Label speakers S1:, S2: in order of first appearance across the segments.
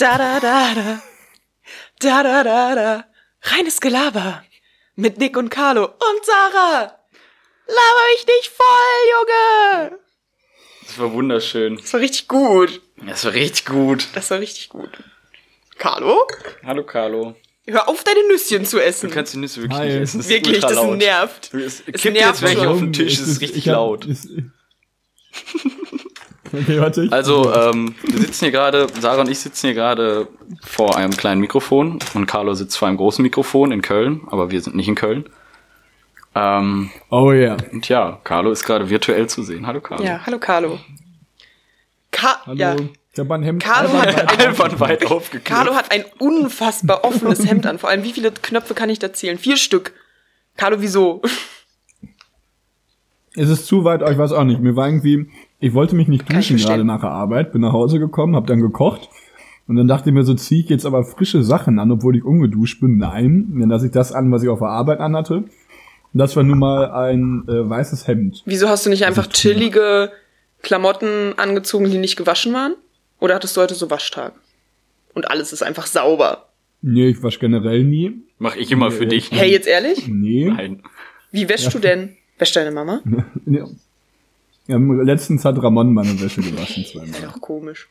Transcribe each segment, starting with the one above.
S1: Da da da da. Da da da da. Reines Gelaber. Mit Nick und Carlo und Sarah. Laber mich nicht voll, Junge.
S2: Das war wunderschön.
S1: Das war richtig gut.
S2: Das war richtig gut.
S1: Das war richtig gut. Carlo?
S2: Hallo, Carlo.
S1: Hör auf, deine Nüsschen zu essen.
S2: Du kannst die Nüsse wirklich
S3: Hi.
S2: nicht essen. Das ist
S1: Wirklich, das
S2: laut.
S1: nervt.
S2: Es
S1: Es
S2: kippt
S1: nervt
S2: jetzt weg
S1: schon.
S2: auf den Tisch,
S3: Es
S2: ist richtig
S3: ich hab-
S2: laut.
S3: okay, warte. Ich
S2: Also, ähm, wir sitzen hier gerade, Sarah und ich sitzen hier gerade vor einem kleinen Mikrofon und Carlo sitzt vor einem großen Mikrofon in Köln, aber wir sind nicht in Köln. Ähm,
S3: oh ja.
S2: und ja, Carlo ist gerade virtuell zu sehen. Hallo Carlo.
S1: Ja, hallo Carlo. Ka
S3: Hallo.
S1: ja.
S3: Ich hab ein Hemd.
S1: Carlo hat-
S2: Albern weit.
S1: Carlo hat ein unfassbar offenes Hemd an. Vor allem, wie viele Knöpfe kann ich da zählen? Vier Stück. Carlo, wieso?
S3: Es ist zu weit, ich weiß auch nicht. Mir war irgendwie, ich wollte mich nicht duschen gerade nach der Arbeit, bin nach Hause gekommen, hab dann gekocht und dann dachte ich mir so, zieh ich jetzt aber frische Sachen an, obwohl ich ungeduscht bin. Nein, dann lasse ich das an, was ich auf der Arbeit anhatte. Und das war nun mal ein äh, weißes Hemd.
S1: Wieso hast du nicht einfach chillige Klamotten angezogen, die nicht gewaschen waren? Oder hattest du heute so Waschtag? Und alles ist einfach sauber.
S3: Nee, ich wasche generell nie.
S2: Mach ich immer für dich.
S1: Hey, jetzt ehrlich?
S3: Nee.
S2: Nein.
S1: Wie wäschst du denn? Wäscht deine Mama?
S3: Ja. Ja, letztens hat Ramon meine Wäsche gewaschen zweimal.
S1: Doch komisch.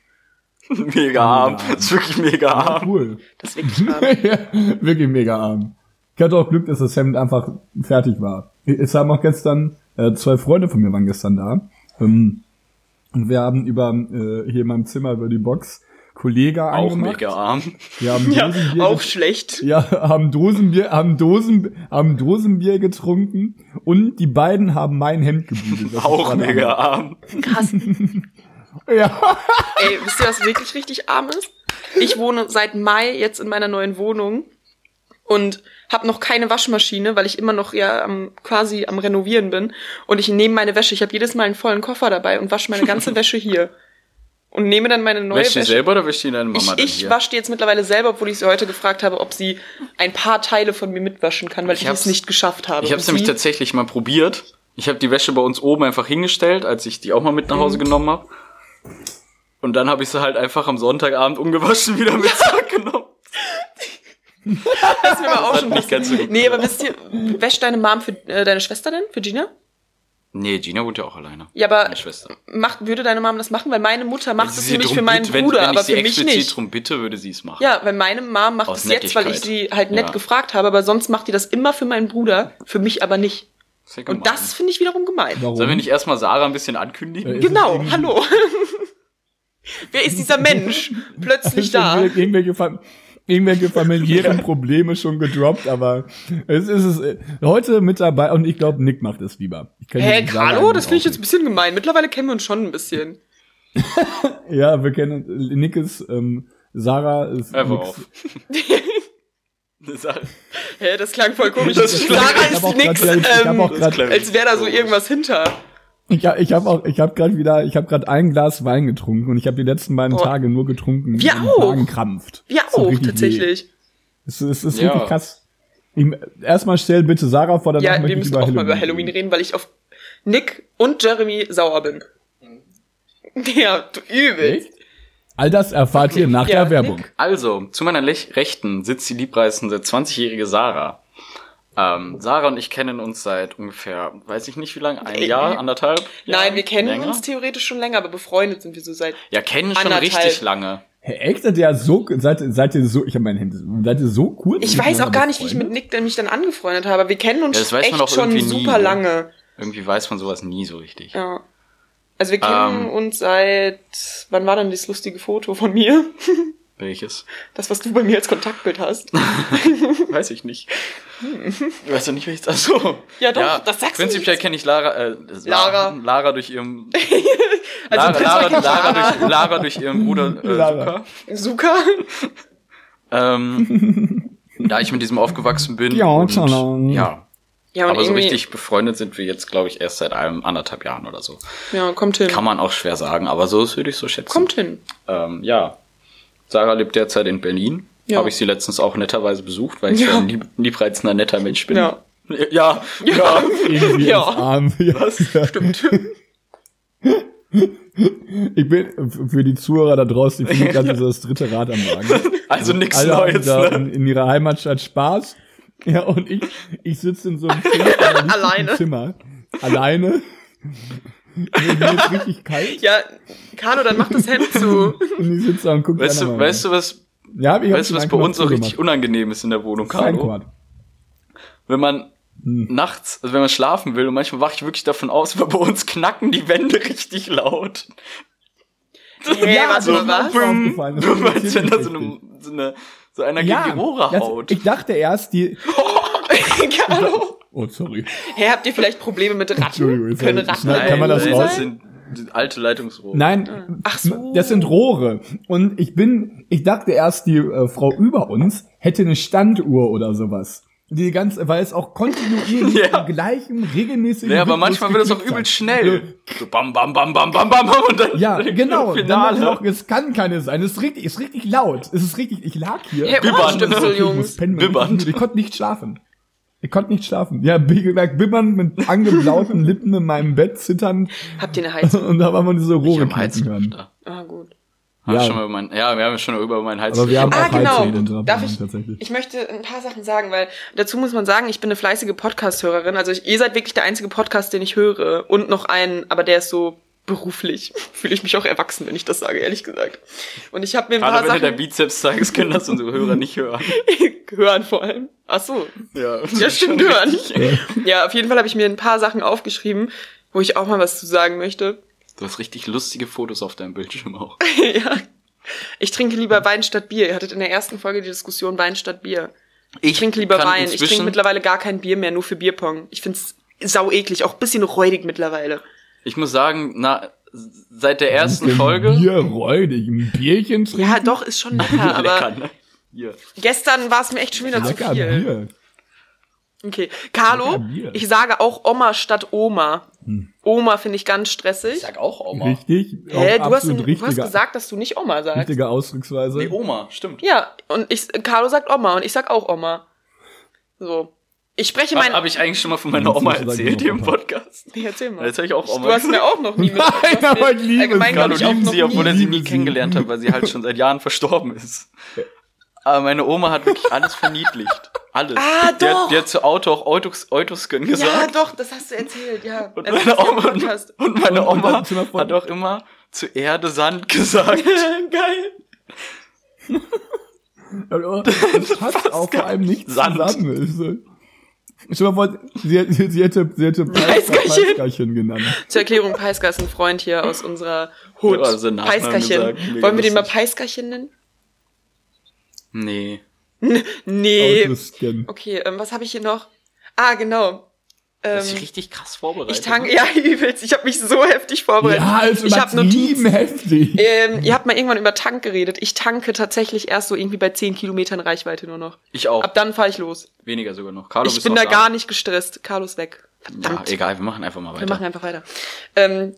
S2: Mega arm. Das ist wirklich mega arm.
S3: Cool.
S1: Das ist wirklich arm.
S3: ja, wirklich mega arm. Ich hatte auch Glück, dass das Hemd einfach fertig war. Es haben auch gestern, äh, zwei Freunde von mir waren gestern da. Ähm, und wir haben über, äh, hier in meinem Zimmer über die Box Kollega
S2: Auch
S3: angemacht.
S2: mega arm.
S3: Wir haben
S1: Ja, auch schlecht.
S3: ja, haben Dosenbier, haben Dosen, haben Dosenbier getrunken und die beiden haben mein Hemd gebügelt.
S2: Auch mega arm.
S1: Krass.
S3: Ja.
S1: Ey, wisst ihr, was wirklich richtig arm ist? Ich wohne seit Mai jetzt in meiner neuen Wohnung und habe noch keine Waschmaschine, weil ich immer noch ja am, quasi am Renovieren bin. Und ich nehme meine Wäsche. Ich habe jedes Mal einen vollen Koffer dabei und wasche meine ganze Wäsche hier. Und nehme dann meine neue
S2: Wäschst du die
S1: Wäsche.
S2: selber oder wäschst du die deine Mama
S1: ich ich wasche die jetzt mittlerweile selber, obwohl ich sie heute gefragt habe, ob sie ein paar Teile von mir mitwaschen kann, weil ich,
S2: Ich
S1: es nicht geschafft habe.
S2: Ich habe es nämlich tatsächlich mal probiert. Ich habe die Wäsche bei uns oben einfach hingestellt, als ich die auch mal mit nach Hause genommen habe. Und dann habe ich sie halt einfach am Sonntagabend ungewaschen wieder mit zurückgenommen.
S1: Das ist mir aber auch schon
S2: nicht ganz so gut
S1: Nee, aber wisst ihr, wäscht deine Mom für äh, deine Schwester denn? Für Gina?
S2: Nee, Gina wohnt ja auch alleine.
S1: Ja, aber
S2: Meine Schwester.
S1: macht, würde deine Mom das machen? Weil meine Mutter macht
S2: Wenn
S1: es
S2: sie
S1: nämlich
S2: drum
S1: für meinen
S2: bitte- wenn,
S1: Bruder,
S2: wenn ich
S1: aber
S2: sie
S1: für mich nicht.
S2: drum bitte, würde sie es machen.
S1: Ja, weil meine Mom macht es jetzt, weil ich sie halt nett
S2: Ja.
S1: gefragt habe, aber sonst macht die das immer für meinen Bruder, für mich aber nicht.
S2: ja
S1: Und das finde ich wiederum gemein.
S3: Warum?
S2: Sollen wir nicht erstmal Sarah ein bisschen ankündigen?
S3: Äh,
S1: Genau, hallo. Wer ist dieser Mensch? Plötzlich da.
S3: Irgendwelche, irgendwelche familiären Probleme schon gedroppt, aber es ist es äh, heute mit dabei und ich glaube, Nick macht es lieber. Ich
S1: Hä,
S3: Sarah
S1: Carlo? Das finde ich jetzt ein bisschen gemein. Mittlerweile kennen wir uns schon ein bisschen.
S3: Ja, wir kennen Nick ist ähm, Sarah ist Nicks-
S2: auf. Sarah-
S1: Hä, das klang voll komisch.
S2: Das
S1: Sarah ist nix, ähm, als wäre da so irgendwas hinter.
S3: Ich, ich habe auch, ich habe gerade wieder, ich habe gerade ein Glas Wein getrunken und ich habe die letzten beiden
S1: Oh.
S3: Tage nur getrunken.
S1: Wir
S3: und
S1: auch.
S3: Magen krampft.
S1: Wir auch,
S3: weh.
S1: tatsächlich.
S3: Es, es ist
S2: Ja.
S3: wirklich krass. Ich, erstmal stell bitte Sarah vor, danach
S1: Ja,
S3: möchte
S1: wir
S3: ich
S1: müssen
S3: über
S1: auch
S3: Halloween
S1: mal über Halloween reden, weil ich auf Nick und Jeremy sauer bin. Ja, du übelst.
S3: All das erfahrt ihr nach
S1: Ja,
S3: der Werbung.
S1: Nick.
S2: Also, zu meiner Lech Rechten sitzt die liebreizende 20-jährige Sarah. Ähm, Sarah und ich kennen uns seit ungefähr, weiß ich nicht wie lange, ein
S1: Äh,
S2: Jahr, anderthalb?
S1: Nein,
S2: Jahren?
S1: wir kennen
S2: Länger?
S1: uns theoretisch schon länger, aber befreundet sind wir so seit.
S2: Ja, kennen schon
S1: anderthalb.
S2: richtig lange.
S3: Hey, echt? Seid ihr so, seid, seid ihr so, ich habe mein Handy, seid ihr so kurz?
S1: Ich weiß auch gar nicht, wie ich mit? Nick denn mich dann angefreundet habe. Wir kennen uns
S2: Ja, das weiß man
S1: echt
S2: doch
S1: schon
S2: irgendwie nie,
S1: super
S2: ne?
S1: lange.
S2: Irgendwie weiß man sowas nie so richtig.
S1: Ja. Also wir kennen
S2: Ähm.
S1: uns seit. Wann war denn das lustige Foto von mir?
S2: Welches?
S1: Das, was du bei mir als Kontaktbild hast.
S2: Weiß ich nicht. Ich weiß doch nicht, welches. Achso.
S1: Ja, doch, das sagst du
S2: Prinzipiell kenne ich Lara, äh,
S1: Lara.
S2: Lara durch ihren,
S1: Also
S2: Lara, Lara, Lara, durch, Lara durch ihren Bruder, äh,
S3: Lara.
S2: Luca.
S1: Suka.
S2: Ähm, da ich mit diesem aufgewachsen bin.
S3: Ja,
S2: und,
S3: tschalala.
S2: ja.
S1: Ja, und
S2: Aber so richtig befreundet sind wir jetzt, glaube ich, erst seit einem anderthalb Jahren oder so.
S1: Ja, kommt hin.
S2: Kann man auch schwer sagen, aber so ist würde ich so schätzen.
S1: Kommt hin.
S2: Ähm, ja. Sarah lebt derzeit in Berlin.
S1: Ja.
S2: Habe ich sie letztens auch netterweise besucht, weil ich
S1: Ja.
S2: so ein lieb, liebreizender, netter Mensch bin.
S1: Ja.
S2: Ja, ja.
S3: Irgendwie
S1: Ja.
S3: ins Arm. Ja.
S1: Stimmt.
S3: Ich bin für die Zuhörer da draußen, ich bin gerade so das dritte Rad am Wagen.
S2: Also nichts
S3: Alle haben
S2: Neues,
S3: da
S2: ne?
S3: in, in ihrer Heimatstadt Spaß. Ja, und ich, ich sitze in so einem finsteren,
S1: Alleine.
S3: Zimmer. Alleine. Mir mir ist richtig kalt.
S1: Ja, Carlo, dann mach das Hemd zu.
S3: Und ich sitze da und gucke
S2: Weißt du, weißt du, was,
S3: ja,
S2: weißt du, was bei uns so richtig unangenehm ist in der Wohnung, Carlo?
S3: Feinquad.
S2: Wenn man
S3: Hm.
S2: nachts, also wenn man schlafen will und manchmal wache ich wirklich davon aus, weil bei uns knacken die Wände richtig laut.
S1: Hey,
S3: Ja,
S1: was?
S3: aufgefallen. Das ist
S2: Als wenn da so, eine, so, eine, so einer gegen die Rohre
S3: das-
S2: haut.
S3: Ich dachte erst, die.
S1: Carlo.
S3: Oh, sorry.
S1: Hey, habt ihr vielleicht Probleme mit Ratten? Können
S3: ja-
S1: Ratten
S3: schneid- kann man das
S2: Nein,
S3: raus?
S2: das sind alte Leitungsrohre.
S3: Nein,
S1: Ach so.
S3: das sind Rohre. Und ich bin, ich dachte erst, die äh, Frau über uns hätte eine Standuhr oder sowas. Die ganze, weil es auch kontinuierlich
S2: Ja.
S3: im gleichen regelmäßigen.
S2: Ja, aber
S3: Rhythmus
S2: manchmal wird es auch übel schnell. So bam, bam, bam, bam, bam, bam, bam und dann
S3: Ja, genau. Dann auch, es kann keine sein. Es ist richtig, ist richtig laut. Es ist richtig, ich lag hier. Ich,
S2: Bibbernd.
S3: ich konnte nicht schlafen. Ich konnte nicht schlafen. Ja, wie gesagt, bibbern mit angeblauten Lippen in meinem Bett zittern
S1: Habt ihr eine Heizung?
S3: und da war man diese
S2: Ich
S3: Rohre
S2: am
S3: knacken hören.
S1: Ah, gut.
S2: Haben wir
S3: Ja.
S2: schon mal über mein, ja, wir haben schon über meinen Hals
S3: Aber wir haben
S1: Ah,
S3: auch
S1: genau.
S3: Unserer
S1: Darf ich,
S3: tatsächlich.
S1: ich möchte ein paar Sachen sagen, weil dazu muss man sagen, ich bin eine fleißige Podcast-Hörerin. Also ich, ihr seid wirklich der einzige Podcast, den ich höre. Und noch einen, aber der ist so beruflich. Fühle ich mich auch erwachsen, wenn ich das sage, ehrlich gesagt. Und ich habe mir ein
S2: Gerade
S1: paar
S2: wenn du dein
S1: Sachen
S2: Bizeps zeigst, können das unsere Hörer nicht hören.
S1: hören vor allem. Ach so.
S2: Ja,
S1: Ja, stimmt, hören. Ja, auf jeden Fall habe ich mir ein paar Sachen aufgeschrieben, wo ich auch mal was zu sagen möchte.
S2: Du hast richtig lustige Fotos auf deinem Bildschirm auch.
S1: ja. Ich trinke lieber Wein statt Bier. Ihr hattet in der ersten Folge die Diskussion Wein statt Bier. Ich trinke lieber Wein. Ich trinke mittlerweile gar kein Bier mehr, nur für Bierpong. Ich find's sau eklig, auch ein bisschen räudig mittlerweile.
S2: Ich muss sagen, na, seit der ersten Folge.
S3: Bier räudig, ein Bierchen trinken.
S1: Ja, doch, ist schon lecker, aber
S2: lecker, ne? Hier.
S1: gestern war es mir echt schon wieder
S3: lecker
S1: zu viel.
S3: Bier.
S1: Okay. Carlo, ich sage auch Oma statt Oma. Oma finde ich ganz stressig.
S2: sag auch Oma.
S3: Richtig.
S1: Hä,
S3: auch
S1: du hast, du hast gesagt, dass du nicht Oma sagst.
S3: richtige Ausdrucksweise.
S2: Nee, Oma, stimmt.
S1: Ja, und ich, Carlo sagt Oma und ich sag auch Oma. So. Ich spreche
S2: Habe
S1: mein.
S2: hab ich eigentlich schon mal von meiner Oma erzählt hier im. Podcast?
S1: Nee, erzähl mal.
S2: Jetzt habe ich auch Oma.
S1: Du hast mir auch noch nie mit.
S3: Nein, aber ich liebe
S1: allgemein,
S2: Carlo lieben sie, obwohl er sie nie kennengelernt hat, weil sie halt schon seit Jahren verstorben ist. Aber meine Oma hat wirklich alles verniedlicht. Alles.
S1: Ah,
S2: die,
S1: doch.
S2: Hat, die hat zu Auto auch Eutus, Eutusken
S1: Ja,
S2: gesagt.
S1: doch, das hast du erzählt, ja.
S2: Und meine Oma, und meine
S3: Und- und
S2: Oma hat auch immer zu Erde Sand gesagt.
S1: Geil.
S3: Aber Es passt auch vor allem nicht
S2: Sand.
S3: zusammen. Dir mal vor, sie, sie, sie hätte, sie hätte
S1: Peißgerchen.
S3: Peißgerchen genannt.
S1: Zur Erklärung, Peisker ist ein Freund hier aus unserer Hut.
S2: Ja, also
S1: Peiskerchen. Wollen wir den mal. Peiskerchen nennen?
S2: Nee.
S1: Nee. Okay, ähm, was habe ich hier noch? Ah, genau.
S2: Das
S1: Ähm,
S2: ist richtig krass vorbereitet.
S1: ich tanke, ja, übelst. Ich habe mich so heftig vorbereitet.
S3: Ja, also
S1: ich habe Notizen.
S3: heftig.
S1: Ähm, ihr habt mal irgendwann über Tank geredet. Ich tanke tatsächlich erst so irgendwie bei 10 Kilometern Reichweite nur noch.
S2: Ich auch.
S1: Ab dann fahre ich los.
S2: Weniger sogar noch. Carlo,
S1: ich bin da gar nicht gestresst. Carlos weg.
S2: Ja,
S1: Verdammt.
S2: egal, wir machen einfach mal weiter.
S1: Wir machen einfach weiter. Ähm,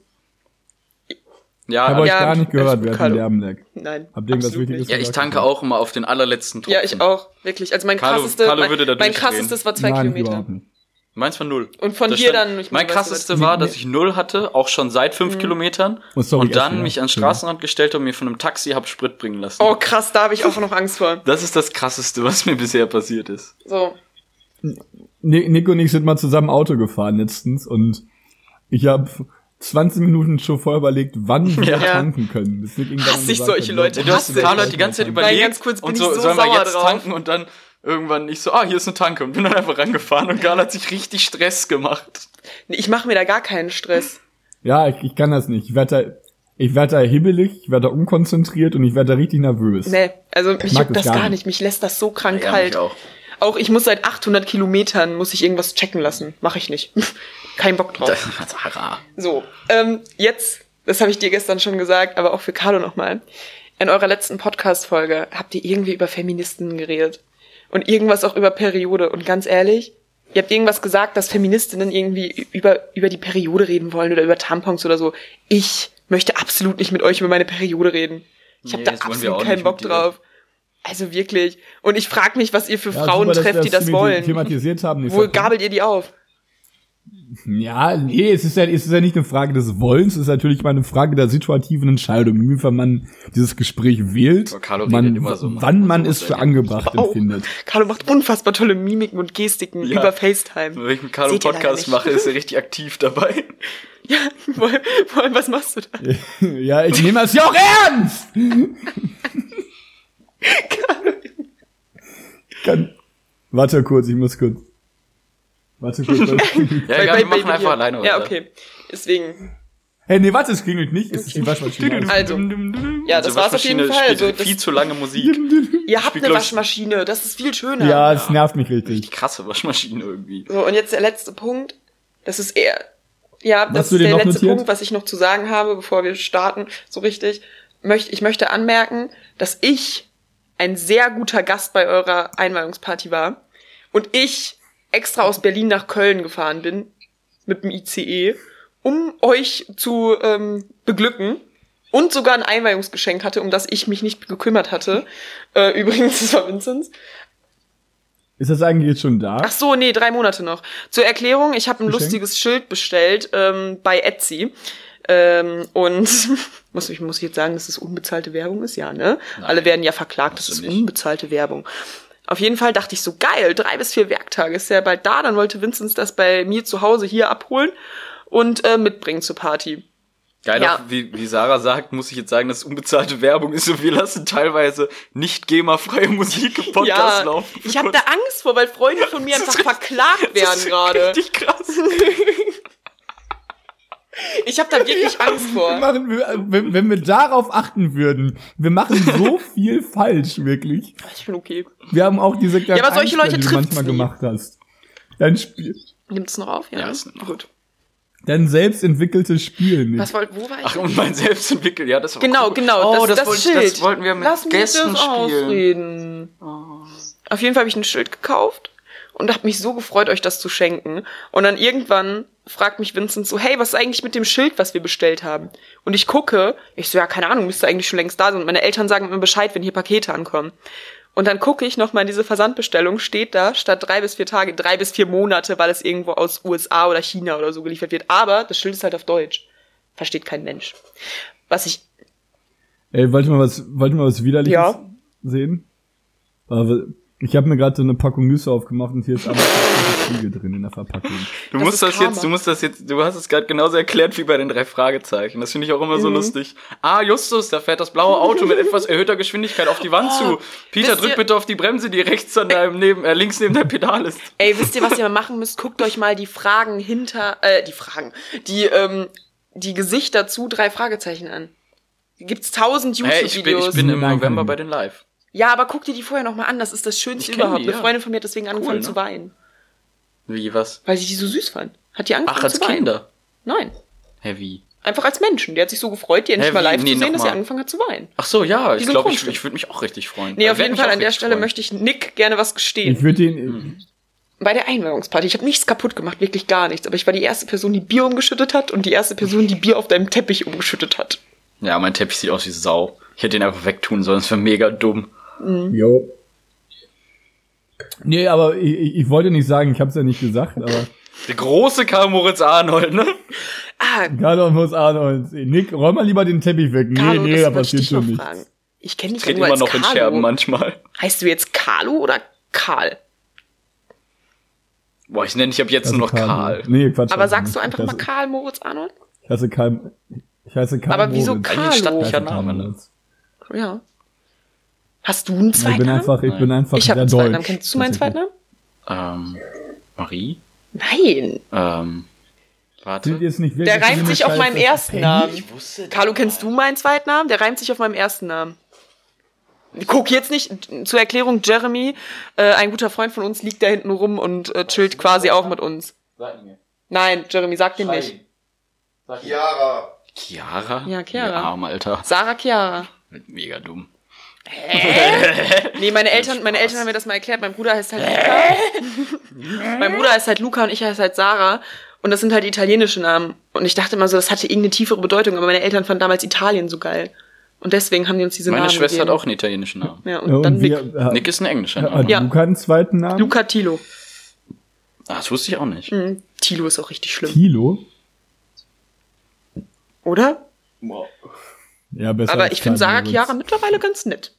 S2: ja,
S3: Ich habe
S2: aber-
S3: euch
S1: ja,
S3: gar nicht gehört,
S1: gut,
S3: wir hatten lag.
S1: nein.
S3: Habt ihr irgendwas
S1: absolut
S3: Wichtiges
S1: nicht.
S2: ja, ich tanke auch immer auf den allerletzten Tropfen.
S1: Ja, ich auch. Wirklich. Also mein
S2: Carlo-
S1: krasseste,
S2: Carlo
S1: mein,
S2: würde da
S1: mein krassestes war zwei
S3: Nein,
S1: Kilometer.
S2: Meins war null.
S1: Und von
S2: Das
S1: dir
S2: stand-
S1: dann, ich
S2: Mein krasseste war, dass ich null hatte, auch schon seit fünf Kilometern.
S3: Oh, sorry,
S2: und dann
S3: ja.
S2: mich ans Straßenrand gestellt und mir von einem Taxi hab Sprit bringen lassen.
S1: Oh krass, da habe ich auch noch Angst vor.
S2: Das ist das krasseste, was mir bisher passiert ist.
S1: So.
S3: Ni- Nick und ich sind mal zusammen Auto gefahren letztens und ich habe 20 Minuten schon vorher überlegt, wann wir
S2: Ja.
S3: tanken können. Bis Nick
S1: Hasse ich solche
S3: hat,
S1: Leute,
S3: ja,
S2: Du hast
S1: ich.
S2: Carlo hat die ganze Zeit
S3: Nein,
S2: überlegt
S1: ganz kurz bin
S2: und
S1: ich
S2: so,
S1: so
S2: sollen wir
S1: sauer
S2: jetzt
S1: drauf.
S2: tanken und dann irgendwann ich so, ah, hier ist eine Tanke und bin dann einfach rangefahren und Carlo hat sich richtig Stress gemacht.
S1: Nee, Ich mache mir da gar keinen Stress.
S3: Ja, ich, ich kann das nicht. Ich werde da, ich werde da hibbelig, ich werde da unkonzentriert und ich werde da richtig nervös.
S1: Nee, also mich
S3: mag
S1: juckt das
S3: gar
S1: gar
S3: nicht.
S1: nicht. Mich lässt das so krank
S2: Ja,
S1: kalt.
S2: auch.
S1: Auch ich muss seit 800 Kilometern, muss ich irgendwas checken lassen. Mache ich nicht. Kein Bock drauf.
S2: Sarah.
S1: So, ähm, jetzt, das habe ich dir gestern schon gesagt, aber auch für Carlo nochmal. In eurer letzten Podcast-Folge habt ihr irgendwie über Feministinnen geredet. Und irgendwas auch über Periode. Und ganz ehrlich, ihr habt irgendwas gesagt, dass Feministinnen irgendwie über, über die Periode reden wollen oder über Tampons oder so. Ich möchte absolut nicht mit euch über meine Periode reden. Ich habe
S2: Nee,
S1: da absolut keinen Bock drauf. Also wirklich. Und ich frage mich, was ihr für
S3: Ja,
S1: Frauen
S3: super,
S1: trefft, die
S3: das
S1: wollen.
S3: Thematisiert haben.
S1: Wo gabelt ihr die auf?
S3: Ja, nee, es ist ja, es ist ja nicht eine Frage des Wollens, es ist natürlich mal eine Frage der situativen Entscheidung, inwiefern man dieses Gespräch wählt,
S2: Carlo
S3: man,
S2: immer so,
S3: wann
S2: immer
S3: man es für angebracht
S1: Wow.
S3: empfindet.
S1: Carlo macht unfassbar tolle Mimiken und Gestiken
S2: Ja.
S1: über FaceTime.
S2: Wenn ich mit Carlo
S1: Seht
S2: Podcast mache, ist er richtig aktiv dabei.
S1: Ja, wohl, wohl, was machst du da?
S3: Ja, ich nehme das ja auch ernst! Kann, warte kurz, ich muss kurz. Warte kurz.
S2: Ja, egal, wir machen einfach alleine weiter.
S1: Ja, okay. Deswegen,
S3: hey, nee, warte, es klingelt nicht, es ist die Waschmaschine.
S1: also, ja, das
S2: Unsere
S1: war's auf jeden Fall. Also, das,
S2: viel zu lange Musik.
S1: ihr habt eine Waschmaschine, das ist viel schöner.
S3: Ja, es nervt mich richtig.
S2: Richtig krasse Waschmaschine irgendwie.
S1: So, und jetzt der letzte Punkt. Das ist eher, ja, das
S3: du
S1: ist der letzte
S3: notiert?
S1: Punkt, was ich noch zu sagen habe, bevor wir starten, so richtig. Möcht, ich möchte anmerken, dass ich ein sehr guter Gast bei eurer Einweihungsparty war und ich extra aus Berlin nach Köln gefahren bin mit dem ICE, um euch zu ähm, beglücken und sogar ein Einweihungsgeschenk hatte, um das ich mich nicht gekümmert hatte. Äh, übrigens, das war Vinzenz.
S3: Ist das eigentlich jetzt schon da?
S1: Ach so, nee, drei Monate noch. Zur Erklärung, ich habe ein
S3: Geschenk?
S1: lustiges Schild bestellt ähm, bei Etsy. Ähm, und muss ich, muss ich jetzt sagen, dass es unbezahlte Werbung ist? Ja, ne? Alle werden ja verklagt, das ist
S2: nicht.
S1: unbezahlte Werbung. Auf jeden Fall dachte ich so, geil, drei bis vier Werktage ist ja bald da. Dann wollte Vinzenz das bei mir zu Hause hier abholen und äh, mitbringen zur Party.
S2: Geil,
S1: Ja.
S2: auch wie, wie Sarah sagt, muss ich jetzt sagen, dass unbezahlte Werbung ist und wir lassen teilweise nicht GEMA-freie Musik im Podcast
S1: ja,
S2: laufen.
S1: ich habe da Angst vor, weil Freunde von mir einfach verklagt werden gerade.
S2: Richtig krass.
S1: Ich habe da wirklich Angst
S3: Wir
S1: vor.
S3: machen, wir, wenn, wenn wir darauf achten würden, wir machen so viel falsch, wirklich.
S1: Ich bin okay.
S3: Wir haben auch diese kleinen
S1: Ja, aber solche Leute
S3: die du manchmal
S1: nie.
S3: gemacht hast. Dein Spiel,
S1: Nimmt's noch auf? Ja,
S2: Ja, nimmt noch.
S1: gut.
S3: dein selbst entwickeltes Spiel. Nick.
S1: Was wollt, wo war ich?
S2: Ach, und mein selbst entwickelt, ja, das war
S1: genau,
S2: cool.
S1: genau,
S2: Oh,
S1: das, das,
S2: wollte-
S1: Schild.
S2: das wollten wir mit
S1: Lass mich
S2: Gästen
S1: das
S2: spielen.
S1: ausreden. Auf jeden Fall habe ich ein Schild gekauft und habe mich so gefreut, euch das zu schenken. Und dann irgendwann fragt mich Vincent so, hey, was ist eigentlich mit dem Schild, was wir bestellt haben? Und ich gucke, ich so, ja, keine Ahnung, müsste eigentlich schon längst da sein. Und meine Eltern sagen mir Bescheid, wenn hier Pakete ankommen. Und dann gucke ich nochmal in diese Versandbestellung, steht da, statt drei bis vier Tage, drei bis vier Monate, weil es irgendwo aus USA oder China oder so geliefert wird. Aber das Schild ist halt auf Deutsch. Versteht kein Mensch. Was ich
S3: Ey, wollt ihr mal was, wollt ihr mal was Widerliches
S1: Ja.
S3: sehen? Aber ich habe mir gerade so eine Packung Nüsse aufgemacht und hier ist aber ein Fliege drin in der Verpackung.
S2: Du
S1: Das
S2: musst das
S1: Karma.
S2: jetzt, du musst das jetzt, du hast es gerade genauso erklärt wie bei den drei Fragezeichen. Das finde ich auch immer
S1: Mhm.
S2: so lustig. Ah, Justus, da fährt das blaue Auto mit etwas erhöhter Geschwindigkeit auf die Wand
S1: Oh,
S2: zu. Peter, drück
S1: ihr-
S2: bitte auf die Bremse, die rechts an deinem neben, äh, links neben deinem Pedal ist.
S1: Ey, wisst ihr, was ihr mal machen müsst? Guckt euch mal die Fragen hinter, äh, die Fragen, die, ähm, die Gesichter zu drei Fragezeichen an. Gibt's tausend
S2: Hey, ich bin,
S1: YouTube-Videos.
S2: ich bin im November bei den Live.
S1: Ja, aber guck dir die vorher noch mal an. Das ist das Schönste
S2: Ich
S1: überhaupt.
S2: die,
S1: Eine
S2: ja.
S1: Freundin von mir hat deswegen angefangen
S2: ne?
S1: zu weinen.
S2: Wie, was?
S1: Weil sie die so süß fand. Hat die angefangen
S2: Ach, als
S1: zu weinen?
S2: Kinder.
S1: Nein.
S2: Hä, wie?
S1: Einfach als Menschen. Die hat sich so gefreut, die endlich mal live
S2: Nee,
S1: zu sehen, dass sie
S2: mal.
S1: angefangen hat zu weinen.
S2: Ach so, ja, ich
S1: sind
S2: glaube, ich, ich würde mich auch richtig freuen.
S1: Nee,
S2: Ich
S1: auf jeden Fall an der Stelle
S2: freuen.
S1: möchte ich Nick gerne was gestehen.
S3: Ich würde den,
S1: bei der Einweihungsparty. Ich habe nichts kaputt gemacht, wirklich gar nichts. Aber ich war die erste Person, die Bier umgeschüttet hat und die erste Person, die Bier auf deinem Teppich umgeschüttet hat.
S2: Ja, mein Teppich sieht aus wie Sau. Ich hätte den einfach wegtun sollen, das wäre mega dumm.
S3: Jo. Nee, aber ich, ich wollte nicht sagen, ich habe es ja nicht gesagt, aber
S2: Der große Karl Moritz Arnold, ne?
S1: Ah,
S3: Carlo muss Arnold. Nick, räum mal lieber den Teppich weg. Nee,
S1: Carlo,
S3: nee,
S1: das
S3: da passiert schon nichts.
S1: fragen. Ich kenne dich
S2: Ich
S1: ja
S2: rede
S1: nur
S2: immer
S1: als
S2: noch in
S1: Carlo.
S2: Scherben manchmal.
S1: Heißt du jetzt Carlo oder Karl?
S2: Boah, ich nenne dich ab jetzt
S3: Also
S2: nur noch Karl.
S3: Nee, Quatsch.
S1: Aber sagst du einfach
S3: ich
S1: mal
S3: heiße,
S1: Karl Moritz Arnold?
S3: Ich heiße Karl. Ich heiße Karl.
S1: Aber wieso
S3: Moritz.
S1: Carlo?
S2: Eigentlich
S3: Ich heiße
S2: stattlicher
S3: Karl
S2: Name, ne?
S3: Moritz.
S1: Ja. Hast du einen
S3: Ich bin
S1: Zweitnamen?
S3: einfach, ich bin einfach
S1: Ich habe
S3: sehr
S1: einen. Zweitnamen. Kennst du meinen
S3: tatsächlich.
S1: Zweitnamen?
S2: Ähm, Marie?
S1: Nein.
S2: Ähm, warte.
S3: Sind jetzt nicht
S1: Der reimt sich auf meinen ersten Namen.
S2: wusste
S1: Carlo, kennst du meinen Zweitnamen? Der reimt sich auf meinem ersten Namen. Guck jetzt nicht, zur Erklärung, Jeremy, äh, ein guter Freund von uns, liegt da hinten rum und äh, chillt quasi auch mit uns. Nein, Jeremy, sag den nicht.
S4: Chiara.
S2: Chiara?
S1: Ja, Chiara.
S2: Ja, arm, Alter.
S1: Sarah Chiara.
S2: Mega dumm.
S1: Nee, meine Eltern, meine Eltern haben mir das mal erklärt. Mein Bruder heißt halt Luca. mein Bruder heißt halt Luca und ich heiße halt Sarah. Und das sind halt italienische Namen. Und ich dachte immer so, das hatte irgendeine tiefere Bedeutung, aber meine Eltern fanden damals Italien so geil. Und deswegen haben die uns diese
S2: Meine
S1: Namen
S2: Schwester hat
S1: gegeben.
S2: auch einen italienischen Namen.
S1: Ja, und
S3: Ja,
S1: dann
S3: und
S1: Nick.
S3: wir, hat,
S2: Nick ist ein englischer
S3: hat
S2: Name.
S1: Ja.
S3: Luca einen zweiten Namen?
S1: Luca Tilo.
S2: Ah, das wusste ich auch nicht.
S1: Hm, Tilo ist auch richtig schlimm,
S3: Kilo?
S1: oder?
S3: Ja, besser
S1: Aber
S3: als
S1: ich finde Sarah. Chiara mittlerweile ganz nett.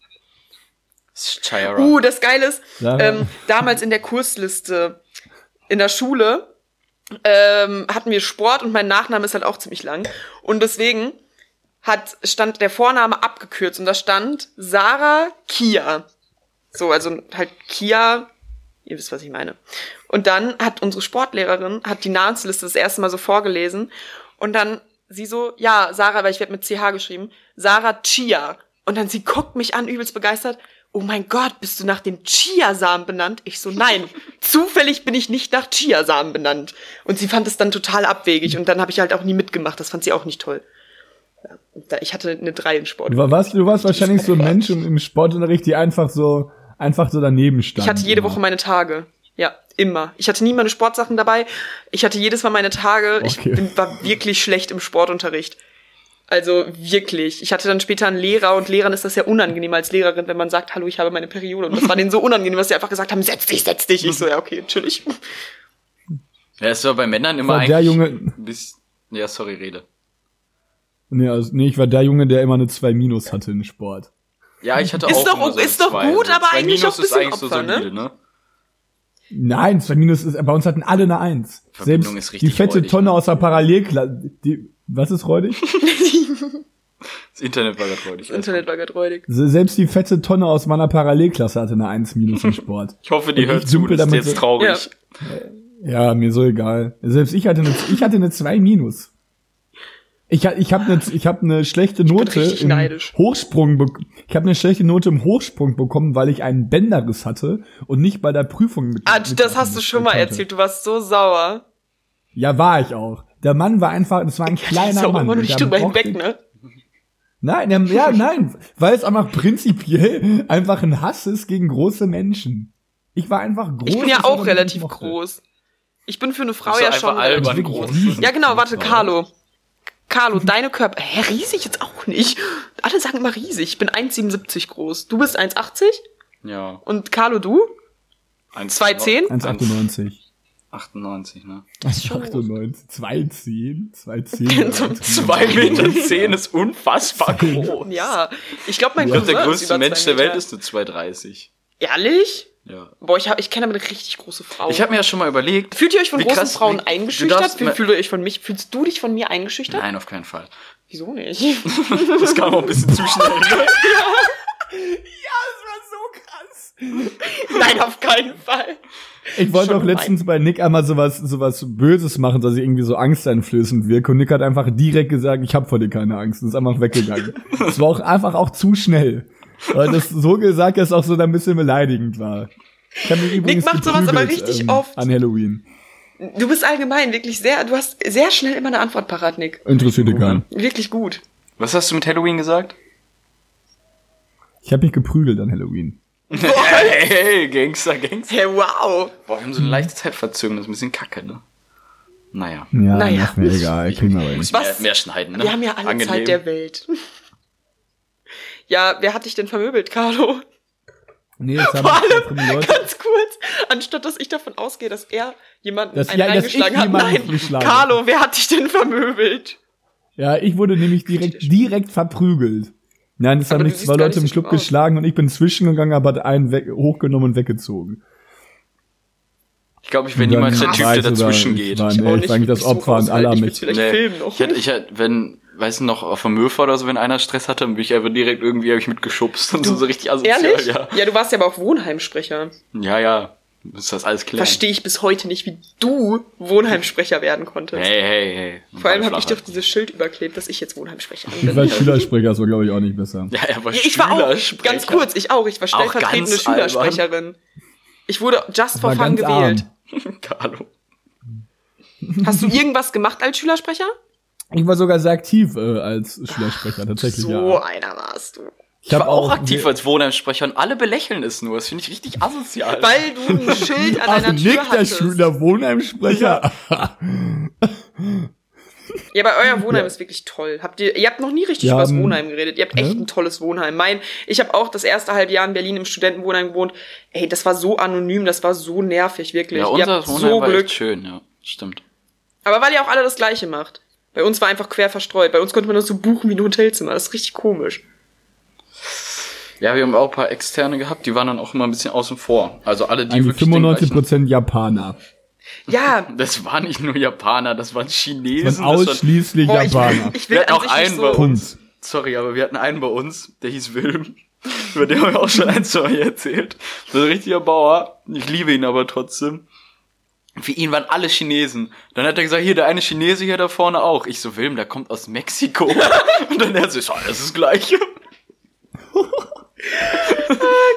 S2: Chiara.
S1: Uh, das Geile ist, ähm, damals in der Kursliste in der Schule ähm, hatten wir Sport und mein Nachname ist halt auch ziemlich lang. Und deswegen hat, stand der Vorname abgekürzt und da stand Sarah Kia. So, also halt Kia, ihr wisst, was ich meine. Und dann hat unsere Sportlehrerin, hat die Namensliste das erste Mal so vorgelesen und dann sie so, ja, Sarah, weil ich werde mit CH geschrieben, Sarah Chia. Und dann sie guckt mich an, übelst begeistert. Oh mein Gott, bist du nach dem Chiasamen benannt? Ich so, nein, zufällig bin ich nicht nach Chiasamen benannt. Und sie fand es dann total abwegig und dann habe ich halt auch nie mitgemacht. Das fand sie auch nicht toll. Ich hatte eine 3 in Sport.
S3: Du war- warst, du warst wahrscheinlich so ein Mensch im, im Sportunterricht, die einfach so, einfach so daneben stand.
S1: Ich hatte jede
S3: immer.
S1: Woche meine Tage. Immer. Ich hatte nie meine Sportsachen dabei. Ich hatte jedes Mal meine Tage. Ich
S3: Okay.
S1: bin, war wirklich schlecht im Sportunterricht. Also wirklich. Ich hatte dann später einen Lehrer und Lehrern ist das ja unangenehm als Lehrerin, wenn man sagt, hallo, ich habe meine Periode. Und das war denen so unangenehm, dass sie einfach gesagt haben, setz dich, setz dich. Ich so, ja, okay, natürlich.
S2: Ja, es war bei Männern immer
S3: War
S2: eigentlich.
S3: der Junge-
S2: Bis, ja, sorry, rede.
S3: Nee, also, nee, ich war der Junge, der immer eine 2 Minus hatte in Sport.
S2: Ja, ich hatte
S1: Ist
S2: auch
S1: doch-
S2: so
S1: ist doch gut, aber eigentlich auch ein bisschen
S2: ist eigentlich so
S1: Opfer, ne?
S2: solide, ne?
S3: Nein, 2 Minus ist, bei uns hatten alle eine 1.
S2: Verbindung
S3: Selbst
S2: ist richtig
S3: die fette
S2: räudig,
S3: Tonne
S2: ne?
S3: aus der Parallelklasse, die, was ist räudig?
S2: Das Internet war gerade freudig.
S1: Das Internet war gerade räudig.
S3: Se- Selbst die fette Tonne aus meiner Parallelklasse hatte eine 1 Minus in Sport.
S2: Ich hoffe, die
S3: Und
S2: hört zu, das ist
S3: damit
S2: jetzt
S3: so-
S2: traurig.
S3: Ja, mir so egal. Selbst ich hatte eine, ich hatte eine 2 Minus. Ich, ich habe eine, ich hab eine schlechte Note im
S1: neidisch.
S3: Hochsprung. Ich habe eine schlechte Note im Hochsprung bekommen, weil ich einen Bänderriss hatte und nicht bei der Prüfung mit.
S1: Ah,
S3: mit-
S1: das hast du schon mal
S3: konnte.
S1: erzählt. Du warst so sauer.
S3: Ja, war ich auch. Der Mann war einfach, das war ein
S1: ist
S3: kleiner Mann.
S1: immer nicht
S3: der
S1: drüber hinweg, ne?
S3: Nein, der, ja, nein, weil es einfach prinzipiell einfach ein Hass ist gegen große Menschen. Ich war einfach groß.
S1: Ich bin ja auch relativ groß. Ich bin für eine Frau ja schon
S2: albern
S1: relativ
S3: groß.
S1: Ja, genau, warte,
S3: Frau.
S1: Carlo. Carlo, deine Körper. Hä, riesig jetzt auch nicht. Alle sagen immer riesig. Ich bin 1,77 groß. Du bist 1,80?
S2: Ja.
S1: Und Carlo, du?
S2: 1,
S1: 2,10?
S3: 1,98.
S2: 98, ne?
S3: 1,98. 2,10. 2,10.
S1: Zum
S2: 2 Meter 10 ist unfassbar groß.
S1: Ja. Ich glaube, mein
S2: Ich glaube, der
S1: Cousin
S2: größte
S1: über
S2: Mensch der Welt ist eine 2,30.
S1: Ehrlich?
S2: Ja.
S1: Boah, ich, hab, ich kenne aber eine richtig große Frau.
S2: Ich habe mir ja schon mal überlegt.
S1: Fühlt ihr euch von großen
S2: krass-
S1: Frauen
S2: wie- du
S1: eingeschüchtert?
S2: darfst
S1: Fühl,
S2: mal-
S1: fühlt ihr euch von mich, fühlst du dich von mir eingeschüchtert?
S2: Nein, auf keinen Fall.
S1: Wieso nicht?
S2: Das kam auch ein bisschen zu schnell. Ne?
S1: Nein, auf keinen Fall.
S3: Ich wollte auch letztens bei Nick einmal sowas, sowas Böses machen, dass ich irgendwie so angsteinflößend wirke. Und Nick hat einfach direkt gesagt, ich hab vor dir keine Angst. Und ist einfach weggegangen. Das war auch einfach auch zu schnell. Weil das so gesagt, dass es auch so ein bisschen beleidigend war. Ich hab mich übrigens
S1: macht sowas aber richtig oft.
S3: An Halloween.
S1: Du bist allgemein wirklich sehr, du hast sehr schnell immer eine Antwort parat, Nick.
S3: Interessiert dich keinen.
S1: Wirklich gut.
S2: Was hast du mit Halloween gesagt?
S3: Ich habe mich geprügelt an Halloween.
S2: Hey, hey, Gangster, Gangster.
S1: Hey, wow.
S2: Boah, wir haben so eine leichte Zeitverzögerung, das ist ein bisschen kacke, ne? Naja.
S3: Ja,
S1: Naja.
S3: ist mir egal. Kriegen wir aber.
S1: Was?
S2: Mehr, mehr schneiden, ne?
S1: Wir haben ja alle
S2: Angenehm.
S1: Zeit der Welt. Ja, wer hat dich denn vermöbelt, Carlo?
S3: Nee, das haben
S1: Vor allem,
S3: Leute.
S1: ganz kurz, anstatt dass ich davon ausgehe, dass er jemanden
S3: Dass-
S1: einen
S3: ja, dass ich
S1: reingeschlagen hat.
S3: jemanden
S1: Nein,
S3: geschlagen
S1: Carlo, wer hat dich denn vermöbelt?
S3: Ja, ich wurde nämlich direkt, direkt verprügelt. Nein, es haben mich zwei Leute im Club geschlagen und ich bin zwischengegangen, aber hat einen weg, hochgenommen und weggezogen.
S2: Ich glaube, ich wäre niemals der Typ, der dazwischen geht.
S3: war-
S1: Ich
S3: Nee, ich
S1: nicht,
S3: war eigentlich das
S1: ich suche
S3: Opfer und alle
S1: halt,
S3: mich-
S1: noch.
S2: Ich hätte, ich hätte, wenn, weißt du noch, auf der Müllfahrt oder so, wenn einer Stress hatte, dann bin ich einfach direkt irgendwie, habe ich mitgeschubst und so, so richtig asozial,
S1: Ehrlich?
S2: ja.
S1: Ja, du warst ja aber auch Wohnheimsprecher.
S2: Ja, ja. Muss das alles klären.
S1: Verstehe ich bis heute nicht, wie du Wohnheimsprecher werden konntest.
S2: Hey, hey, hey.
S1: Vor allem habe ich doch dieses Schild überklebt, dass ich jetzt Wohnheimsprecher
S3: Ich war
S1: bin.
S3: Schülersprecher, das war glaube ich auch nicht besser.
S2: Ja, er war
S1: Ja, ich war auch,
S2: Schülersprecher.
S1: ganz kurz, ich auch, ich war stellvertretende Schülersprecherin. Ich wurde just for fun gewählt.
S2: Carlo.
S1: Hast du irgendwas gemacht als Schülersprecher?
S3: Ich war sogar sehr aktiv äh, als Schülersprecher, tatsächlich.
S1: So
S3: ja.
S1: einer warst du.
S2: Ich war auch aktiv als Wohnheimsprecher und alle belächeln es nur. Das finde ich richtig asozial.
S1: Weil du ein Schild an
S3: Ach,
S1: deiner
S3: Nick,
S1: Tür
S3: der
S1: hattest.
S3: Schüler Wohnheimsprecher.
S1: Ja, aber euer Wohnheim
S3: Ja.
S1: ist wirklich toll. Habt ihr, ihr habt noch nie richtig
S3: Wir
S1: über das Wohnheim geredet. Ihr habt echt
S3: Ja.
S1: ein tolles Wohnheim. Mein, ich habe auch das erste halbe Jahr in Berlin im Studentenwohnheim gewohnt. Ey, das war so anonym, das war so nervig, wirklich.
S2: Ja,
S1: ihr
S2: unser
S1: habt
S2: Wohnheim
S1: so
S2: war
S1: Glück.
S2: echt schön, ja. Stimmt.
S1: Aber weil ihr auch alle das Gleiche macht. Bei uns war einfach quer verstreut. Bei uns konnte man das so buchen wie ein Hotelzimmer. Das ist richtig komisch.
S2: Ja, wir haben auch ein paar Externe gehabt, die waren dann auch immer ein bisschen außen vor. Also alle, die
S3: Eigentlich
S2: wirklich den
S3: 95% Japaner.
S1: Ja,
S2: Das waren nicht nur Japaner, das waren Chinesen. Das waren,
S3: ausschließlich
S1: boah, ich will,
S3: Japaner.
S1: ich
S2: wir
S1: will
S2: hatten
S1: an
S2: auch einen
S1: so.
S2: bei uns. Sorry, aber wir hatten einen bei uns, der hieß Wilm. Über den haben wir auch schon ein, zwei Mal erzählt. So ein richtiger Bauer. Ich liebe ihn aber trotzdem. Für ihn waren alle Chinesen. Dann hat er gesagt, hier, der eine Chinese hier da vorne auch. Ich so, Wilm, der kommt aus Mexiko. Und dann er so, ist alles das Gleiche.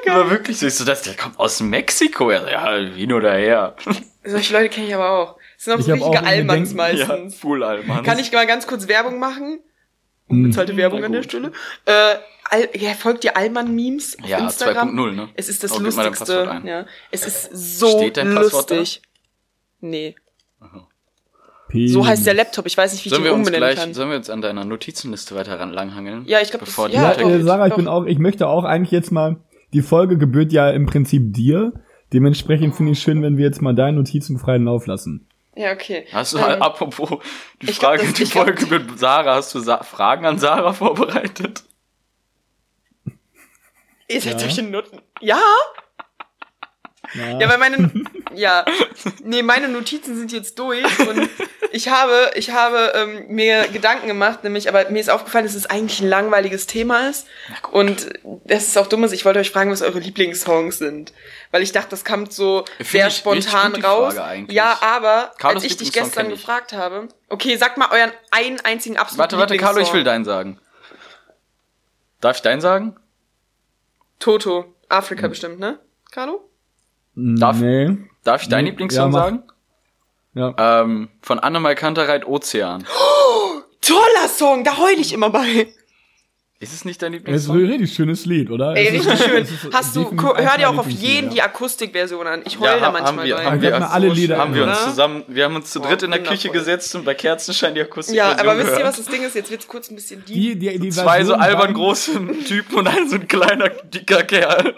S1: Ah,
S2: war wirklich so, ich so, das, der kommt aus Mexiko. Er so, ja, hin oder her.
S1: Solche Leute kenne ich aber auch. Das sind auch
S3: Ich
S1: so richtige Allmanns meistens.
S2: Ja, full Alman.
S1: Kann ich mal ganz kurz Werbung machen?
S3: Hm.
S1: Unbezahlte Werbung
S2: na
S1: an der. Stelle. Äh, Al ja, folgt ihr Allmann-Memes auf
S2: Ja,
S1: Instagram?
S2: 2.0, ne?
S1: Es ist das
S2: Oh, gib mal dein
S1: Lustigste. Ja. Es ist so
S2: Steht dein Passwort
S1: lustig. Nee.
S3: P-
S1: So heißt der Laptop. Ich weiß nicht, wie ich
S2: Sollen
S1: den
S2: wir uns
S1: umbenennen
S2: gleich,
S1: kann.
S2: sollen wir uns an deiner Notizenliste weiter langhangeln?
S1: Ja, ich glaub, das-
S2: Bevor die
S1: ja,
S3: Ja, äh, Sarah, ich
S1: doch.
S3: bin auch, ich möchte auch eigentlich jetzt mal, die Folge gebührt ja im Prinzip dir. Dementsprechend finde ich schön, wenn wir jetzt mal deine Notizen freien Lauf lassen.
S1: Ja, okay.
S2: Hast du,
S1: Ähm,
S2: apropos die
S1: ich glaub,
S2: Frage,
S1: das-
S2: die
S1: ich glaub-
S2: Folge mit Sarah, hast du Sa Fragen an Sarah vorbereitet?
S1: Ihr seid
S3: Ja.
S1: solche Nutten. Ja? Ja, weil meine, ja, nee, meine Notizen sind jetzt durch und ich habe, ich habe ähm, mir Gedanken gemacht, nämlich, aber mir ist aufgefallen, dass es eigentlich ein langweiliges Thema ist und das ist auch dumm, ist, ich wollte euch fragen, was eure Lieblingssongs sind, weil ich dachte, das kommt so
S2: Finde
S1: sehr spontan raus. Ja, aber
S2: Carlos
S1: als ich dich gestern gefragt habe, okay, sag mal euren einen einzigen absoluten
S2: Warte, warte, Carlo, ich will deinen sagen. Darf ich deinen sagen?
S1: Toto,
S2: Hm.
S1: Afrika bestimmt, ne? Carlo?
S2: Darf-
S3: Nee.
S2: Darf ich deinen
S3: Nee,
S2: Lieblingssong
S3: ja,
S2: sagen?
S3: Ja.
S2: Ähm, von Annemal Kantereit Ozean.
S1: Toller Song, da heul ich immer bei.
S2: Ist es nicht dein
S3: Es ist ein
S2: Lieblingssong?
S3: richtig schönes Lied, oder?
S1: Ey, richtig schön. Hast du, hör dir auch auf jeden die Akustikversion an. Ich heul
S2: Ja,
S1: da manchmal
S2: haben wir,
S1: bei.
S2: haben
S3: Wir
S2: wir,
S3: hatten alle Lieder
S2: haben wir uns
S1: oder?
S2: zusammen, wir haben uns zu
S1: Boah,
S2: dritt in der Küche gesetzt und bei Kerzenschein die Akustik
S1: ja, aber wisst ihr, was das Ding ist? Jetzt wird's kurz ein bisschen deep.
S3: Die, die, die
S2: Zwei so albern
S3: waren-
S2: große Typen und ein so ein kleiner, dicker Kerl.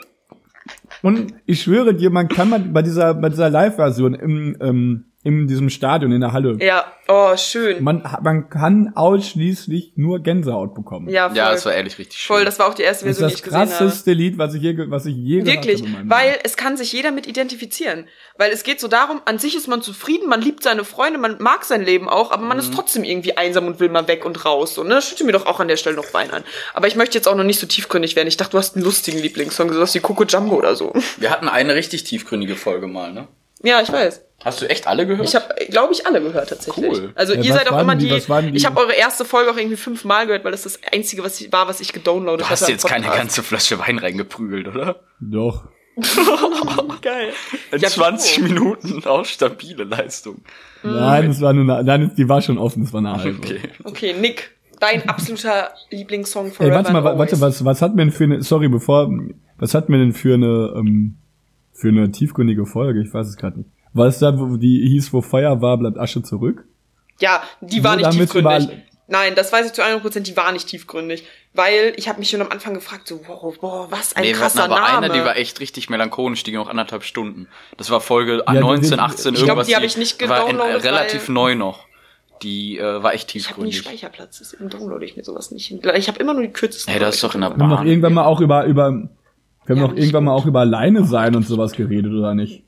S3: Und ich schwöre dir, man kann man bei dieser, bei dieser Live-Version im, ähm, in diesem Stadion, in der Halle,
S1: Ja, oh, schön.
S3: man, man kann ausschließlich nur Gänsehaut bekommen.
S1: Ja, voll.
S2: Ja, das war ehrlich richtig schön.
S1: voll, das war auch die erste
S3: Das ist
S1: Version, die
S3: das
S1: ich gesehen habe.
S3: krasseste Lied, was ich je, was ich je gehört
S1: Wirklich, weil
S3: Leben.
S1: es kann sich jeder mit identifizieren. Weil es geht so darum, an sich ist man zufrieden, man liebt seine Freunde, man mag sein Leben auch, aber
S3: Mhm.
S1: man ist trotzdem irgendwie einsam und will mal weg und raus. So, ne? Das schütte mir doch auch an der Stelle noch Wein an. Aber ich möchte jetzt auch noch nicht so tiefgründig werden. Ich dachte, du hast einen lustigen Lieblingssong, sowas wie Coco Jumbo oder so.
S2: Wir hatten eine richtig tiefgründige Folge mal, ne?
S1: Ja, ich weiß.
S2: Hast du echt alle gehört?
S1: Ich habe, glaube ich, alle gehört tatsächlich.
S2: Cool.
S1: Also
S3: Ja,
S1: ihr seid auch immer
S3: die-
S1: die. Ich habe eure erste Folge auch irgendwie fünfmal gehört, weil das das einzige was ich, war, was ich gedownloadet
S2: du hast
S1: hatte.
S2: jetzt keine ganze Flasche Wein reingeprügelt, oder?
S3: Doch.
S1: Geil.
S2: In
S1: Ja,
S2: 20
S1: so.
S2: Minuten auch stabile Leistung.
S3: Nein, es war nur eine, nein, die war schon offen, es war eine halbe.
S2: Okay.
S1: Okay, Nick, dein absoluter Lieblingssong
S3: Ey,
S1: forever
S3: warte mal, warte, was, was hat man für eine, sorry, bevor, was hat man denn für eine, ähm, für eine tiefgründige Folge? Ich weiß es gerade nicht. War es da, wo die hieß, wo Feuer war, bleibt Asche zurück?
S1: Ja, die war
S3: Nur
S1: nicht tiefgründig. Nein, das weiß ich zu 100 Prozent, die war nicht tiefgründig. Weil ich habe mich schon am Anfang gefragt, so, wow, boah, was ein
S2: Nee,
S1: krasser
S2: aber
S1: Name.
S2: eine, die war echt richtig melancholisch, die ging auch anderthalb Stunden. Das war Folge
S3: die-
S2: 19,
S3: die-
S2: 18,
S1: Ich glaub,
S2: irgendwas.
S1: die hab ich nicht
S2: war in,
S1: gedownloadet,
S2: relativ
S1: weil-
S2: neu noch. Die äh, war echt
S1: ich habe nie
S2: tiefgründig.
S1: Speicherplatz, deswegen downloade ich mir sowas nicht. Ich habe immer nur die kürzesten.
S2: Hey, das ist doch in der Bahn.
S3: irgendwann mal auch über, über, wir haben
S1: Ja,
S3: doch irgendwann mal auch über alleine sein und sowas geredet, oder nicht?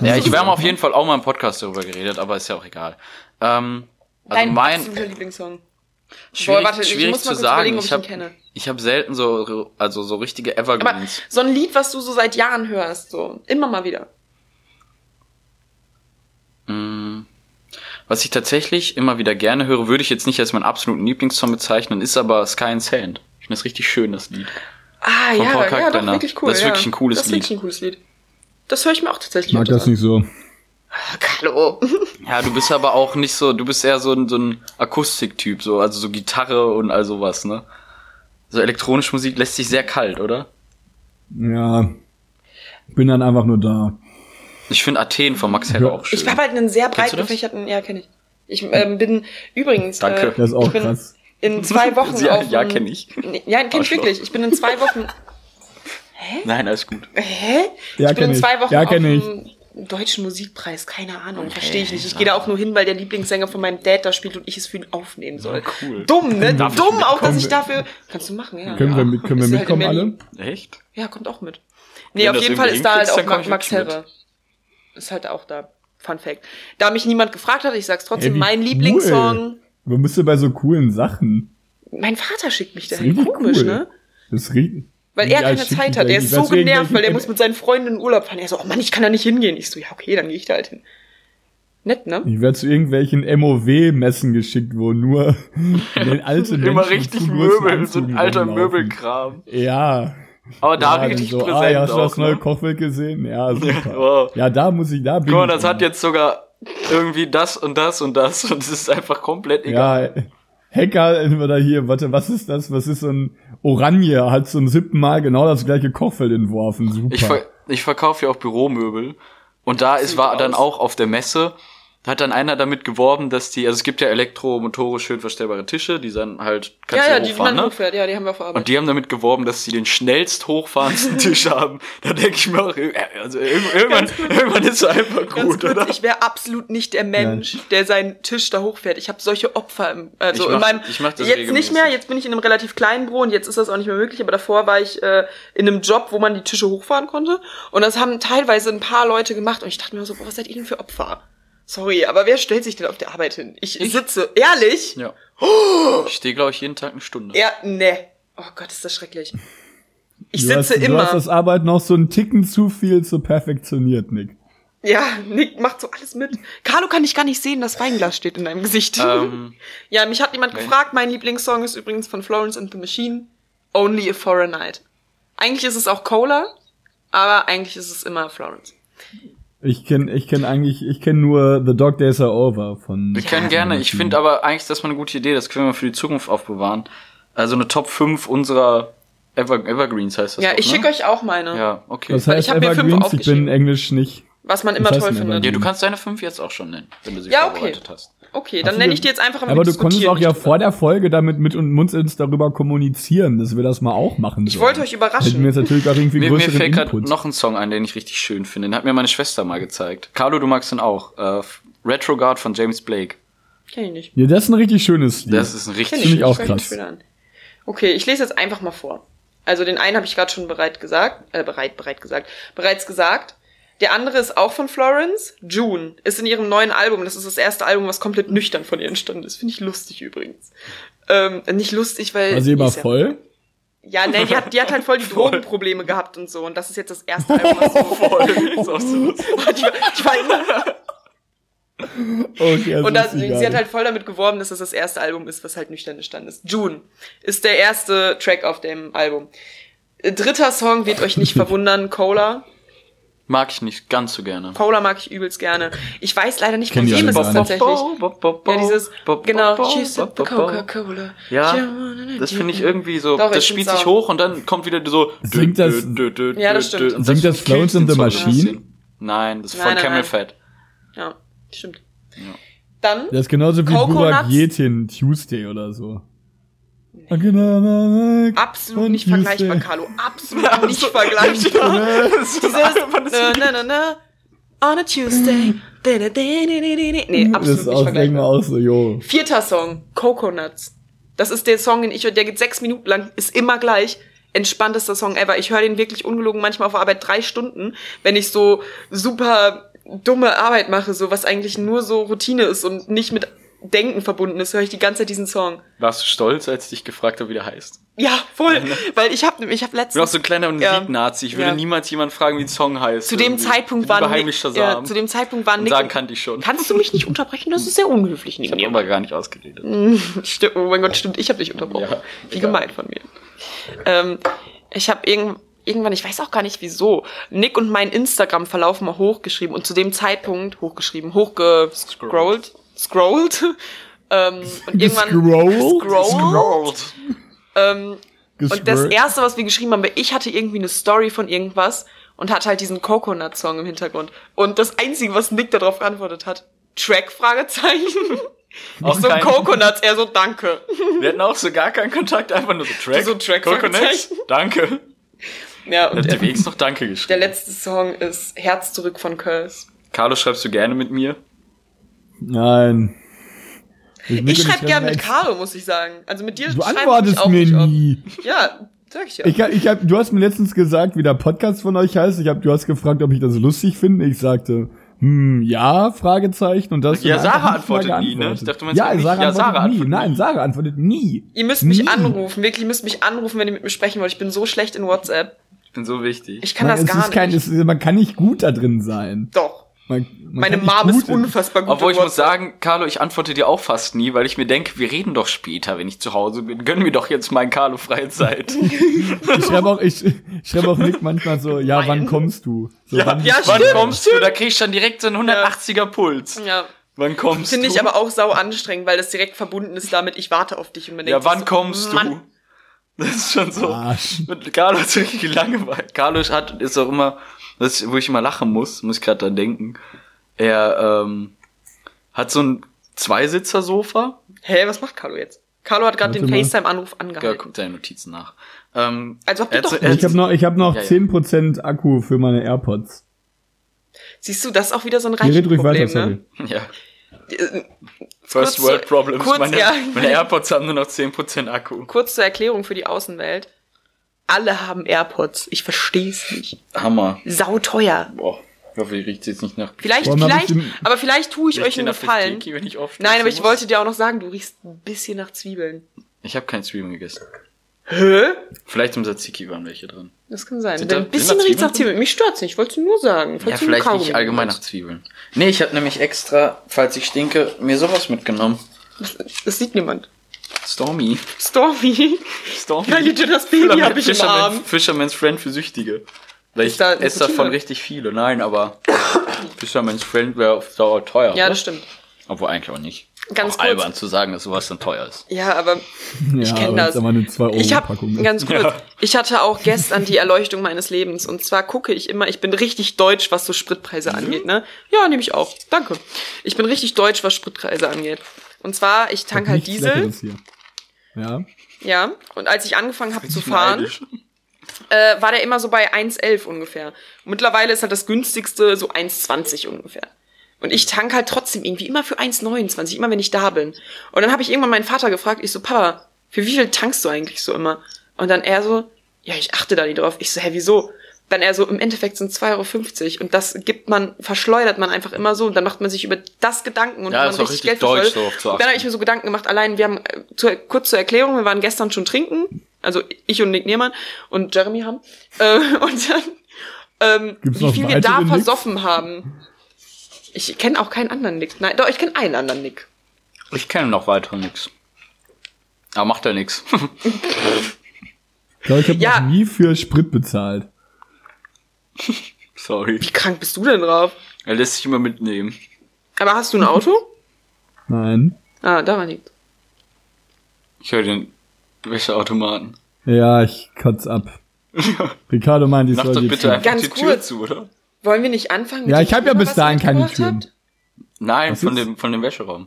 S2: Ja, ich, wir haben auf jeden Fall auch mal im Podcast darüber geredet, aber ist ja auch egal. Ähm, also
S1: Dein
S2: mein
S1: absoluter Lieblingssong.
S2: schwierig,
S1: warte, ich
S2: schwierig
S1: muss mal
S2: zu
S1: kurz überlegen,
S2: sagen.
S1: ob ich
S2: Ich
S1: ihn
S2: habe
S1: kenne.
S2: ich habe selten so also so richtige
S1: Aber
S2: Evergreens.
S1: so ein Lied, was du so seit Jahren hörst, so immer mal wieder.
S2: Mm. Was ich tatsächlich immer wieder gerne höre, würde ich jetzt nicht als meinen absoluten Lieblingssong bezeichnen, ist aber Sky and Sand. Ich finde das richtig schön, das Lied.
S1: Ah,
S2: Von
S1: ja,
S2: Paul
S1: ja, doch, wirklich cool.
S2: Das ist
S1: ja.
S2: wirklich ein cooles
S1: das ist
S2: Lied.
S1: wirklich ein cooles Lied. Das höre ich mir auch tatsächlich
S3: Ich mag das nicht so.
S1: an. Hallo.
S2: Ja, du bist aber auch nicht so, du bist eher so ein, so ein Akustiktyp, so, also so Gitarre und all sowas, ne? So elektronische Musik lässt sich sehr kalt, oder?
S3: Ja. Bin dann einfach nur da.
S2: Ich finde Athen von Max Herre
S3: Ja.
S2: auch schön.
S1: Ich habe halt einen sehr breit gefächerten, ja, kenne ich. Ich ähm, bin übrigens
S2: Danke.
S1: Äh,
S3: Das ist auch
S1: ich bin
S3: krass.
S1: In zwei Wochen
S2: Ja,
S1: auf
S2: ja,
S1: einem-
S2: kenn ich.
S1: Ja, kenn ich wirklich. Ich bin in zwei Wochen.
S2: Nein, alles gut.
S1: Hä?
S3: Ja,
S1: ich bin in zwei Wochen
S3: Ja,
S1: auf
S3: ich.
S1: dem deutschen Musikpreis. Keine Ahnung, verstehe ich nicht. Ich gehe da auch nur hin, weil der Lieblingssänger von meinem Dad da spielt und ich es für ihn aufnehmen soll.
S2: cool.
S1: Dumm, ne?
S2: Darf
S1: Dumm auch, dass
S3: mitkommen?
S1: ich dafür. Kannst du machen, ja.
S3: Können wir, mit, können wir
S1: ja halt
S3: mitkommen alle?
S2: Echt?
S1: Ja, kommt auch mit. Nee,
S2: Wenn
S1: auf jeden Fall ist da halt auch Max Herre. Ist halt auch da. Fun Fact. Da mich niemand gefragt hat, ich sag's trotzdem,
S3: Ey,
S1: mein
S3: cool.
S1: Lieblingssong.
S3: Man müsste bei so coolen Sachen.
S1: Mein Vater schickt mich
S3: Das ist
S1: dahin. Komisch,
S3: cool.
S1: ne?
S3: Das riecht.
S1: Weil er
S3: Ja,
S1: keine Zeit hat. Er ist so genervt, weil er muss mit seinen Freunden in Urlaub fahren. Er so, oh Mann, ich kann da nicht hingehen. Ich so, ja, okay, dann gehe ich da halt hin. Nett, ne?
S3: Ich werde zu irgendwelchen MOW-Messen geschickt, wo nur alte Menschen
S2: Immer richtig Möbel, so ein alter. Möbelkram.
S3: Ja.
S2: Aber da
S3: ja,
S2: richtig
S3: so,
S2: präsent
S3: ah, ja, hast du
S2: auch,
S3: das neue
S2: ne?
S3: Kochbild gesehen? Ja, super.
S2: Wow.
S3: Ja, da muss ich, da bin
S2: Guck mal,
S3: ich
S2: das hat jetzt sogar irgendwie das und das und das und es ist einfach komplett egal.
S3: Ja, Hacker oder hier, warte, was ist das? Was ist so ein Oranje? Hat so ein siebten Mal genau das gleiche Kochfeld entworfen. Super.
S2: Ich, ver ich verkaufe ja auch Büromöbel und da ist, war dann
S1: aus.
S2: auch auf der Messe, hat dann einer damit geworben, dass die, also es gibt ja elektromotorisch schön verstellbare Tische, die dann halt,
S1: Ja,
S2: kannst
S1: ja,
S2: du
S1: die, die
S2: hochfahren,
S1: man
S2: ne?
S1: hochfährt. Ja, die haben wir auf der Arbeit.
S2: Und die haben damit geworben, dass sie den schnellst hochfahrendsten Tisch haben. Da denke ich mir auch, äh, also irgendwann, irgendwann, ist es einfach gut,
S1: kurz,
S2: oder?
S1: ich wäre absolut nicht der Mensch, der seinen Tisch da hochfährt. Ich habe solche Opfer im, also
S2: Ich
S1: in
S2: mach-
S1: meinem
S2: ich mach das
S1: jetzt
S2: regelmäßig.
S1: nicht mehr, jetzt bin ich in einem relativ kleinen Büro und jetzt ist das auch nicht mehr möglich, aber davor war ich äh, in einem Job, wo man die Tische hochfahren konnte und das haben teilweise ein paar Leute gemacht und ich dachte mir so, boah, was seid ihr denn für Opfer? Sorry, aber wer stellt sich denn auf der Arbeit hin? Ich, sitze, ehrlich?
S2: Ja. Ich stehe, glaube ich, jeden Tag eine Stunde.
S1: Ja, ne. Oh Gott, ist das schrecklich. Ich
S3: du
S1: sitze
S3: hast, Du
S1: immer.
S3: hast das Arbeit noch so einen Ticken zu viel zu perfektioniert, Nick.
S1: ja, Nick macht so alles mit. Carlo kann ich gar nicht sehen, das Weinglas steht in deinem Gesicht.
S2: Ähm,
S1: Ja, mich hat jemand
S2: Okay.
S1: gefragt, mein Lieblingssong ist übrigens von Florence and the Machine, Only a For a Night. Eigentlich ist es auch Cola, aber eigentlich ist es immer Florence.
S3: Ich kenne ich kenn eigentlich, ich kenne nur The Dog Days Are Over von.
S2: wir können gerne, ich finde aber eigentlich, das ist mal eine gute Idee, das können wir für die Zukunft aufbewahren. Also eine Top 5 unserer Ever Evergreens heißt das
S1: Ja,
S2: doch,
S1: ich
S2: ne?
S1: schicke euch auch meine,
S2: Ja, okay.
S3: Das heißt
S1: ich hab mir fünf
S3: Evergreens, ich bin. Englisch nicht.
S1: was man immer
S3: heißt
S1: toll findet.
S2: Ja, du kannst deine 5 jetzt auch schon nennen, wenn du sie
S1: Ja, okay.
S2: vorbereitet hast.
S1: Okay, dann nenne ich dir jetzt einfach mal
S3: Aber du konntest auch ja
S1: nicht
S3: vor
S1: drüber.
S3: der Folge damit mit und uns uns darüber kommunizieren, dass wir das mal auch machen
S1: Ich
S3: sollen.
S1: wollte euch überraschen.
S3: Hätten wir jetzt natürlich auch irgendwie
S2: Mir, mir fällt gerade noch ein Song ein, den ich richtig schön finde. Den hat mir meine Schwester mal gezeigt. Carlo, du magst den auch. Äh, Retrograde von James Blake.
S1: Kenn ich nicht.
S3: Ja, das ist ein richtig schönes Lied.
S2: Das ist ein richtig
S3: Finde ich auch krass.
S1: Okay, ich lese jetzt einfach mal vor. Also den einen habe ich gerade schon bereit gesagt, äh, bereit, bereit gesagt, bereits gesagt. Der andere ist auch von Florence. June ist in ihrem neuen Album. Das ist das erste Album, was komplett nüchtern von ihr entstanden ist. Finde ich lustig übrigens. Ähm, nicht lustig, weil.
S3: War sie immer voll?
S1: Ja, nee, die hat, die hat halt voll die Drogenprobleme gehabt und so. Und das ist jetzt das erste Album, was so voll.
S2: ist auch so
S1: die, die war immer,
S3: Okay, das
S1: Und das, sie hat halt voll damit geworben, dass das das erste Album ist, was halt nüchtern entstanden ist. June ist der erste Track auf dem Album. Dritter Song wird euch nicht verwundern, Cola.
S2: Mag ich nicht ganz so gerne.
S1: Cola mag ich übelst gerne. Ich weiß leider nicht, von wem es ist tatsächlich. Ja, dieses, genau, she said the Coca-Cola.
S2: Ja, Das finde ich irgendwie so,
S1: Doch,
S2: das spielt sich hoch und dann kommt wieder so.
S3: Singt das-
S1: Ja, das stimmt.
S2: und
S3: Singt das and
S2: den
S3: the Machine?
S2: Nein, das ist
S1: Nein,
S2: von
S1: nein,
S2: Camel
S1: nein.
S2: Fat.
S1: Ja, stimmt. Dann,
S3: Das ist genauso wie
S1: Coconuts?
S3: Burak Yetin Tuesday oder so.
S1: Absolut nicht vergleichbar, Carlo. Absolut nicht vergleichbar. Dieses, na, na, na, on a Tuesday. Da, da, da, da, da, da. Nee,
S3: Das
S1: absolut
S3: ist
S1: nicht vergleichbar.
S3: aus so, jo.
S1: Vierter Song, Coconuts. Das ist der Song, den ich höre, der geht sechs Minuten lang, ist immer gleich. Entspanntester Song ever. Ich höre den wirklich ungelogen manchmal auf der Arbeit drei Stunden, wenn ich so super dumme Arbeit mache, so was eigentlich nur so Routine ist und nicht mit Denken verbunden ist, höre ich die ganze Zeit diesen Song.
S2: Warst du stolz, als ich dich gefragt habe, wie der heißt?
S1: Ja, voll. Weil ich habe ich hab
S2: Ich bin auch
S1: letztens
S2: so ein kleiner. Musiknazi. Ich würde
S1: Ja.
S2: niemals jemand fragen, wie ein Song heißt.
S1: zu dem
S2: irgendwie.
S1: Zeitpunkt waren
S2: heimlich
S1: Nick, ja, zu dem Zeitpunkt waren
S2: Und
S1: Nick
S2: sagen kannte ich schon.
S1: Kannst du mich nicht unterbrechen? Das ist sehr unhöflich
S2: Ich habe aber gar nicht ausgeredet.
S1: Stimmt, oh mein Gott, stimmt, ich habe dich unterbrochen.
S2: Ja,
S1: Wie gemein von mir. Ähm, ich habe irgend, irgendwann, ich weiß auch gar nicht wieso, Nick und mein Instagram-Verlauf mal hochgeschrieben und zu dem Zeitpunkt hochgeschrieben, hochgescrollt, scrolled. Ähm, und irgendwann
S3: Gescrollt?
S1: scrollt. Ähm, und das erste, was wir geschrieben haben, ich hatte irgendwie eine Story von irgendwas und hatte halt diesen Coconut-Song im Hintergrund. Und das Einzige, was Nick darauf geantwortet hat, Track? Fragezeichen.
S2: Auch
S1: so
S2: kein-
S1: Coconuts, er so danke.
S2: Wir hatten auch so gar keinen Kontakt, einfach nur so Track.
S1: So Track,
S2: Coconuts, danke.
S1: Ja,
S2: Und
S1: der,
S2: unterwegs noch Danke
S1: der
S2: geschrieben.
S1: letzte Song ist Herz zurück von Curse.
S2: Carlo, schreibst du gerne mit mir?
S3: Nein.
S1: Ich schreibe gern mit Carlo, muss ich sagen. Also mit dir
S3: Du
S1: schreibe ich
S3: antwortest
S1: auch
S3: mir
S1: nicht
S3: nie.
S1: Ja, sag ich ja.
S3: Ich, hab- ich hab, du hast mir letztens gesagt, wie der Podcast von euch heißt. Ich hab, du hast gefragt, ob ich das lustig finde. Ich sagte, hm, ja, Fragezeichen. Und das
S2: Ja, Sarah
S3: nicht
S2: antwortet nie, ne? Ich dachte, du meinst
S3: ja,
S2: wirklich,
S3: Sarah
S2: ja,
S3: antwortet
S2: Sarah
S3: nie.
S2: antwortet
S3: Nein,
S2: nie.
S3: Sarah antwortet nie.
S1: ihr müsst mich
S3: nie.
S1: anrufen, wirklich, ihr müsst mich anrufen, wenn ihr mit mir sprechen wollt. Ich bin so schlecht in WhatsApp.
S2: Ich bin so wichtig.
S1: Ich kann
S3: Man,
S1: das
S3: es
S1: gar
S3: ist kein,
S1: nicht.
S3: es ist, man kann nicht gut da drin sein.
S1: Doch.
S3: Man, man
S1: Meine Mom ist unfassbar gut
S2: Obwohl ich muss sagen, Carlo, ich antworte dir auch fast nie, weil ich mir denke, wir reden doch später, wenn ich zu Hause bin. Gönn mir doch jetzt mal Carlo freie Zeit.
S3: Ich schreibe auch, ich, ich schreibe auch Nick manchmal so, ja, wann
S1: Nein.
S3: kommst du? So,
S2: ja,
S3: wann,
S1: Ja,
S2: wann
S1: stimmt,
S2: kommst du? Da krieg ich dann direkt so einen 180er Puls.
S1: Ja.
S2: Wann kommst
S1: Finde
S2: du?
S1: ich aber auch sau anstrengend, weil das direkt verbunden ist damit, ich warte auf dich und man
S2: Ja,
S1: denkt sich
S2: wann
S1: so,
S2: kommst
S1: Mann,
S2: du? Das ist schon so.
S3: Arsch.
S2: Mit Carlo hat richtig Langeweile. Carlo hat, ist auch immer, das, wo ich immer lachen muss, muss ich gerade dran denken. Er ähm, hat so ein Zweisitzer-Sofa.
S1: Hä, was macht Carlo jetzt? Carlo hat gerade den. FaceTime-Anruf
S2: Ja,
S1: angehalten.
S2: guckt seine Notizen nach. Ähm,
S1: Also habt ihr doch
S3: Ich habe noch, ich hab noch
S2: Ja, ja.
S3: 10% Akku für meine AirPods.
S1: Siehst du, das ist auch wieder so ein
S3: redet ruhig weiter,
S1: ne?
S2: Ja. First
S1: Kurz
S2: World
S1: zu-
S2: Problems.
S1: kurz,
S2: meine,
S1: ja.
S2: meine AirPods haben nur noch 10% Akku.
S1: Kurz zur Erklärung für die Außenwelt. Alle haben AirPods. Ich verstehe es nicht.
S2: Hammer.
S1: Sauteuer.
S2: Boah. Ich hoffe, ich riecht jetzt nicht nach
S1: Vielleicht,
S3: hab
S1: vielleicht, aber vielleicht tue ich euch einen Gefallen.
S2: Tzatziki, wenn ich aufstoßen
S1: Nein, aber ich
S2: muss?
S1: wollte dir auch noch sagen, du riechst ein bisschen nach Zwiebeln.
S2: Ich habe kein Zwiebeln gegessen.
S1: Hä?
S2: Vielleicht im Tzatziki waren welche drin.
S1: Das kann sein.
S2: Sind da-
S1: ein bisschen riecht's nach
S2: Zwiebeln.
S1: Mich stört's nicht. Wollte nur sagen.
S2: Ja, vielleicht ich
S1: Kaugummi
S2: allgemein nach. Zwiebeln. Nee, ich habe nämlich extra, falls ich stinke, mir sowas mitgenommen.
S1: Das sieht niemand.
S2: Stormy.
S1: Stormy.
S2: Stormy.
S1: Geil, das Baby hab ich im
S2: Fisherman-
S1: Arm.
S2: Fisherman's Friend für Süchtige. Weil ich
S1: da
S2: esse davon richtig viele. Nein, aber Fisherman's Friend wäre auf Dauer teuer.
S1: Ja, das stimmt.
S2: Obwohl eigentlich auch nicht.
S1: Ganz
S2: auch
S1: kurz.
S2: albern zu sagen, dass sowas dann teuer ist.
S1: Ja, aber
S3: Ja,
S1: kenn
S3: aber
S1: das.
S3: ist aber eine 2 Euro
S1: ich habe
S3: ne?
S1: ganz kurz.
S2: Ja.
S1: Ich hatte auch gestern die Erleuchtung meines Lebens und zwar gucke ich immer. Ich bin richtig deutsch, was so Spritpreise angeht. Ne? Ja, nehme ich auch. Danke. Ich bin richtig deutsch, was Spritpreise angeht. Und zwar ich tank halt Diesel.
S3: Ja.
S1: Ja. Und als ich angefangen habe zu
S2: Ich
S1: fahren,
S2: neidisch.
S1: äh, war der immer so bei 1,11 ungefähr. Und mittlerweile ist halt das günstigste so 1,20 ungefähr. Und ich tank halt trotzdem irgendwie immer für 1,29, immer wenn ich da bin. Und dann habe ich irgendwann meinen Vater gefragt, ich so, Papa, für wie viel tankst du eigentlich so immer? Und dann er so, ja, ich achte da nicht drauf. Ich so, hä, wieso? Dann er so, im Endeffekt sind 2,50 Euro. Und das gibt man, verschleudert man einfach immer so. Und dann macht man sich über das Gedanken und
S2: Ja,
S1: man richtig
S2: richtig
S1: Geld
S2: deutsch,
S1: verschleudert.
S2: so zu
S1: und dann habe ich mir so Gedanken gemacht, allein, wir haben, äh, zur, kurz zur Erklärung, wir waren gestern schon trinken. Also ich und Nick Niermann und Jeremy haben. Äh, und dann, ähm,
S3: Gibt's
S1: wie viel wir da versoffen haben. Ich kenne auch keinen anderen Nick. Nein, doch, ich kenne einen anderen Nick.
S2: Ich kenne noch weitere nix. Aber macht ja nix.
S3: Ich glaube, ich habe
S1: Ja.
S3: noch nie für Sprit bezahlt.
S2: Sorry.
S1: Wie krank bist du denn drauf?
S2: Er lässt sich immer mitnehmen.
S1: Aber hast du ein Auto?
S3: Nein.
S1: Ah, da war nichts.
S2: Ich höre den Wäscheautomaten.
S3: Ja, ich kotz ab. Ricardo meint, ich
S2: Mach
S3: soll
S2: doch
S3: die
S2: bitte einfach
S1: Ganz
S2: die Tür
S1: kurz.
S2: zu, oder?
S1: Wollen wir nicht anfangen?
S3: Ja,
S1: dem
S3: ich hab ja bis dahin keine Türen.
S1: habt?
S2: Nein,
S3: Was
S2: von
S3: ist?
S2: dem, von dem Wäscheraum.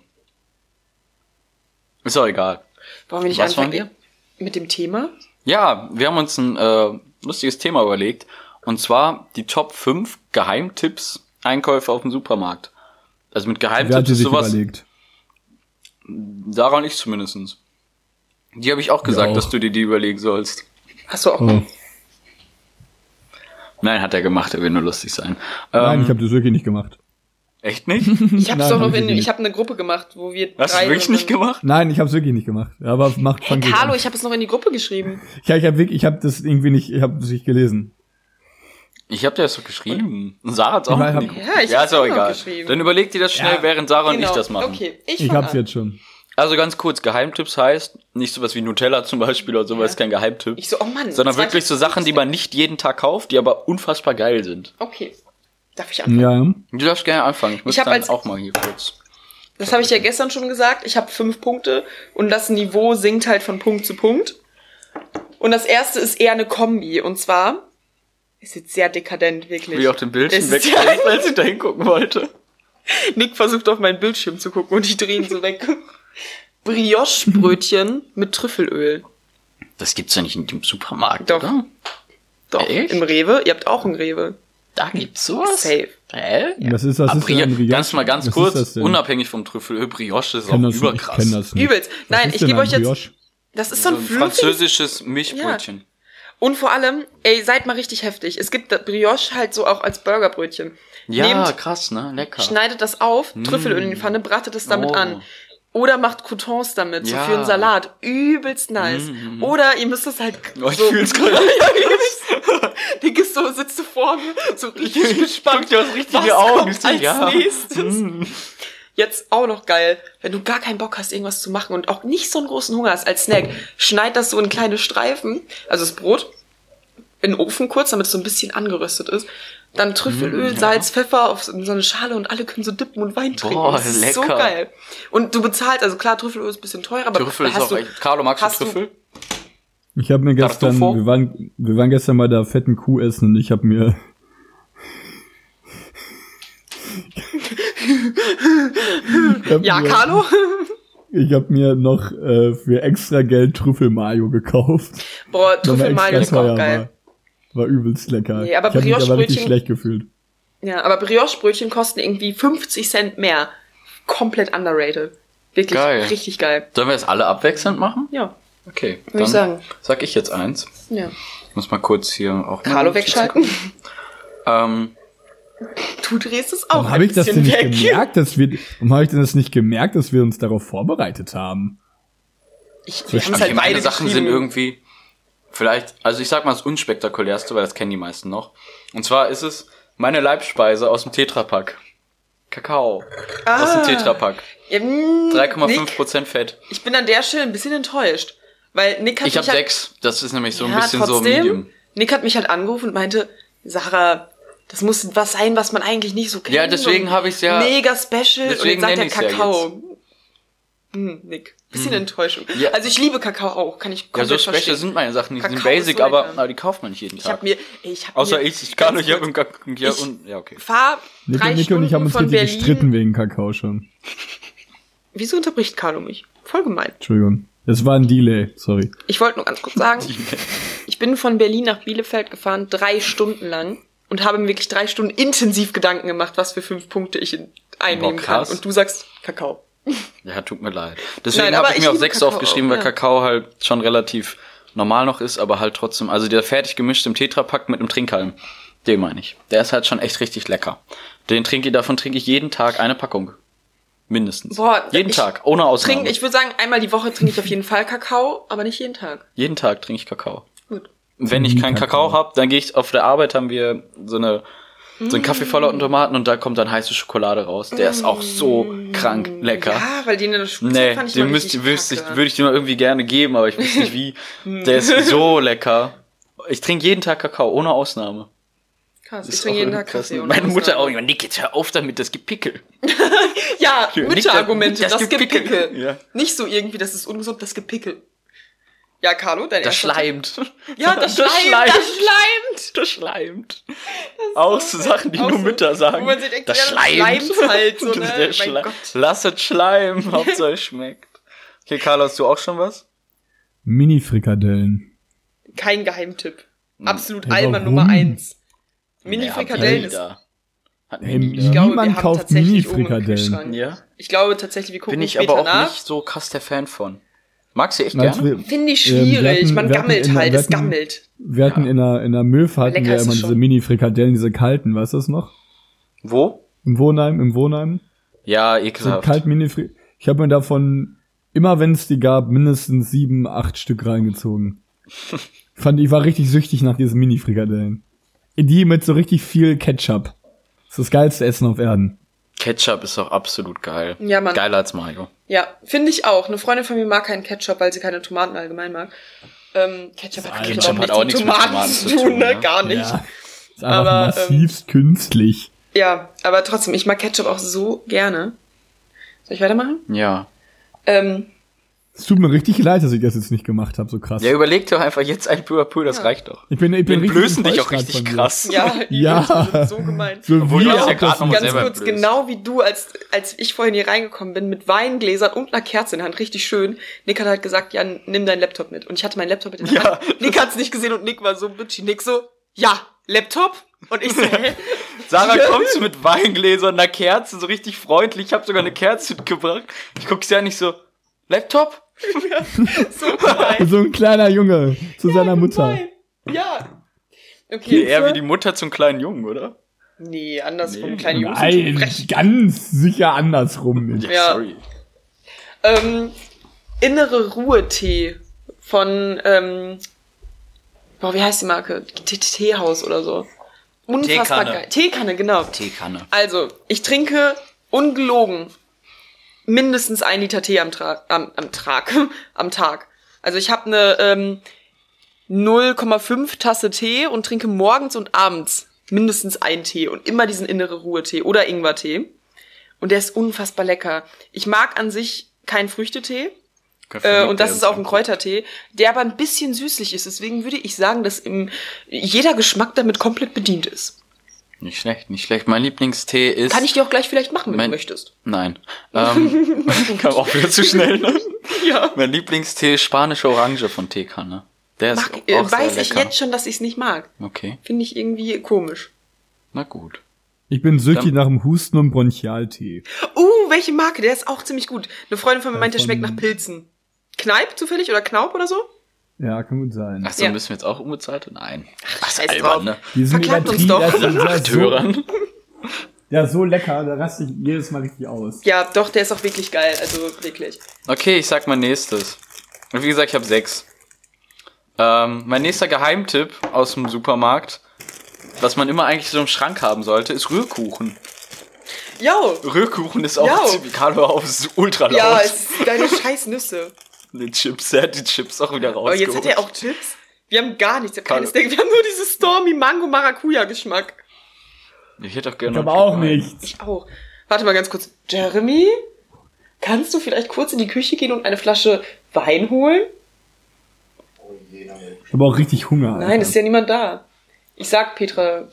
S2: Ist auch egal.
S1: Wollen wir nicht
S2: Was
S1: anfangen mit dem Thema?
S2: Ja, wir haben uns ein äh, lustiges Thema überlegt. Und zwar die Top 5 Geheimtipps Einkäufe auf dem Supermarkt. Also mit Geheimtipps
S3: die
S2: ist sowas,
S3: überlegt?
S2: Sarah und ich zumindestens. Die habe ich auch gesagt,
S3: auch.
S2: dass du dir die überlegen sollst.
S1: Hast du auch.
S3: Oh.
S2: Nein, hat er gemacht, er will nur lustig sein.
S3: Nein,
S2: Ähm,
S3: ich habe das wirklich nicht gemacht.
S2: echt nicht?
S1: Ich hab's
S3: Nein,
S1: doch noch
S3: hab ich
S1: in,
S3: nicht.
S1: ich habe eine Gruppe gemacht, wo wir
S2: Hast du
S1: drei
S2: wirklich nicht gemacht?
S3: Nein, ich habe es wirklich nicht gemacht. Aber macht
S1: Hey, Carlo,
S3: an.
S1: ich habe es noch in die Gruppe geschrieben.
S3: Ja, ich habe wirklich, ich habe das irgendwie nicht, ich habe das nicht gelesen.
S2: Ich habe dir das doch geschrieben. Und Sarah hat's auch in die
S3: hab-
S2: Gruppe.
S1: Ja, ich
S2: ja
S1: hab's
S2: ist auch
S1: noch
S2: egal.
S1: geschrieben.
S2: Dann überleg dir das schnell,
S3: Ja.
S2: während Sarah und ich
S1: Genau.
S2: das machen.
S1: Okay, ich,
S3: Ich hab's
S1: an.
S3: jetzt schon.
S2: Also ganz kurz, Geheimtipps heißt nicht sowas wie Nutella zum Beispiel oder sowas,
S1: Ja.
S2: kein Geheimtipp.
S1: Ich so, oh Mann.
S2: sondern
S1: 20
S2: wirklich so Sachen, die man nicht jeden Tag kauft, die aber unfassbar geil sind.
S1: Okay. Darf ich anfangen?
S3: Ja.
S2: Du darfst gerne anfangen. Ich muss
S1: Ich
S2: dann
S1: als-
S2: auch mal hier kurz.
S1: Das habe ich ja gestern schon gesagt. Ich habe fünf Punkte und das Niveau sinkt halt von Punkt zu Punkt. Und das erste ist eher eine Kombi. Und zwar ist jetzt sehr dekadent, wirklich.
S2: Will ich auch den Bildschirm wegdrehen, weil ich da hingucken wollte.
S1: Nick versucht auf meinen Bildschirm zu gucken und ich drehe ihn so weg. Brioche-Brötchen mit Trüffelöl.
S2: Das gibt's ja nicht in dem Supermarkt,
S1: Doch.
S2: oder?
S1: Doch,
S2: Echt?
S1: im Rewe. Ihr habt auch einen Rewe.
S2: Da gibt's sowas?
S1: Safe.
S2: Hä?
S3: Was ist, was
S2: Ah,
S3: ist denn
S2: Brio-
S3: ein Brioche?
S2: Ganz mal ganz
S3: Was
S2: kurz,
S3: das
S2: unabhängig vom Trüffelöl, Brioche ist
S3: Ich
S2: auch
S3: das nicht, ich
S2: überkrass.
S3: kenn das nicht.
S1: Übelst. Nein, ich gebe
S3: ein
S1: euch jetzt.
S3: Brioche?
S1: Das ist so ein
S2: ein
S1: fluffiges.
S2: französisches Milchbrötchen.
S1: Und vor allem, ey, seid mal richtig heftig. Es gibt das Brioche halt so auch als Burgerbrötchen.
S2: Ja,
S1: Nehmt,
S2: krass, ne? Lecker.
S1: schneidet das auf, Trüffelöl in die Pfanne, bratet es damit
S2: Oh.
S1: an. Oder macht Croutons damit, so
S2: Ja.
S1: für einen Salat. Übelst nice. Oder ihr müsst es halt
S2: Oh, ich
S1: so...
S2: fühl's gerade.
S1: Dick ist so, sitzt du vorne, so richtig gespannt.
S2: Guck dir aus richtige
S1: was
S2: Augen.
S1: kommt
S2: so,
S1: als
S2: ja.
S1: nächstes? Jetzt auch noch geil, wenn du gar keinen Bock hast, irgendwas zu machen und auch nicht so einen großen Hunger hast als Snack, schneid das so in kleine Streifen, also das Brot, in den Ofen kurz, damit es so ein bisschen angeröstet ist. Dann Trüffelöl,
S2: Mm, ja.
S1: Salz, Pfeffer auf so so eine Schale und alle können so dippen und Wein trinken.
S2: Boah,
S1: das ist so
S2: lecker.
S1: geil. Und du bezahlst, also klar, Trüffelöl ist ein bisschen teuer, aber
S2: Trüffel
S1: da
S2: ist
S1: hast
S2: auch
S1: du,
S2: echt. Carlo, magst
S1: hast
S2: du Trüffel?
S3: Ich habe mir gestern, wir waren, wir waren gestern bei der fetten Kuh essen und ich habe mir Ich hab
S1: ja,
S3: mir,
S1: Carlo?
S3: Ich habe mir noch äh, für extra Geld Trüffelmayo gekauft.
S1: Boah, Trüffelmayo ist auch geil.
S3: War. War übelst lecker.
S1: Nee, aber
S3: ich habe mich aber richtig
S1: Brioche-Brötchen-
S3: schlecht gefühlt.
S1: Ja, aber Brioche-Brötchen kosten irgendwie 50 Cent mehr. Komplett underrated. Wirklich
S2: Geil.
S1: richtig geil.
S2: Sollen wir das alle abwechselnd machen?
S1: Ja,
S2: Okay.
S1: würde ich sagen.
S2: Sag ich jetzt eins.
S1: Ja.
S2: Ich muss mal kurz hier auch.
S1: Carlo wegschalten.
S2: Ähm,
S1: Du drehst es auch
S3: Warum
S1: ein
S3: habe ich das denn nicht
S1: weg.
S3: gemerkt, dass wir, warum habe ich denn das nicht gemerkt, dass wir uns darauf vorbereitet haben?
S1: Ich, wir haben es halt
S2: meine
S1: beide
S2: Sachen sind irgendwie vielleicht, also ich sag mal das unspektakulärste, weil das kennen die meisten noch. Und zwar ist es meine Leibspeise aus dem Tetrapack. Kakao. Aus dem Tetrapack.
S1: Mm,
S2: 3,5
S1: Nick,
S2: Prozent Fett.
S1: ich bin an der Stelle ein bisschen enttäuscht. Weil Nick hat
S2: Ich habe
S1: mich halt,
S2: sechs. Das ist nämlich so ein
S1: ja,
S2: bisschen so
S1: trotzdem,
S2: medium.
S1: Nick hat mich halt angerufen und meinte, Sarah, das muss was sein, was man eigentlich nicht so kennt.
S2: Ja, deswegen habe ich's ja-
S1: Mega special.
S2: deswegen
S1: und jetzt sagt er
S2: ich's ja
S1: Kakao. Hm, Nick. Bisschen Enttäuschung.
S2: Ja.
S1: Also ich liebe Kakao auch, kann ich
S2: Ja,
S1: komplett
S2: so special
S1: verstehen.
S2: sind meine Sachen. Die sind
S1: Kakao ist
S2: basic,
S1: so
S2: aber, aber die kauft man nicht jeden
S1: Ich
S2: Tag.
S1: hab mir, ich hab
S2: Außer
S1: mir,
S2: ich. Ich kann nicht. Ich hab Kak ja,
S1: Ich-
S2: und, ja, okay.
S1: Fahr
S3: Nico,
S1: drei
S3: Nico
S1: Stunden
S3: und ich haben uns
S1: von Berlin.
S3: gestritten wegen Kakao schon.
S1: Wieso unterbricht Carlo mich? Voll gemein.
S3: Entschuldigung. Das war ein Delay, sorry.
S1: Ich wollte nur ganz kurz sagen, ich bin von Berlin nach Bielefeld gefahren, drei Stunden lang und habe mir wirklich drei Stunden intensiv Gedanken gemacht, was für fünf Punkte ich in- einnehmen
S2: Boah,
S1: kann. Und du sagst Kakao.
S2: Ja, tut mir leid. Deswegen habe ich mir auch sechs aufgeschrieben, weil
S1: ja.
S2: Kakao halt schon relativ normal noch ist, aber halt trotzdem, also der fertig gemischt im Tetrapack mit einem Trinkhalm. Den meine ich. Der ist halt schon echt richtig lecker. Den trinke ich, davon trinke ich jeden Tag eine Packung. Mindestens.
S1: Boah,
S2: jeden Tag, ohne Ausnahme.
S1: Trink, ich würde sagen, einmal die Woche trinke ich auf jeden Fall Kakao, aber nicht jeden Tag.
S2: jeden Tag trinke ich Kakao.
S1: Gut.
S2: Wenn ich keinen Kakao,
S3: Kakao.
S2: hab, dann gehe ich auf der Arbeit, haben wir so eine so einen Kaffee voller Tomaten und da kommt dann heiße Schokolade raus. Der ist auch so krank lecker.
S1: Ja, weil den in der Schule
S2: Nee,
S1: fand ich
S2: den müsst, wüsste ich, würde ich dir mal irgendwie gerne geben, aber ich weiß nicht wie. Der ist so lecker. Ich trinke jeden Tag Kakao, ohne Ausnahme.
S1: Krass, ich trinke jeden Tag. Kaffee.
S2: Meine Mutter auch immer, Nick, jetzt hör auf damit, das gibt Pickel.
S1: Ja, Mütterargumente,
S2: das
S1: das,
S2: gibt Pickel.
S1: Pickel.
S2: Ja.
S1: Nicht so irgendwie, das ist ungesund, das gibt Pickel. Ja, Carlo, dein
S2: Das
S1: erster Tipp?
S2: schleimt.
S1: Ja, das,
S2: Das
S1: schleimt,
S2: schleimt.
S1: das schleimt.
S2: Das schleimt. Auch so Sachen, die
S1: Auch
S2: nur
S1: so,
S2: Mütter sagen.
S1: wo man sich denkt,
S2: das
S1: ja, das
S2: schleimt.
S1: schleimt halt so,
S2: Das
S1: ne? Mein
S2: Schle
S1: Gott.
S2: Lass es schleimen, Hauptsache es schmeckt. Okay, Carla, hast du auch schon was?
S3: Mini-Frikadellen.
S1: Kein Geheimtipp. Absolut
S3: Ja,
S1: Alman? Nummer eins.
S2: Ja,
S1: Mini-Frikadellen
S2: hatten
S1: ist...
S2: da.
S3: Hey,
S1: Ich glaube,
S3: Niemand kauft Mini-Frikadellen.
S2: Ja?
S1: Ich glaube tatsächlich, wir gucken
S2: Bin ich
S1: später
S2: aber auch
S1: nach.
S2: nicht so krass der Fan von. Magst du echt
S3: Als
S2: gerne?
S1: Finde ich
S3: Ähm,
S1: schwierig.
S3: hatten-
S1: Man gammelt halt, es gammelt.
S3: wir hatten in der, in der Möw hatten
S1: Lecker
S3: wir immer
S1: es
S3: diese. Mini-Frikadellen, diese kalten, weißt du das noch?
S2: Wo?
S3: Im Wohnheim, im Wohnheim.
S2: Ja, ekelhaft.
S3: kalt mini -Fri Ich habe mir davon, immer wenn es die gab, mindestens sieben, acht Stück reingezogen. Fand, ich war richtig süchtig nach diesen Mini-Frikadellen. Die mit so richtig viel Ketchup. Das ist das geilste Essen auf Erden.
S2: Ketchup ist auch absolut geil.
S1: Ja, Mann.
S2: Geiler als Mayo.
S1: Ja, finde ich auch. Eine Freundin von mir mag keinen Ketchup, weil sie keine Tomaten allgemein mag. Ähm, Ketchup hat,
S2: Ketchup hat auch nichts mit Tomaten zu tun,
S1: ne?
S2: ne?
S1: Gar nicht. Ja.
S3: Ja. Ist einfach
S1: Aber,
S3: massivst künstlich.
S1: aber trotzdem, ich mag Ketchup auch so gerne. Soll ich weitermachen?
S2: Ja.
S1: Ähm,
S3: Es tut mir richtig leid, dass ich das jetzt nicht gemacht habe, so krass.
S2: Ja, überleg doch einfach jetzt ein peu à peu, das reicht doch.
S3: ich bin, ich
S2: Wir
S3: bin
S2: blößen dich auch richtig krass.
S1: Ja,
S3: Ja.
S1: Sind so gemein.
S3: So
S2: Obwohl
S3: wie
S2: ja
S3: das-
S2: noch
S1: Ganz kurz,
S2: blöd.
S1: genau wie du, als, als ich vorhin hier reingekommen bin, mit Weingläsern und einer Kerze in der Hand, richtig schön. Nick hat halt gesagt, ja, nimm deinen Laptop mit. Und ich hatte meinen Laptop mit in der
S2: Ja.
S1: Hand. Nick hat's nicht gesehen und Nick war so bitchy. Nick so, ja, Laptop? Und ich so, hä?
S2: Sarah kommst du mit Weingläsern, einer Kerze, so richtig freundlich. Ich habe sogar eine Kerze mitgebracht. Ich guck sie an, nicht so, Laptop?
S1: so gemein.
S3: So ein kleiner Junge zu seiner Mutter.
S1: Gemein. Ja.
S2: Nee,
S1: Okay.
S2: eher wie die Mutter zum kleinen Jungen, oder?
S1: Nee, andersrum.
S2: Nee.
S1: Kleine Jungs
S3: Nein, ganz sicher andersrum.
S1: Ja.
S2: sorry.
S1: Ähm, innere Ruhe-Tee von, ähm, boah, wie heißt die Marke? Teehaus oder so. Unfassbar
S2: Teekanne.
S1: geil. Teekanne, genau.
S2: Teekanne.
S1: Also, ich trinke ungelogen mindestens ein Liter Tee am, Tra am, am Tag. am Tag. Also ich habe eine ähm, 0,5 Tasse Tee und trinke morgens und abends mindestens einen Tee und immer diesen innere Ruhe-Tee oder Ingwertee. Und der ist unfassbar lecker. Ich mag an sich keinen Früchtetee. Äh, und das ist auch ein Kräutertee, der aber ein bisschen süßlich ist. Deswegen würde ich sagen, dass im, jeder Geschmack damit komplett bedient ist.
S2: Nicht schlecht, nicht schlecht. Mein Lieblingstee ist.
S1: Kann ich dir auch gleich vielleicht machen, wenn
S2: Mein-
S1: du möchtest.
S2: Nein. Ähm, kam auch wieder zu schnell, ne?
S1: Ja.
S2: Mein Lieblingstee ist spanische Orange von Teekanne. Der ist
S1: Mag, äh,
S2: auch sehr
S1: weiß ich jetzt schon, dass ich es nicht mag.
S2: Okay,
S1: Finde ich irgendwie komisch.
S2: na gut.
S3: Ich bin süchtig nach dem Husten und Bronchialtee.
S1: Uh, welche Marke? Der ist auch ziemlich gut. Eine Freundin von mir
S3: Ja,
S1: meint, der schmeckt nach Pilzen. Kneip zufällig oder Knaub oder so?
S3: Ja, kann gut sein.
S2: Ach so,
S1: Ja.
S2: müssen wir jetzt auch unbezahlte? Nein. Ach,
S1: scheiß
S2: albern, ne?
S3: Die sind
S1: Verklagt uns doch.
S3: so, ja, so lecker, da raste ich jedes Mal richtig aus.
S1: Ja, doch, der ist auch wirklich geil. Also wirklich.
S2: Okay, ich sag mein nächstes. Und wie gesagt, ich habe sechs. Ähm, mein nächster Geheimtipp aus dem Supermarkt, was man immer eigentlich so im Schrank haben sollte, ist Rührkuchen.
S1: Jo!
S2: Rührkuchen ist auch
S1: Ja.
S2: ziemlich, Carlo auf, ist ultra laut.
S1: Ja, es ist deine scheiß Nüsse.
S2: Die Chips, er hat die Chips auch wieder
S1: Aber
S2: rausgeholt.
S1: jetzt hat er auch Chips. Wir haben gar nichts. Ich hab
S2: Carlo.
S1: keines Steak. Wir haben nur dieses Stormy Mango Maracuja Geschmack.
S2: Ich hätte auch gerne
S3: Ich
S2: noch
S3: habe auch nichts.
S1: Ich auch. Warte mal ganz kurz. Jeremy? Kannst du vielleicht kurz in die Küche gehen und eine Flasche Wein holen?
S3: Ich habe auch richtig Hunger.
S1: Nein, es ist ja niemand da. Ich sag Petra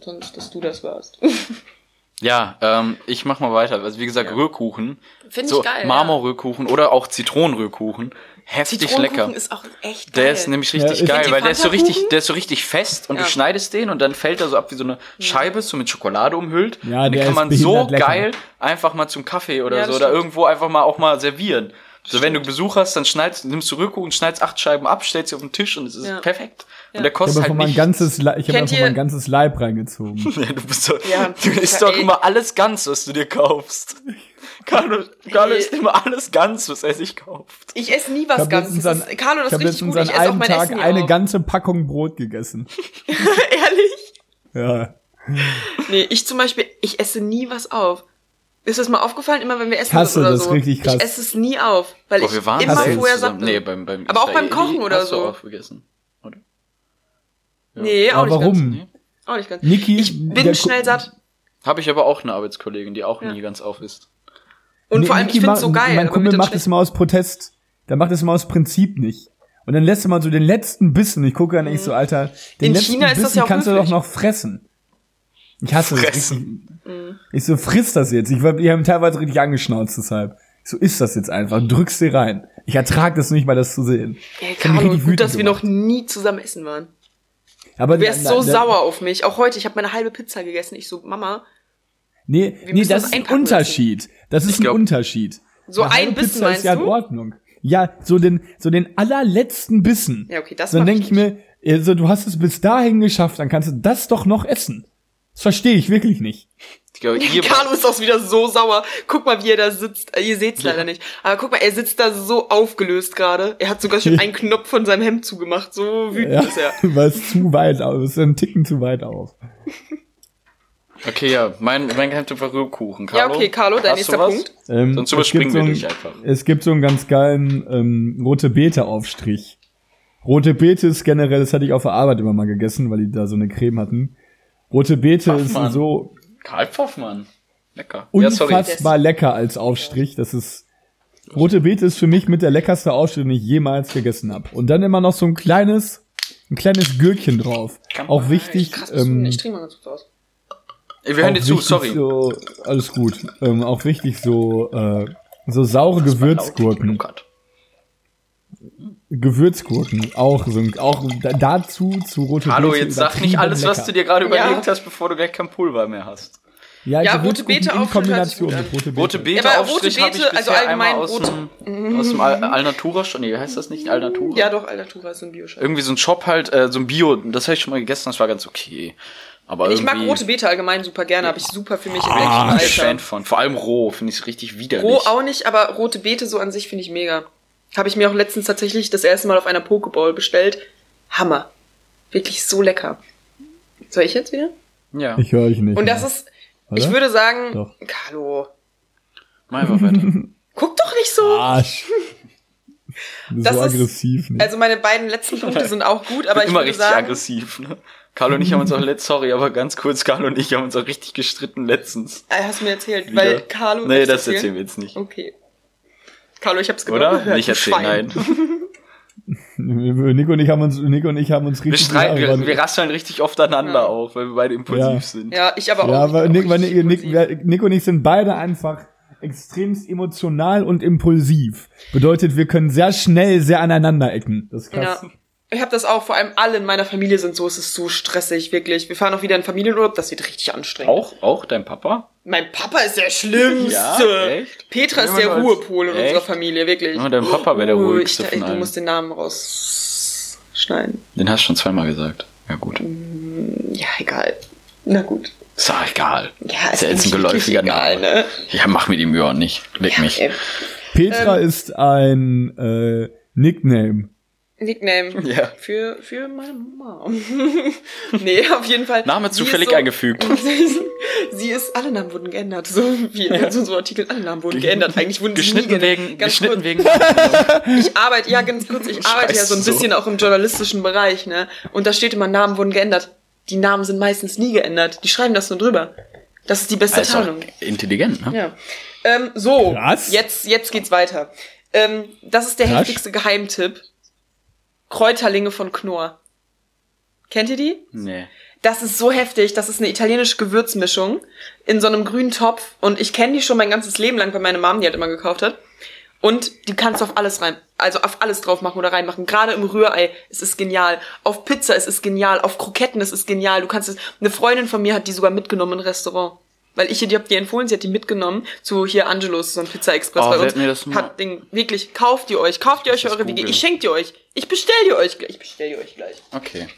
S1: sonst, dass du das warst.
S2: Ja, ähm, ich mach mal weiter. Also wie gesagt, Rührkuchen.
S1: Finde
S2: so
S1: ich geil.
S2: Marmorrührkuchen oder auch Zitronenrührkuchen. Heftig lecker.
S1: ist auch echt geil.
S2: Der ist nämlich richtig
S3: Ja,
S2: geil, weil der ist so richtig, der ist so richtig fest und
S1: Ja.
S2: du schneidest den und dann fällt er so ab wie so eine Scheibe, so mit Schokolade umhüllt.
S3: Ja,
S2: und den kann
S3: ist
S2: man so
S3: lecker.
S2: geil einfach mal zum Kaffee oder
S1: Ja,
S2: so
S1: das
S2: oder
S1: stimmt.
S2: irgendwo einfach mal auch mal servieren. So, wenn du Besuch hast, dann schneidest, nimmst du Rührkuchen, schneidest acht Scheiben ab, stellst sie auf den Tisch und es ist
S1: Ja.
S2: perfekt.
S1: Ja.
S2: Und der
S3: Ich
S2: kostet
S3: habe
S2: halt
S3: einfach mein ganzes, Le- ich habe einfach mein ganzes Leib reingezogen.
S2: Ja, du bist so,
S1: Ja,
S2: du isst doch
S1: ey.
S2: immer alles ganz, was du dir kaufst. Carlo, Carlo isst immer alles ganz, was er sich kauft.
S1: Ich esse nie
S3: Ich
S1: was Ganzes.
S3: an,
S1: ist, Carlo, das
S3: ich
S1: ist
S3: hab
S1: richtig gut.
S3: an
S1: Ich esse auch
S3: einem
S1: mein
S3: Tag
S1: Essen
S3: eine
S1: auf.
S3: ganze Packung Brot gegessen.
S1: Ehrlich?
S3: Ja.
S1: Nee, ich zum Beispiel, ich esse nie was auf. Ist das mal aufgefallen, immer wenn wir essen
S3: hasse
S1: oder
S3: das
S1: so?
S3: richtig krass.
S1: Ich esse es nie auf, weil
S2: Boah,
S1: ich
S2: wir waren
S1: immer
S3: Hast du
S1: vorher satt bin.
S2: Nee, beim, beim
S1: Aber auch beim Kochen oder
S2: hast
S1: so.
S2: Du aufgegessen, oder?
S1: Nee, auch
S3: Aber
S1: nicht
S3: warum?
S1: ganz. Auch nicht ganz.
S3: Niki,
S1: ich bin schnell satt.
S2: Habe ich aber auch eine Arbeitskollegin, die auch
S1: Ja.
S2: nie ganz auf ist.
S1: Und
S3: Nee,
S1: vor allem,
S3: Niki
S1: ich find's
S3: macht-
S1: so geil.
S3: Mein Kumpel macht es immer aus Protest. Der macht es immer aus Prinzip nicht. Und dann lässt er mal so den letzten Bissen. Ich gucke dann echt so, Alter, den
S1: In
S3: letzten
S1: China ist das
S3: Bissen
S1: ja auch
S3: kannst du
S1: möglich.
S3: doch noch fressen. Ich hasse das
S2: Fressen.
S3: richtig. Ich so, friss das jetzt. Ich war, die haben teilweise richtig angeschnauzt deshalb. Ich so, isst das jetzt einfach. Drückst dir rein. Ich ertrag das nicht mal, das zu sehen. Das mich
S1: Carlo, gut, dass wir noch nie zusammen essen waren.
S3: Aber
S1: Du wärst
S3: na-
S1: so
S3: na-
S1: sauer auf mich. Auch heute, ich habe meine halbe Pizza gegessen. Ich so, Mama,
S3: Nee, nee, das
S1: das
S3: ist ein Unterschied. Das ist
S2: glaub-
S3: ein Unterschied.
S1: So
S3: Eine
S1: ein Bissen
S3: Pizza
S1: meinst
S3: ist ja
S1: du?
S3: in Ordnung. Ja, so den, so den allerletzten Bissen.
S1: Ja, okay, das
S3: Dann denke
S1: ich
S3: ich mir, also, du hast es bis dahin geschafft, dann kannst du das doch noch essen. Das verstehe ich wirklich nicht.
S2: Ich glaube, ihr
S1: Carlo ist auch wieder so sauer. Guck mal, wie er da sitzt. Äh, Ihr seht's leider nicht. Aber guck mal, er sitzt da so aufgelöst gerade. Er hat sogar schon einen Knopf von seinem Hemd zugemacht. So wütend
S3: Ja,
S1: ist er.
S3: weil es zu weit auf, es ist ein Ticken zu weit auf.
S2: Okay, ja, mein, mein Geheimtipp war Rührkuchen.
S1: Ja,
S2: Carlo,
S1: okay, Carlo, dein nächster? Punkt.
S3: Ähm,
S2: Sonst überspringen
S3: gibt so
S2: wir
S3: ein-
S2: dich einfach.
S3: Es gibt so einen ganz geilen ähm, rote Beete Aufstrich. Rote Beete ist generell, das hatte ich auf der Arbeit immer mal gegessen, weil die da so eine Creme hatten. Rote Beete ist so
S2: Karl Pfaffmann. Lecker. Ja,
S3: unfassbar lecker als Aufstrich. Das ist Rote Beete ist für mich mit der leckerste Aufschnitt, den ich jemals gegessen habe. Und dann immer noch so ein kleines, ein kleines Gürkchen drauf. Auch wichtig.
S1: Krass,
S3: ähm,
S1: ich trinke mal ganz kurz aus.
S2: Ey, wir hören dir zu, sorry.
S3: So, alles gut. Ähm, auch wichtig so, äh, so saure Gewürzgurken. Gewürzgurken, auch so, ein- auch da- dazu zu rote
S2: Hallo,
S3: Beete
S2: jetzt sag nicht alles, was
S3: lecker.
S2: du dir gerade
S1: Ja.
S2: überlegt hast, bevor du gleich kein Pulver mehr hast.
S3: Ja,
S1: Ja, rote Beete
S3: in Kombination mit rote Beete.
S2: Rote Beete
S1: Ja, aber rote Beete, also
S2: einmal
S1: allgemein
S2: aus
S1: rote-
S2: dem, aus dem Al Alnatura schon, nee, wie heißt das nicht? Alnatura?
S1: Ja, doch, Alnatura ist so ein Bioschein.
S2: Irgendwie so ein Shop halt, äh, so ein Bio, das habe ich schon mal gegessen, das war ganz okay. Aber
S1: Ich mag rote Beete allgemein super gerne, habe ich super für mich im
S3: Ah,
S1: letzten
S2: ich Fan
S1: Alter.
S2: von. Vor allem roh, finde ich richtig widerlich.
S1: Roh auch nicht, aber rote Beete so an sich finde ich mega. Habe ich mir auch letztens tatsächlich das erste Mal auf einer Pokeball bestellt. Hammer. Wirklich so lecker. Soll ich jetzt wieder?
S2: Ja,
S3: Ich höre euch nicht.
S1: Und das
S3: mehr.
S1: ist,
S3: Oder?
S1: ich würde sagen,
S3: Doch.
S1: Carlo,
S2: mal einfach weiter.
S1: guck doch nicht so.
S3: Arsch.
S1: Das
S3: so
S1: ist-
S3: aggressiv. Ne?
S1: Also meine beiden letzten Punkte sind auch gut, aber ich
S2: immer
S1: würde
S2: richtig
S1: sagen,
S2: aggressiv, ne? Carlo und ich haben uns auch letzt, sorry, aber ganz kurz, Carlo und ich haben uns auch richtig gestritten letztens.
S1: äh, hast du mir erzählt,
S2: Wieder.
S1: weil Carlo.
S2: Nee, das erzählen wir jetzt nicht.
S1: Okay. Carlo, ich hab's genau
S2: Oder?
S1: gehört.
S2: nicht erzählen,
S1: Schwein.
S2: nein.
S3: Nico und ich haben uns, Nico und ich haben uns
S2: Wir
S3: richtig
S2: streiten, wir, wir rasseln richtig oft aneinander
S1: Ja.
S2: auch, weil wir beide impulsiv
S3: Ja.
S2: sind.
S1: Ja, ich aber auch.
S3: Ja,
S1: bin
S3: Nick, Nick, Nick, wir- Nico und ich sind beide einfach extremst emotional und impulsiv. Bedeutet, wir können sehr schnell sehr aneinander ecken. Das ist krass.
S1: Ja. Ich habe das auch, vor allem alle in meiner Familie sind so, es ist so stressig, wirklich. Wir fahren auch wieder in Familienurlaub, das wird richtig anstrengend.
S2: Auch, auch dein Papa?
S1: Mein Papa ist der Schlimmste.
S2: Ja, echt?
S1: Petra ist
S2: Ja,
S1: der Ruhepol in
S2: echt?
S1: unserer Familie, wirklich.
S2: Ja, dein Papa wäre der
S1: Uh,
S2: ruhigste
S1: ich,
S2: von
S1: Du
S2: allen.
S1: musst den Namen rausschneiden.
S2: Den hast du schon zweimal gesagt. Ja, gut.
S1: Ja, egal. Na gut.
S2: Ist doch egal.
S1: Ja,
S2: ist ja jetzt ein geläufiger
S1: egal,
S2: Name.
S1: ne?
S2: Ja, mach mir die Mühe auch nicht. Leg mich.
S1: Äh,
S3: Petra
S1: Ähm.
S3: ist ein äh, Nickname.
S1: Nickname.
S2: Ja.
S1: Für, für meine Mom. nee, auf jeden Fall.
S2: Name zufällig
S1: so,
S2: eingefügt.
S1: sie ist, alle Namen wurden geändert. So wie in so so Artikeln, alle Namen wurden geändert. Eigentlich wurden sie nie
S2: Geschnitten
S1: geändert.
S2: wegen,
S1: Ganz
S2: geschnitten
S1: kurz.
S2: wegen.
S1: Ich arbeite, ja, ganz kurz, ich arbeite ja
S2: Scheiße,
S1: so ein
S2: so.
S1: bisschen auch im journalistischen Bereich, ne? Und da steht immer, Namen wurden geändert. Die Namen sind meistens nie geändert. Die schreiben das nur drüber. Das ist die beste
S2: Also
S1: Tarnung.
S2: intelligent, ne?
S1: Ja. Ähm, so,
S3: Krass.
S1: jetzt, jetzt geht's weiter. Ähm, das ist der
S3: Krass.
S1: heftigste Geheimtipp. Kräuterlinge von Knorr. Kennt ihr die?
S2: Nee.
S1: Das ist so heftig. Das ist eine italienische Gewürzmischung in so einem grünen Topf. Und ich kenne die schon mein ganzes Leben lang, weil meine Mom die halt immer gekauft hat. Und die kannst du auf alles rein, also auf alles drauf machen oder reinmachen. Gerade im Rührei, es ist genial. Auf Pizza es ist genial. Auf Kroketten es ist genial. Du kannst es. Eine Freundin von mir hat die sogar mitgenommen ein Restaurant. Weil ich die hab die empfohlen, sie hat die mitgenommen zu hier Angelos, so ein Pizza Express
S2: Oh,
S1: bei uns.
S2: hat mir das mal-
S1: Hat den, wirklich, kauft ihr euch, kauft ihr euch eure WG. Ich schenk die euch. Ich bestell die euch gleich. Ich bestell die euch gleich.
S2: Okay.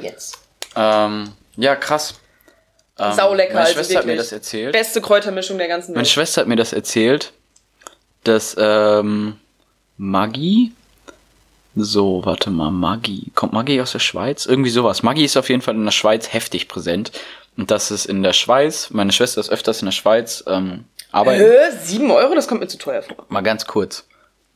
S1: Jetzt.
S2: Ähm, ja, krass. Ähm,
S1: Saulecker,
S2: Meine
S1: also
S2: Schwester hat mir das erzählt.
S1: Beste Kräutermischung der ganzen
S2: Meine
S1: Welt.
S2: Schwester hat mir das erzählt, dass ähm, Maggi, so, warte mal, Maggi, kommt Maggi aus der Schweiz? Irgendwie sowas. Maggi ist auf jeden Fall in der Schweiz heftig präsent. Und das ist in der Schweiz, meine Schwester ist öfters in der Schweiz, ähm, arbeiten.
S1: Äh, sieben Euro? Das kommt mir zu teuer vor.
S2: Mal ganz kurz.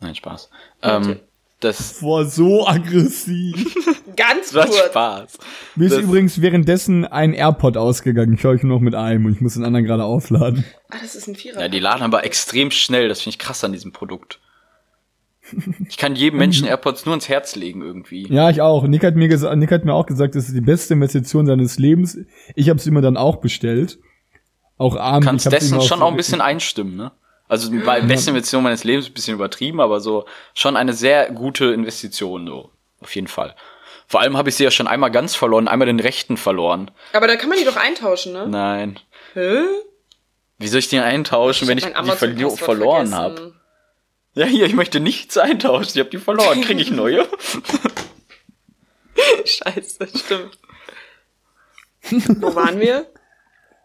S2: Nein, Spaß. Ähm, das,
S3: Boah, so aggressiv.
S1: Ganz
S2: das
S1: kurz.
S2: Spaß.
S3: Mir ist
S2: Das-
S3: übrigens währenddessen ein AirPod ausgegangen. Ich höre euch nur noch mit einem und ich muss den anderen gerade aufladen.
S1: Ah, das ist ein Vierer.
S2: Ja, die laden aber extrem schnell. Das finde ich krass an diesem Produkt. Ich kann jedem Menschen AirPods nur ins Herz legen irgendwie.
S3: Ja, ich auch. Nick hat mir gesagt, Nick hat mir auch gesagt, das ist die beste Investition seines Lebens. Ich habe es immer dann auch bestellt. Auch abends.
S2: kannst
S3: ich hab's
S2: dessen schon auch ein bisschen einstimmen, ne? Also bei beste Investition meines Lebens ein bisschen übertrieben, aber so schon eine sehr gute Investition, so. Auf jeden Fall. Vor allem habe ich sie ja schon einmal ganz verloren, einmal den rechten verloren.
S1: Aber da kann man die doch eintauschen, ne?
S2: Nein.
S1: Hä?
S2: Wie soll ich den eintauschen, wenn ich die verloren habe? Ja, hier, ich möchte nichts eintauschen. Ich habe die verloren. Kriege ich neue?
S1: Scheiße, stimmt. Wo waren wir?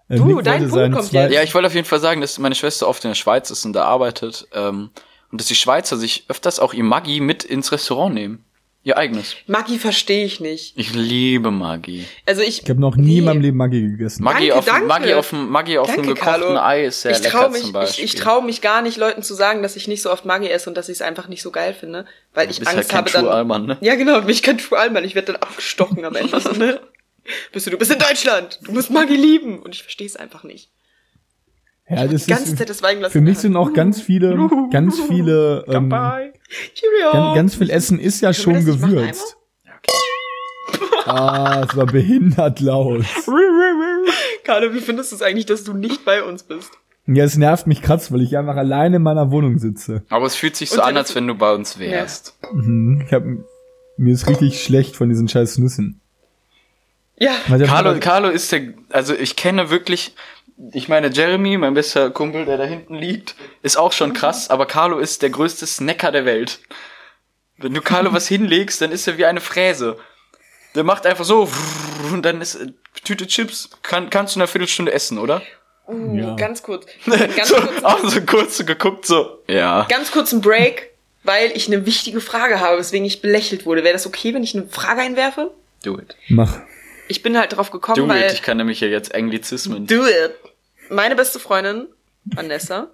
S3: Äh,
S1: Du,
S3: Nick
S1: dein Punkt kommt jetzt.
S2: Ja, ich wollte auf jeden Fall sagen, dass meine Schwester oft in der Schweiz ist und da arbeitet. Ähm, und dass die Schweizer sich öfters auch ihr Maggi mit ins Restaurant nehmen. Ihr eigenes.
S1: Maggi verstehe ich nicht.
S2: Ich liebe Maggi.
S1: Also ich.
S3: Ich habe noch nie in
S1: Nee.
S3: meinem Leben Maggi gegessen.
S2: Maggi
S1: Danke,
S2: auf,
S1: danke.
S2: Maggi auf, dem- Maggi auf einem
S1: Danke,
S2: gekochten
S1: Carlo.
S2: Ei ist sehr
S1: ich
S2: lecker
S1: trau mich,
S2: zum
S1: ich,
S2: Beispiel.
S1: ich traue mich gar nicht, Leuten zu sagen, dass ich nicht so oft Maggi esse und dass ich es einfach nicht so geil finde, weil ich
S2: bist
S1: Angst
S2: halt kein
S1: habe dann.
S2: True Allmann, ne?
S1: Ja, genau, bin ich kein True Allmann. Ich werde dann abgestochen am Ende. So, ne? Bist du, du bist in Deutschland. Du musst Maggi lieben. Und ich verstehe es einfach nicht.
S3: Ja, das
S1: Die ganze
S3: ist,
S1: Zeit das Weinglas.
S3: für mich sind auch ganz viele, ganz viele, ähm, ganz, ganz viel Essen ist ja schon
S1: Können machen
S3: gewürzt. Ah, es war behindert laut.
S1: Carlo, wie findest du es eigentlich, dass du nicht bei uns bist?
S3: Ja, es nervt mich krass, weil ich einfach alleine in meiner Wohnung sitze.
S2: Aber es fühlt sich so
S1: Und
S2: an, als wenn du bei uns wärst.
S3: Mhm. Ich hab, mir ist richtig schlecht von diesen scheiß Nüssen.
S1: Ja.
S2: Carlo, Carlo ist der, also ich kenne wirklich, ich meine, Jeremy, mein bester Kumpel, der da hinten liegt, ist auch schon krass, aber Carlo ist der größte Snacker der Welt. Wenn du Carlo was hinlegst, dann ist er wie eine Fräse. Der macht einfach so und dann ist äh, Tüte Chips. Kann, kannst du in einer Viertelstunde essen, oder?
S1: Uh,
S3: Ja.
S1: Ganz kurz. Ganz
S2: so,
S1: kurz.
S2: auch so kurz so geguckt, so. Ja.
S1: Ganz kurz ein Break, weil ich eine wichtige Frage habe, weswegen ich belächelt wurde. Wäre das okay, wenn ich eine Frage einwerfe?
S2: Do it.
S3: Mach.
S1: Ich bin halt drauf gekommen,
S2: Do
S1: weil.
S2: it. Ich kann nämlich ja jetzt Anglizismen.
S1: Do it. Meine beste Freundin, Vanessa,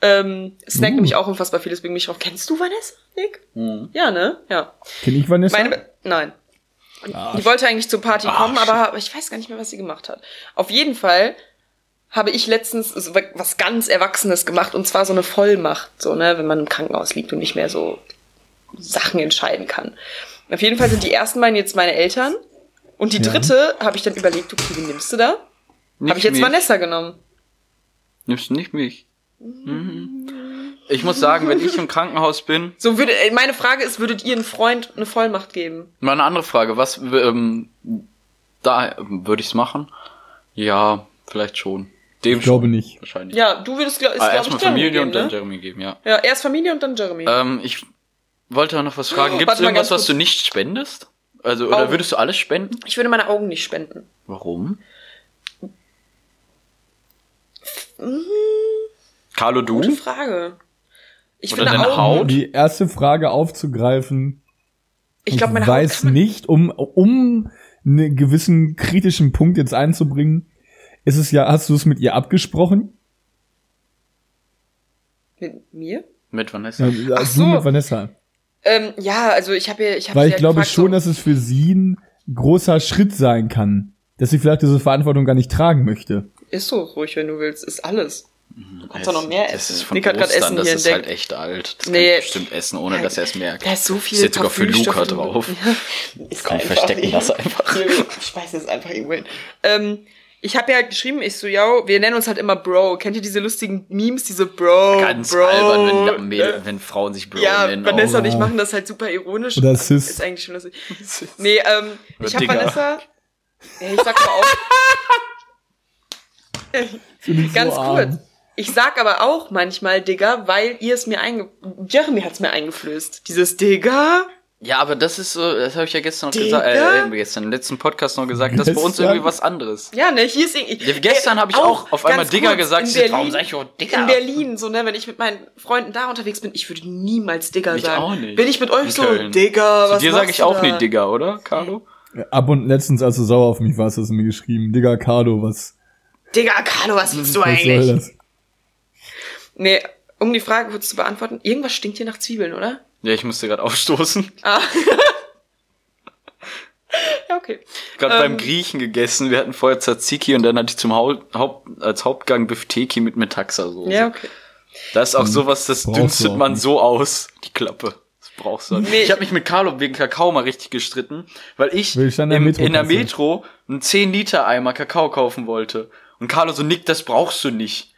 S1: ähm, snackt
S3: Uh.
S1: nämlich auch unfassbar viel, deswegen bin ich drauf. Kennst du Vanessa, Nick?
S2: Mhm.
S1: Ja, ne? Ja.
S3: Kenn ich Vanessa?
S1: Meine, nein. Die wollte eigentlich zur Party kommen, aber ich weiß gar nicht mehr, was sie gemacht hat. Auf jeden Fall habe ich letztens so was ganz Erwachsenes gemacht und zwar so eine Vollmacht, so, ne, wenn man im Krankenhaus liegt und nicht mehr so Sachen entscheiden kann. Auf jeden Fall sind die ersten beiden jetzt meine Eltern und die
S3: Ja.
S1: dritte habe ich dann überlegt, okay, wen nimmst du da? Habe ich jetzt
S2: mich.
S1: Vanessa genommen.
S2: Nimmst du nicht mich? Mhm. Ich muss sagen, wenn ich im Krankenhaus bin,
S1: So würde, äh, meine Frage ist, würdet ihr einen Freund eine Vollmacht geben?
S2: mal eine andere Frage. Was, ähm, da ähm, würde ich's machen? Ja, vielleicht schon. Dem
S3: Ich glaube
S2: schon,
S3: nicht.
S2: Wahrscheinlich.
S1: Ja, du würdest, glaub, ist,
S2: Ah,
S1: glaub
S2: erstmal Familie
S1: geben,
S2: und dann
S1: ne?
S2: Jeremy geben, ja.
S1: Ja, erst Familie und dann Jeremy.
S2: Ähm, ich wollte auch noch was fragen.
S1: Oh,
S2: Gibt es irgendwas, was du nicht spendest? Also, oder
S1: Augen.
S2: würdest du alles spenden?
S1: Ich würde meine Augen nicht spenden.
S2: Warum? Carlo, du?
S1: Gute Frage. Ich
S2: Oder
S1: finde
S2: deine
S1: Augen,
S2: Haut?
S3: Um die erste Frage aufzugreifen.
S1: Ich glaube, meine Haut
S3: weiß
S1: man-
S3: nicht, um, um einen gewissen kritischen Punkt jetzt einzubringen, ist es ja, hast du es mit ihr abgesprochen?
S1: Mit mir?
S2: Mit Vanessa?
S3: Ja,
S1: Ach
S3: du
S1: so.
S3: mit Vanessa.
S1: Ähm, ja, also ich habe ja, ich habe
S3: Weil ich
S1: halt
S3: glaube
S1: gefragt,
S3: schon,
S1: so,
S3: dass es für sie ein großer Schritt sein kann. Dass sie vielleicht diese Verantwortung gar nicht tragen möchte.
S1: ist so ruhig, wenn du willst, ist alles. Du kannst
S2: Das-
S1: doch noch mehr
S2: Das
S1: essen.
S2: ist von
S1: Nick
S2: Ostern,
S1: Essen
S2: das
S1: hier
S2: ist halt echt alt. Das
S1: Nee.
S2: kann ich bestimmt essen, ohne dass er es merkt.
S1: Da ist so viel
S2: Steht sogar für Luca drauf.
S1: Ja, ist
S2: Komm, verstecken das einfach.
S1: Ich schmeiß das einfach irgendwo hin. Ähm, ich habe ja halt geschrieben, ich so, ja, wir nennen uns halt immer Bro. Kennt ihr diese lustigen Memes, diese Bro,
S2: Ganz
S1: Bro?
S2: albern, wenn, Mädel,
S1: äh,
S2: wenn Frauen sich Bro
S1: ja,
S2: nennen.
S1: Vanessa
S2: Oh.
S1: und ich machen das halt super ironisch.
S3: Oder Sis.
S1: Ist eigentlich schon lustig. Nee, ähm, ich habe. Vanessa. Ja, ich sag aber auch. Ganz
S3: so
S1: kurz. Ich sag aber auch manchmal Digga, weil ihr es mir einge... Jeremy hat's mir eingeflößt. Dieses Digga.
S2: Ja, aber das ist so, das habe ich ja gestern noch
S1: Digga?
S2: gesagt, äh, gestern im letzten Podcast noch gesagt, das ist bei uns irgendwie was anderes.
S1: Ja, ne, hier ist irgendwie...
S2: Ja, gestern habe ich auch auf einmal Digga
S1: kurz,
S2: gesagt.
S1: Berlin,
S2: warum sag ich auch Digga?
S1: In Berlin, so, ne, wenn ich mit meinen Freunden da unterwegs bin, ich würde niemals Digga
S2: Ich
S1: sagen.
S2: auch nicht.
S1: Bin ich mit euch
S2: In
S1: so,
S2: Köln.
S1: Digga,
S2: Zu
S1: was
S2: dir sage ich auch
S1: da?
S2: nie Digga, oder, Carlo?
S3: Ab und letztens, als du sauer auf mich warst, hast du mir geschrieben, Digga, Cardo, was,
S1: Digga, Carlo, was willst du
S3: was soll
S1: eigentlich?
S3: das?
S1: Nee, um die Frage kurz zu beantworten, irgendwas stinkt hier nach Zwiebeln, oder?
S2: Ja, ich musste gerade aufstoßen.
S1: Ah. ja, okay.
S2: Gerade
S1: Ähm.
S2: beim Griechen gegessen. Wir hatten vorher Tzatziki und dann hatte ich zum Haupt, Haupt, als Hauptgang Bifteki mit Metaxa-Soße.
S1: Ja, okay.
S2: Das ist auch sowas, das
S3: Brauchst
S2: dünstet man
S3: nicht.
S2: so aus. Die Klappe. Das brauchst du.
S1: Nee.
S2: Ich habe mich mit Carlo wegen Kakao mal richtig gestritten, weil ich,
S3: ich
S2: im,
S3: Metro
S2: in der. Metro einen 10 Liter Eimer Kakao kaufen wollte. Und Carlo so, Nick, das brauchst du nicht.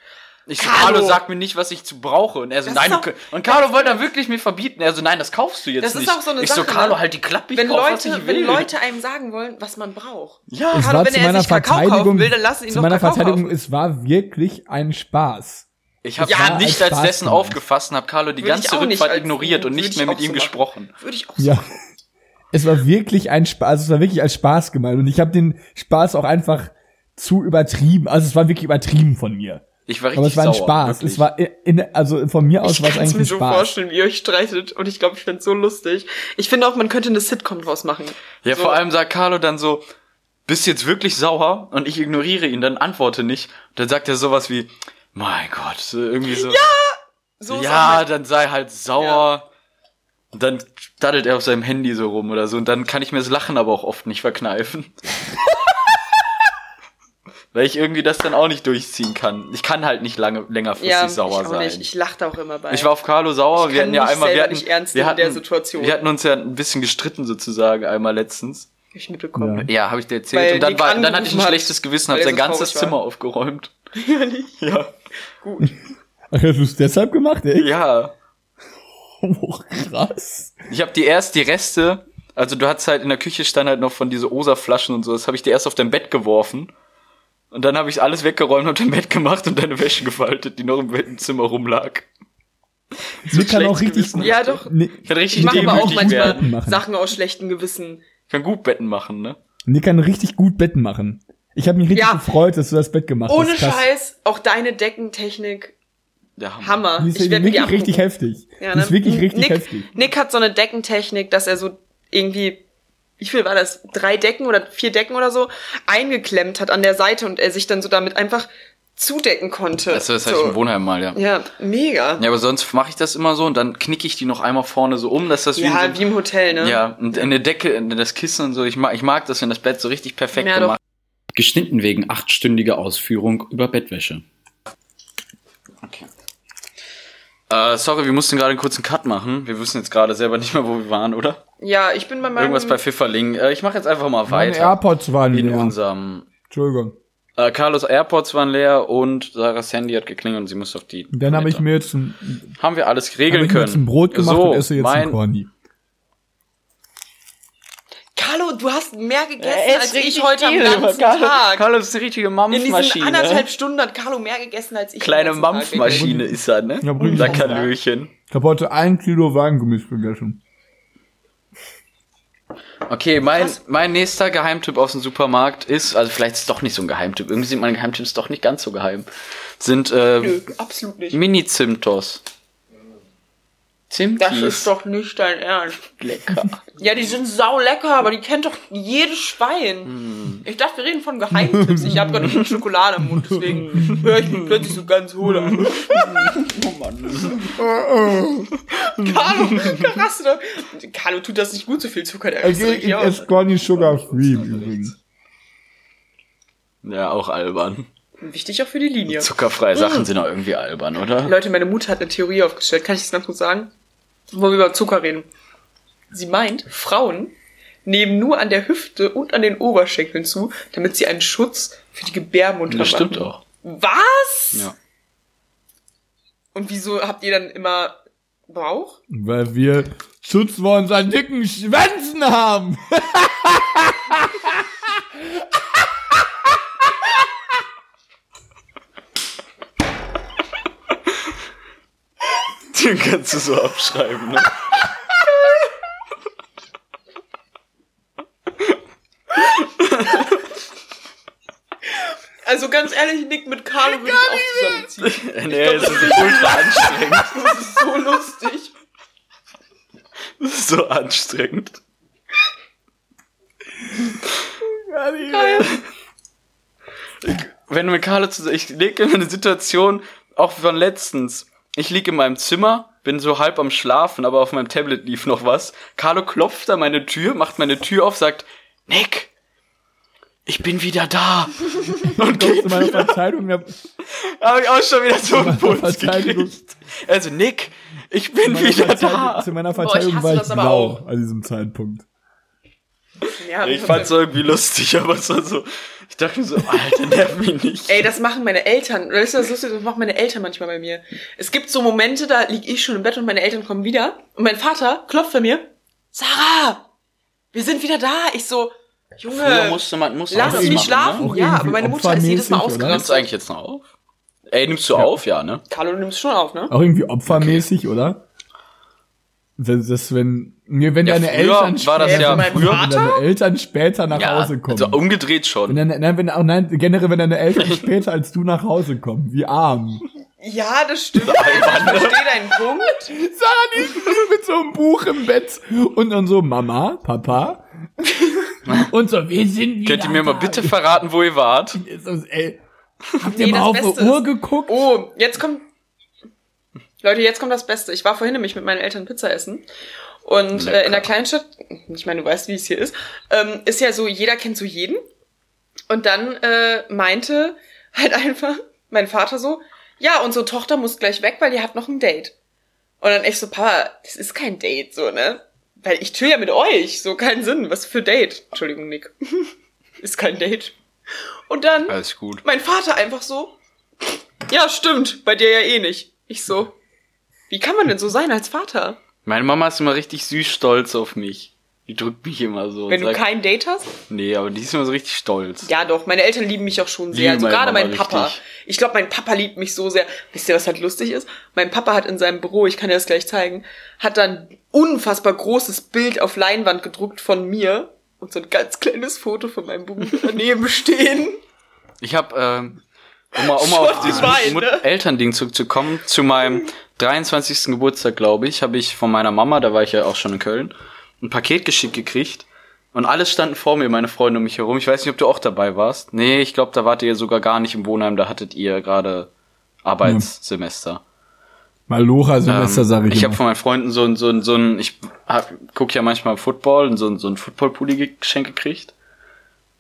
S2: Ich so,
S1: Carlo!
S2: Carlo, sag mir nicht, was ich zu brauche. Und er so,
S1: Das
S2: nein,
S1: ist
S2: du,
S1: doch-
S2: und Carlo wollte dann wirklich mir verbieten. Er so, nein, das kaufst du jetzt
S1: Das ist
S2: nicht.
S1: auch so eine
S2: ich
S1: Sache,
S2: so, Carlo,
S1: ne?
S2: halt die Klappe, ich
S1: Wenn
S2: kauf, was
S1: Leute,
S2: ich will.
S1: wenn Leute einem sagen wollen, was man braucht.
S2: ja,
S3: Es
S1: Carlo,
S3: war
S1: wenn
S3: zu
S1: er
S3: meiner
S1: sich Kakao kaufen
S3: Verteidigung,
S1: will, dann lass ihn
S3: zu
S1: doch
S3: meiner
S1: Kakao
S3: Verteidigung,
S1: kaufen.
S3: es war wirklich ein Spaß.
S2: Ich habe
S1: Ja,
S2: nicht
S3: als Spaß
S2: dessen
S3: gemeint.
S2: aufgefasst und habe Carlo die
S1: Würde ich
S2: ganze
S1: auch
S2: Rückfahrt ignoriert und nicht
S1: ich
S2: mehr mit
S1: auch
S2: ihm gesprochen.
S1: Würde ich auch so
S3: Ja.
S1: machen.
S3: Es war wirklich ein Spaß, also es war wirklich als Spaß gemeint und ich habe den Spaß auch einfach zu übertrieben, also es war wirklich übertrieben von mir.
S2: Ich war richtig
S3: Aber es war ein
S2: sauer,
S3: Spaß.
S2: wirklich.
S3: Es war in, also von mir aus
S1: Ich
S3: war es
S1: kann es
S3: eigentlich
S1: mir
S3: ein
S1: so
S3: Spaß.
S1: vorstellen, wie ihr euch streitet. Und ich glaube, ich find's so lustig. Ich finde auch, man könnte eine Sitcom draus machen.
S2: Ja,
S1: so,
S2: vor allem sagt Carlo dann so, bist jetzt wirklich sauer? Und ich ignoriere ihn, dann antworte nicht. Dann sagt er sowas wie, mein Gott, so irgendwie so.
S1: so ist auch
S2: ja, dann sei halt sauer. Und dann daddelt er auf seinem Handy so rum oder so. Und dann kann ich mir das Lachen aber auch oft nicht verkneifen. Weil ich irgendwie das dann auch nicht durchziehen kann. Ich kann halt nicht lange längerfristig
S1: Ja,
S2: sauer
S1: ich auch
S2: sein.
S1: nicht. Ich lache da auch immer bei.
S2: Ich war auf Carlo sauer.
S1: Ich
S2: wir hatten ja einmal, wir hatten,
S1: nicht ernst
S2: wir hatten,
S1: der Situation.
S2: wir hatten uns ja ein bisschen gestritten sozusagen einmal letztens.
S1: Ich mitbekommen.
S2: Ja, habe ich dir erzählt.
S1: Weil
S2: und dann war, dann hatte ich ein schlechtes Gewissen, habe sein ganzes
S1: war.
S2: Zimmer aufgeräumt. Ja,
S1: Gut.
S3: Ach, hast du es deshalb gemacht, ey?
S2: ja.
S3: Oh, krass.
S2: Ich habe die erst die Reste, also du hattest halt in der Küche stand halt noch von diese Osa-Flaschen und so, das habe ich dir erst auf dein Bett geworfen. Und dann habe ich alles weggeräumt und dein Bett gemacht und deine Wäsche gefaltet, die noch im im Zimmer rumlag.
S3: Nick kann auch richtig
S2: Gewissen.
S1: Ja, doch.
S3: Nick,
S2: Ich kann richtig
S1: Ich mache aber auch manchmal. Sachen aus schlechtem Gewissen.
S2: Ich kann gut Betten machen, ne?
S3: Nick kann richtig gut Betten machen. Ich habe mich richtig
S1: Ja.
S3: gefreut, dass du das Bett gemacht
S1: Ohne
S3: hast. Krass.
S1: Scheiß, auch deine Deckentechnik,
S2: Der Hammer.
S1: Hammer.
S3: Die ist
S1: Ich werd mir die
S3: wirklich richtig heftig.
S1: Ja,
S3: die ist
S1: ne?
S3: wirklich richtig
S1: Nick,
S3: heftig.
S1: Nick hat so eine Deckentechnik, dass er so irgendwie, wie viel war das? Drei Decken oder vier Decken oder so eingeklemmt hat an der Seite und er sich dann so damit einfach zudecken konnte.
S2: Das, das hatte
S1: so.
S2: ich im Wohnheim mal, ja.
S1: Ja, mega.
S2: Ja, aber sonst mache ich das immer so und dann knicke ich die noch einmal vorne so um, dass das wie,
S1: Ja,
S2: so,
S1: wie im Hotel, ne?
S2: Ja, und in der Decke, in das Kissen und so. Ich mag, ich mag das, wenn das Bett so richtig perfekt
S1: Ja, doch.
S2: gemacht
S5: Geschnitten wegen achtstündiger Ausführung über Bettwäsche.
S2: Äh, sorry, wir mussten gerade einen kurzen Cut machen. Wir wissen jetzt gerade selber nicht mehr, wo wir waren, oder?
S1: Ja, ich bin bei meinem...
S2: Irgendwas bei Pfifferling. Äh, ich mache jetzt einfach mal
S3: Meine
S2: weiter.
S3: AirPods waren
S2: in
S3: leer.
S2: unserem.
S3: Entschuldigung.
S2: Äh, Carlos AirPods waren leer und Sarahs Handy hat geklingelt und sie musste auf die.
S3: Dann habe ich mir jetzt ein,
S2: Haben wir alles
S3: hab
S2: regeln
S3: ich mir
S2: können.
S3: jetzt ein Brot gemacht
S2: so,
S3: und esse jetzt
S2: mein,
S3: ein Corny.
S1: Carlo, du hast mehr gegessen als ich heute
S2: viel,
S1: am ganzen
S2: Carlo,
S1: Tag.
S2: Carlos ist eine richtige
S1: In diesen
S2: Mampfmaschine.
S1: anderthalb Stunden hat Carlo mehr gegessen als ich.
S2: Kleine. Mampfmaschine ist er, ne?
S3: Ja,
S2: Unser. Kalöchen.
S3: Ich habe heute ein Kilo Weingummis gegessen.
S2: Okay, mein, mein nächster Geheimtipp aus dem Supermarkt ist, also vielleicht ist es doch nicht so ein Geheimtipp, irgendwie sind meine Geheimtipps doch nicht ganz so geheim, sind äh,
S1: Nö, absolut nicht.
S2: Mini-Zimtos. Zimtis.
S1: Das ist doch nicht dein Ernst.
S2: lecker.
S1: Ja, die sind sau lecker, aber die kennt doch jedes Schwein.
S2: Hm.
S1: Ich dachte, wir reden von Geheimtipps. Ich habe gerade schon Schokolade im Mund, deswegen höre ich mich plötzlich so ganz hohl an. oh Mann. Carlo, krass, ne? Carlo tut das nicht gut, so viel Zucker. Der
S3: Also
S1: ist
S3: ich esse Corny Sugar Free übrigens.
S2: Ja, auch albern.
S1: Wichtig auch für die Linie.
S2: Zuckerfreie Sachen sind auch irgendwie albern, oder?
S1: Leute, meine Mutter hat eine Theorie aufgestellt. Kann ich das ganz kurz sagen? Wo wir über Zucker reden. Sie meint, Frauen nehmen nur an der Hüfte und an den Oberschenkeln zu, damit sie einen Schutz für die Gebärmutter
S2: Das stimmt auch.
S1: Was?
S2: Ja.
S1: Und wieso habt ihr dann immer Bauch?
S3: Weil wir Schutz vor unseren dicken Schwänzen haben.
S2: Den kannst du so abschreiben, ne?
S1: Also ganz ehrlich, Nick mit Carlo würde ich auch zusammenziehen.
S2: nee, es ist ultra anstrengend.
S1: Das ist so lustig.
S2: Das ist so anstrengend. Wenn du mit Carlo zusammen, ich lege immer eine Situation, auch von letztens. Ich liege in meinem Zimmer, bin so halb am Schlafen, aber auf meinem Tablet lief noch was. Carlo klopft an meine Tür, macht meine Tür auf, sagt, Nick, ich bin wieder da. Und
S3: Zu
S2: geht
S3: meiner
S2: wieder.
S3: Verteidigung, ja,
S2: Habe ich auch schon wieder so einen Puls gekriegt. Also, Nick, ich bin wieder
S3: Verteidigung,
S2: da.
S3: zu meiner
S1: ich
S3: Verteidigung war ich
S1: das aber
S3: blau
S1: auch.
S3: an diesem Zeitpunkt.
S1: Ja,
S2: Ich fand's irgendwie lustig, aber es war so, ich dachte mir so, Alter, nerv mich nicht.
S1: Ey, das machen meine Eltern. Weißt du, das Lustige, das machen meine Eltern manchmal bei mir. Es gibt so Momente, da lieg ich schon im Bett und meine Eltern kommen wieder. Und mein Vater klopft bei mir. Sarah, wir sind wieder da. Ich so,
S2: Früher
S1: Junge,
S2: musste man, musste
S1: lass mich
S2: machen,
S1: schlafen.
S2: Ne?
S1: Ja, aber meine Mutter ist jedes Mal
S3: oder?
S2: Nimmst du
S1: ausgerastet.
S2: eigentlich jetzt noch auf? Ey, nimmst du auf? Ja, ne?
S1: Carlo, du nimmst schon auf, ne?
S3: Auch irgendwie opfermäßig, oder? Wenn, das, wenn, mir, wenn
S2: Ja,
S3: deine Eltern
S2: war das
S1: Ja,
S2: früher,
S3: wenn deine Eltern später nach
S2: ja,
S3: Hause kommen.
S2: also umgedreht
S3: wenn
S2: schon.
S3: deine, nein, wenn, oh nein, generell, wenn deine Eltern später als du nach Hause kommen. Wie arm.
S1: Ja, das stimmt. Ich verstehe deinen Punkt.
S3: Sarah, ist mit so einem Buch im Bett und dann so, Mama, Papa. und so, wir sind wieder
S2: Könnt ihr mir mal bitte verraten, wo ihr wart?
S3: Ey, habt ihr
S1: Nee,
S3: mal auf die Uhr
S1: ist-
S3: geguckt?
S1: Oh, jetzt kommt. Leute, jetzt kommt das Beste. Ich war vorhin nämlich mit meinen Eltern Pizza essen. Und äh, in der Kleinstadt, ich meine, du weißt, wie es hier ist, ähm, ist ja so, jeder kennt so jeden. Und dann äh, meinte halt einfach mein Vater so, ja, unsere Tochter muss gleich weg, weil die hat noch ein Date. Und dann echt so, Papa, das ist kein Date, so, ne? Weil ich chill ja mit euch, so keinen Sinn. Was für Date? Entschuldigung, Nick. ist kein Date. Und dann
S2: Alles gut.
S1: mein Vater einfach so, ja, stimmt, bei dir ja eh nicht. Ich so, wie kann man denn so sein als Vater?
S2: Meine Mama ist immer richtig süß stolz auf mich. Die drückt mich immer so.
S1: Wenn du
S2: sagt,
S1: kein Date hast?
S2: nee, aber die ist immer so richtig stolz.
S1: Ja, doch, meine Eltern lieben mich auch schon sehr.
S2: Lieben
S1: Also gerade mein Papa.
S2: richtig.
S1: Ich glaube, mein Papa liebt mich so sehr. Wisst ihr, was halt lustig ist? Mein Papa hat in seinem Büro, ich kann dir das gleich zeigen, hat dann unfassbar großes Bild auf Leinwand gedruckt von mir und so ein ganz kleines Foto von meinem Bruder daneben stehen.
S2: Ich habe, ähm, um mal, um auf dieses. Mut- Elternding zurückzukommen, zu meinem 23. Geburtstag, glaube ich, habe ich von meiner Mama, da war ich ja auch schon in Köln, ein Paket geschickt gekriegt. Und alles standen vor mir, meine Freunde um mich herum. Ich weiß nicht, ob du auch dabei warst. Nee, ich glaube, da wart ihr sogar gar nicht im Wohnheim, da hattet ihr gerade Arbeitssemester.
S3: Malocha-Semester,
S2: Ähm,
S3: sag ich
S2: ich habe von meinen Freunden so ein, so ein, so ein ich gucke ja manchmal Football, so ein, so ein Football-Pulli geschenkt gekriegt.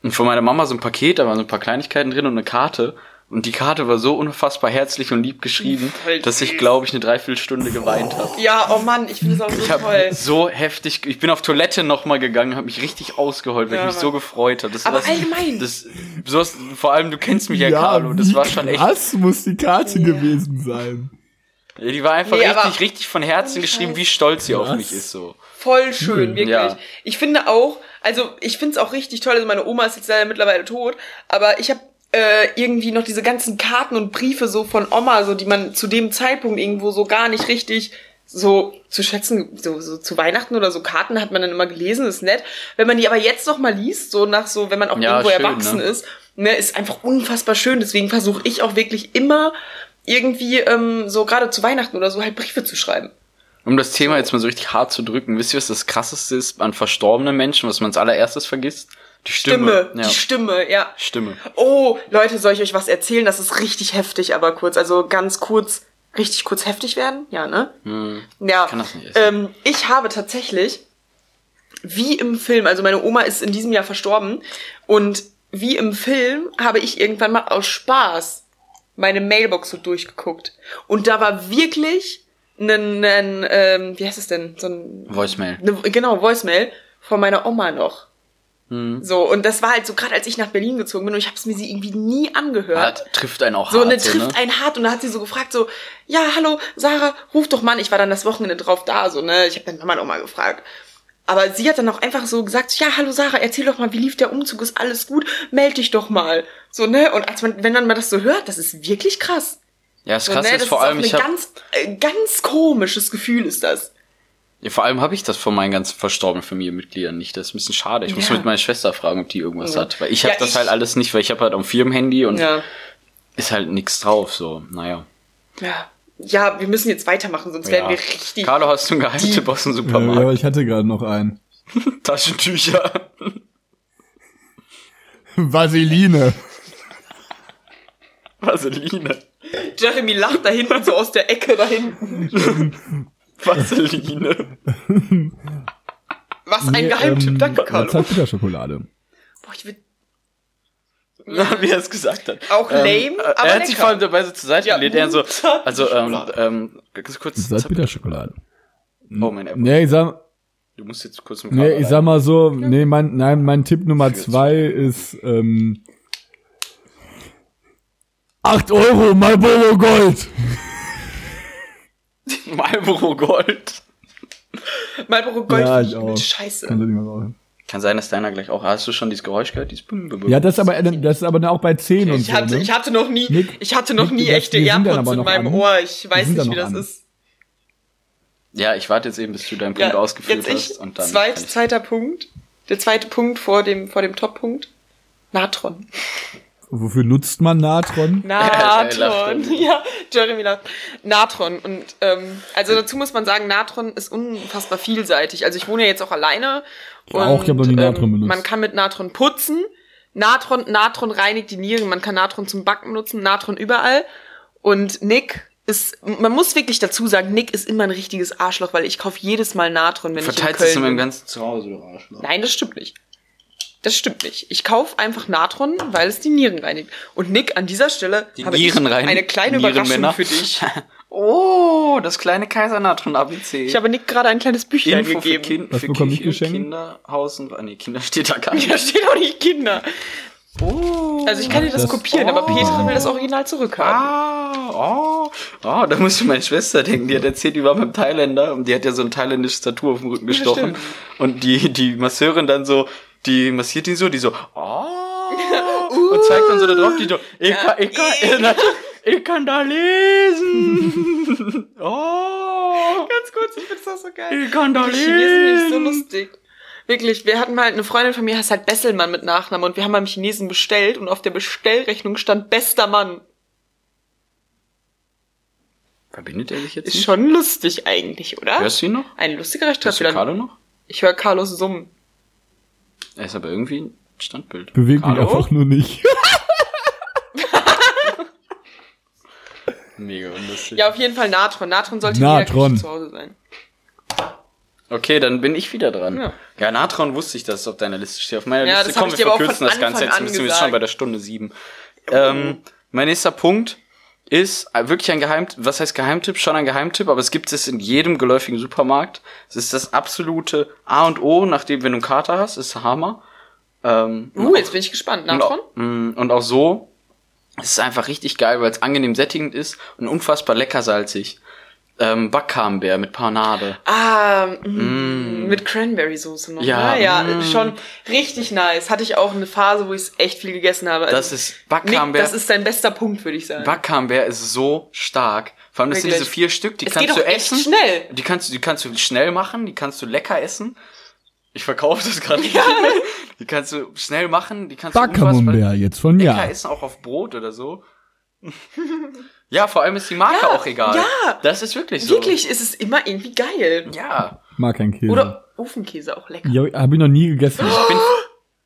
S2: Und von meiner Mama so ein Paket, da waren so ein paar Kleinigkeiten drin und eine Karte. Und die Karte war so unfassbar herzlich und lieb geschrieben,
S1: Voll
S2: dass ich, glaube ich, eine Dreiviertelstunde geweint habe.
S1: Ja, oh Mann, ich finde das auch so
S2: Ich
S1: toll.
S2: so heftig, ich bin auf Toilette nochmal gegangen, habe mich richtig ausgeheult, weil
S1: Ja,
S2: ich mich
S1: Mann.
S2: so gefreut habe. Das
S1: Aber
S2: war-
S1: allgemein.
S2: Das, sowas, vor allem, du kennst mich ja, Carlo, das
S3: wie
S2: war schon echt
S3: krass muss die Karte gewesen sein.
S2: Ja, die war einfach
S1: Nee,
S2: richtig, richtig von Herzen geschrieben, wie stolz sie auf mich ist, so.
S1: Voll schön, wirklich.
S2: Ja.
S1: Ich finde auch, also ich finde es auch richtig toll, also meine Oma ist jetzt leider mittlerweile tot, aber ich habe äh, irgendwie noch diese ganzen Karten und Briefe so von Oma, so die man zu dem Zeitpunkt irgendwo so gar nicht richtig so zu schätzen, so, so zu Weihnachten oder so Karten hat man dann immer gelesen, ist nett. Wenn man die aber jetzt noch mal liest, so nach so, wenn man auch
S2: Ja,
S1: irgendwo
S2: schön,
S1: erwachsen
S2: ne?
S1: ist, ne, ist einfach unfassbar schön. Deswegen versuche ich auch wirklich immer irgendwie ähm, so gerade zu Weihnachten oder so halt Briefe zu schreiben.
S2: Um das Thema jetzt mal so richtig hart zu drücken, wisst ihr, was das krasseste ist an verstorbenen Menschen, was man als allererstes vergisst? Die Stimme.
S1: Stimme, die Stimme, ja.
S2: Stimme.
S1: Oh, Leute, soll ich euch was erzählen? Das ist richtig heftig, aber kurz, also ganz kurz, richtig kurz heftig werden? Ja, ne? Ja.
S2: kann das nicht essen.
S1: ähm, ich habe tatsächlich, wie im Film, also meine Oma ist in diesem Jahr verstorben und wie im Film habe ich irgendwann mal aus Spaß meine Mailbox so durchgeguckt. Und da war wirklich ein, ein ähm, wie heißt es denn? So ein
S2: Voicemail.
S1: eine, genau, Voicemail von meiner Oma noch.
S2: Hm.
S1: So, und das war halt so, gerade als ich nach Berlin gezogen bin und ich habe es mir sie irgendwie nie angehört.
S2: Ja, trifft einen auch
S1: so,
S2: hart.
S1: und dann
S2: so,
S1: trifft
S2: ne?
S1: einen hart und da hat sie so gefragt, so, ja, hallo, Sarah, ruf doch mal an. Ich war dann das Wochenende drauf da, so, ne, ich habe dann Mama noch mal gefragt. Aber sie hat dann auch einfach so gesagt, ja, hallo Sarah, erzähl doch mal, wie lief der Umzug, ist alles gut, meld dich doch mal. So, ne, und als man, wenn man mal das so hört, das ist wirklich krass.
S2: Ja, das
S1: So,
S2: krasse
S1: ne,
S2: ist vor
S1: ist
S2: allem,
S1: auch
S2: ich
S1: ein
S2: hab,
S1: ganz, äh, ganz komisches Gefühl ist das.
S2: Ja, vor allem habe ich das von meinen ganz verstorbenen Familienmitgliedern nicht. Das ist ein bisschen schade. Ich muss
S1: Ja.
S2: mit meiner Schwester fragen, ob die irgendwas
S1: Ja.
S2: hat. Weil ich habe
S1: Ja,
S2: das
S1: ich-
S2: halt alles nicht, weil ich habe halt am Firmenhandy und
S1: Ja.
S2: ist halt nichts drauf. So, naja.
S1: Ja. Ja, wir müssen jetzt weitermachen, sonst werden
S2: Ja.
S1: wir richtig.
S2: Carlo, hast du einen Geheimtipp aus dem
S3: Ja,
S2: Supermarkt?
S3: aber ich hatte gerade noch einen.
S2: Taschentücher.
S3: Vaseline.
S2: Vaseline.
S1: Jeremy lacht da hinten so aus der Ecke da hinten.
S2: Vaseline.
S1: Was ein
S3: Nee,
S1: Geheimtipp,
S3: ähm,
S1: danke, Carlo.
S3: Zartbitterschokolade.
S1: Boah, ich will
S2: Ja, wie er es gesagt hat.
S1: Auch lame, aber
S2: Er hat sich vor allem dabei so zur Seite
S1: Ja,
S2: gelehnt. Er so, also, ähm, ähm, ganz kurz.
S3: Zartbitterschokolade.
S2: Oh, mein Apple.
S3: Nee, ich sag,
S2: Du musst jetzt kurz mit
S3: nee, ich sag mal so, nee, mein, nein, mein Tipp Nummer zwei ist, ähm, 8 Euro Marlboro Gold.
S2: Marlboro Gold.
S1: Marlboro Gold
S3: Ja, ich auch.
S1: Scheiße.
S3: Kannst du nicht mehr rauchen.
S2: Kann sein, dass deiner gleich auch. Hast du schon dieses Geräusch gehört? Dieses Bum, bum, bum.
S3: Ja, das ist aber, das ist aber auch bei 10 und
S1: Ich
S3: so,
S1: hatte,
S3: ne?
S1: ich hatte noch nie,
S3: Nick,
S1: ich hatte noch
S3: Nick,
S1: nie echte Airpods in meinem
S3: an.
S1: Ohr. Ich weiß nicht, wie das
S3: an.
S1: ist.
S2: Ja, ich warte jetzt eben, bis du deinen Punkt ausgeführt
S1: jetzt ich,
S2: hast. Und dann
S1: zweit,
S2: kann
S1: zweiter Punkt. Der zweite Punkt vor dem, vor dem Top-Punkt. Natron.
S3: Wofür nutzt man Natron?
S1: Natron. ja, Jeremy lacht. Natron. Und ähm, also dazu muss man sagen, Natron ist unfassbar vielseitig. Also ich wohne ja jetzt auch alleine.
S3: Ich auch, ich hab noch nie Natron benutzt.
S1: Man kann mit Natron putzen. Natron, Natron reinigt die Nieren. Man kann Natron zum Backen nutzen. Natron überall. Und Nick ist, man muss wirklich dazu sagen, Nick ist immer ein richtiges Arschloch, weil ich kaufe jedes Mal Natron, wenn
S2: Verteilst
S1: ich in
S2: es in
S1: Köln
S2: meinem ganzen Zuhause, du Arschloch.
S1: Nein, das stimmt nicht. Das stimmt nicht. Ich kaufe einfach Natron, weil es die Nieren reinigt. Und Nick, an dieser Stelle
S2: Die
S1: habe
S2: Nieren
S1: ich
S2: rein-
S1: eine kleine Überraschung für dich.
S2: Oh, das kleine Kaisernatron ABC.
S1: Ich habe Nick gerade ein kleines Büchlein
S2: Info für,
S1: gegeben.
S2: kind,
S3: Was
S2: für
S3: bekomme ich
S2: Küche,
S3: geschenkt?
S2: Kinderhaus und... Ah, nee, Kinder steht da gar nicht.
S1: Da steht auch nicht Kinder.
S2: Oh.
S1: Also ich kann dir das,
S3: Das-
S1: kopieren, aber
S2: Oh.
S1: Petra will das Original zurückhaben.
S2: Ah, oh, oh, da muss ich meine Schwester denken. Die hat erzählt, die war beim Thailänder und die hat ja so ein thailändisches Tattoo auf dem Rücken gestochen.
S1: stimmt.
S2: und die, die Masseurin dann so, die massiert ihn so, die so, oh, und zeigt dann so da drauf, die so, ich, kann, ich, kann, ich kann da lesen. Oh,
S1: Ganz kurz, ich find's auch so geil.
S2: ich kann da
S1: Die Chinesen finde ich so
S2: lesen.
S1: lustig. Wirklich, wir hatten mal eine Freundin von mir, heißt halt Besselmann mit Nachnamen und wir haben beim Chinesen bestellt und auf der Bestellrechnung stand bester Mann.
S2: Verbindet er sich jetzt
S1: Ist
S2: nicht?
S1: schon lustig eigentlich, oder?
S2: Hörst du ihn noch?
S1: Ein lustiger
S2: Hörst du. Carlo noch?
S1: Ich höre Carlos summen.
S2: Er ist aber irgendwie ein Standbild.
S3: Bewegt mich einfach nur nicht.
S2: Mega unlustig.
S1: Ja, auf jeden Fall Natron. Natron sollte
S3: Natron.
S1: zu Hause sein.
S2: Okay, dann bin ich wieder dran.
S1: Ja.
S2: Ja, Natron wusste ich, dass es auf deiner Liste steht. Auf meiner
S1: Ja,
S2: Liste kommen
S1: ich
S2: wir verkürzen das Ganze. Jetzt sind wir jetzt schon bei der Stunde sieben. Ähm, mein nächster Punkt ist äh, wirklich ein Geheimtipp. Was heißt Geheimtipp? Schon ein Geheimtipp, aber es gibt es in jedem geläufigen Supermarkt. Es ist das absolute A und O, nachdem, wenn du einen Kater hast, ist Hammer. Ähm,
S1: Uh, jetzt bin ich gespannt.
S2: und
S1: Natron?
S2: auch, mm, und auch so, es ist einfach richtig geil, weil es angenehm sättigend ist und unfassbar lecker salzig. Ähm, Backkarnbär mit Panade.
S1: Ah, mm, mit Cranberry-Soße noch.
S2: Ja,
S1: ne? ja
S2: mm.
S1: schon richtig nice. Hatte ich auch eine Phase, wo ich es echt viel gegessen habe. Also,
S2: Das ist Backkarnbär.
S1: das ist dein bester Punkt, würde ich sagen.
S2: Backkarnbär ist so stark. Vor allem, das sind
S1: Wirklich.
S2: diese vier Stück, die
S1: es
S2: kannst
S1: geht
S2: du
S1: auch echt
S2: essen.
S1: schnell.
S2: Die kannst, du- die kannst du schnell machen, die kannst du lecker essen. Ich verkaufe das gerade. Die kannst du schnell machen, die kannst du unfassbar
S3: jetzt von
S2: lecker
S3: ja.
S2: essen, auch auf Brot oder so. ja, vor allem ist die Marke auch egal.
S1: ja.
S2: Das ist wirklich so.
S1: Wirklich, ist es immer irgendwie geil.
S2: Ja.
S3: Ich mag keinen Käse.
S1: Oder Ofenkäse auch lecker.
S3: ja, hab ich noch nie gegessen.
S2: Ich bin,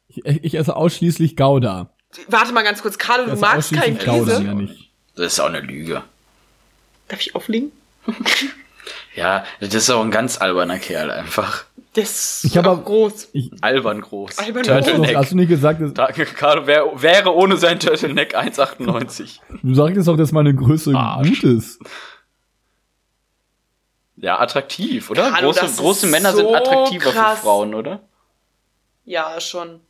S3: Ich, ich esse ausschließlich Gouda.
S1: Warte mal ganz kurz, Carlo, du magst keinen
S3: Gouda,
S1: Käse?
S3: ja nicht.
S2: das ist auch eine Lüge.
S1: Darf ich auflegen?
S2: Ja, das ist auch ein ganz alberner Kerl einfach.
S1: Das ist
S3: Ich hab
S1: auch
S3: aber-
S1: groß.
S3: Ich,
S2: Albern groß.
S1: Albern
S3: hast, du noch,
S2: Turtleneck.
S3: hast du nicht gesagt, dass,
S2: Da- Carlo wär, wäre ohne sein Turtleneck 1,98.
S3: du sagtest doch, dass meine Größe
S2: Arsch.
S3: gut ist.
S2: Ja, attraktiv, oder?
S1: Carlo,
S2: große große Männer
S1: so
S2: sind attraktiver
S1: krass.
S2: für Frauen, oder?
S1: Ja, schon.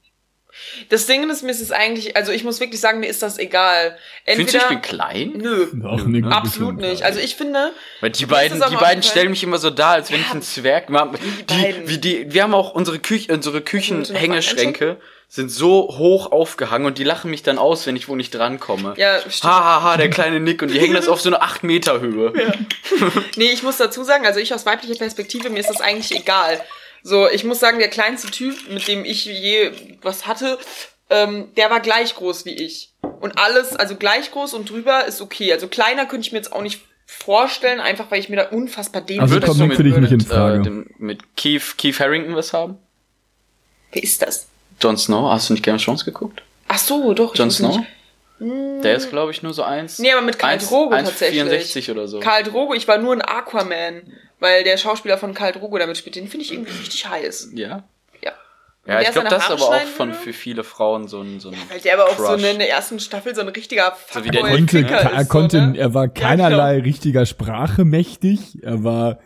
S1: Das Ding ist, mir ist es eigentlich, also ich muss wirklich sagen, mir ist das egal.
S2: Findest du,
S1: Entweder.
S2: ich bin klein?
S1: Nö.
S3: Du bist
S1: Absolut nicht. Also ich finde,
S2: Weil die beiden,
S1: auch
S2: die beiden stellen mich immer so dar, als wenn ich ein Zwerg war. Die, wie die, wir haben auch unsere Küche, unsere Küchenhängeschränke sind so hoch aufgehangen und die lachen mich dann aus, wenn ich wo nicht drankomme.
S1: ja, stimmt.
S2: Ha, ha, ha, der kleine Nick und die hängen das auf so eine 8 Meter Höhe.
S1: Nee, ich muss dazu sagen, also ich aus weiblicher Perspektive, mir ist das eigentlich egal. So, ich muss sagen, der kleinste Typ, mit dem ich je was hatte, ähm, der war gleich groß wie ich. Und alles, also gleich groß und drüber ist okay. Also kleiner könnte ich mir jetzt auch nicht vorstellen, einfach weil ich mir da unfassbar dämlich
S3: Also
S2: Würdest du
S3: Nick für dich nicht in Frage.
S2: Äh, dem, mit Keith, Keith Harrington was haben?
S1: Wer ist das?
S2: Jon Snow, hast du nicht gerne Chance geguckt?
S1: Ach so, doch. ich
S2: Jon Snow?
S1: nicht.
S2: Der ist, glaube ich, nur so eins.
S1: Nee, aber mit Karl
S2: eins-
S1: Drogo
S2: 1,64
S1: tatsächlich.
S2: oder so.
S1: Karl Drogo, ich war nur ein Aquaman, weil der Schauspieler von Karl Drogo damit spielt. Den finde ich irgendwie richtig heiß.
S2: Ja.
S1: Ja.
S2: Ja, ich glaube, das ist aber auch von
S1: würde?
S2: für viele Frauen so ein, so ein
S1: Weil der aber auch so
S2: Crush.
S1: eine, in der ersten Staffel so ein richtiger
S2: So wie der
S3: konnte,
S1: Ficker
S3: er
S1: ist,
S3: konnte,
S1: so, ne?
S3: er war keinerlei richtiger Sprache mächtig. Er war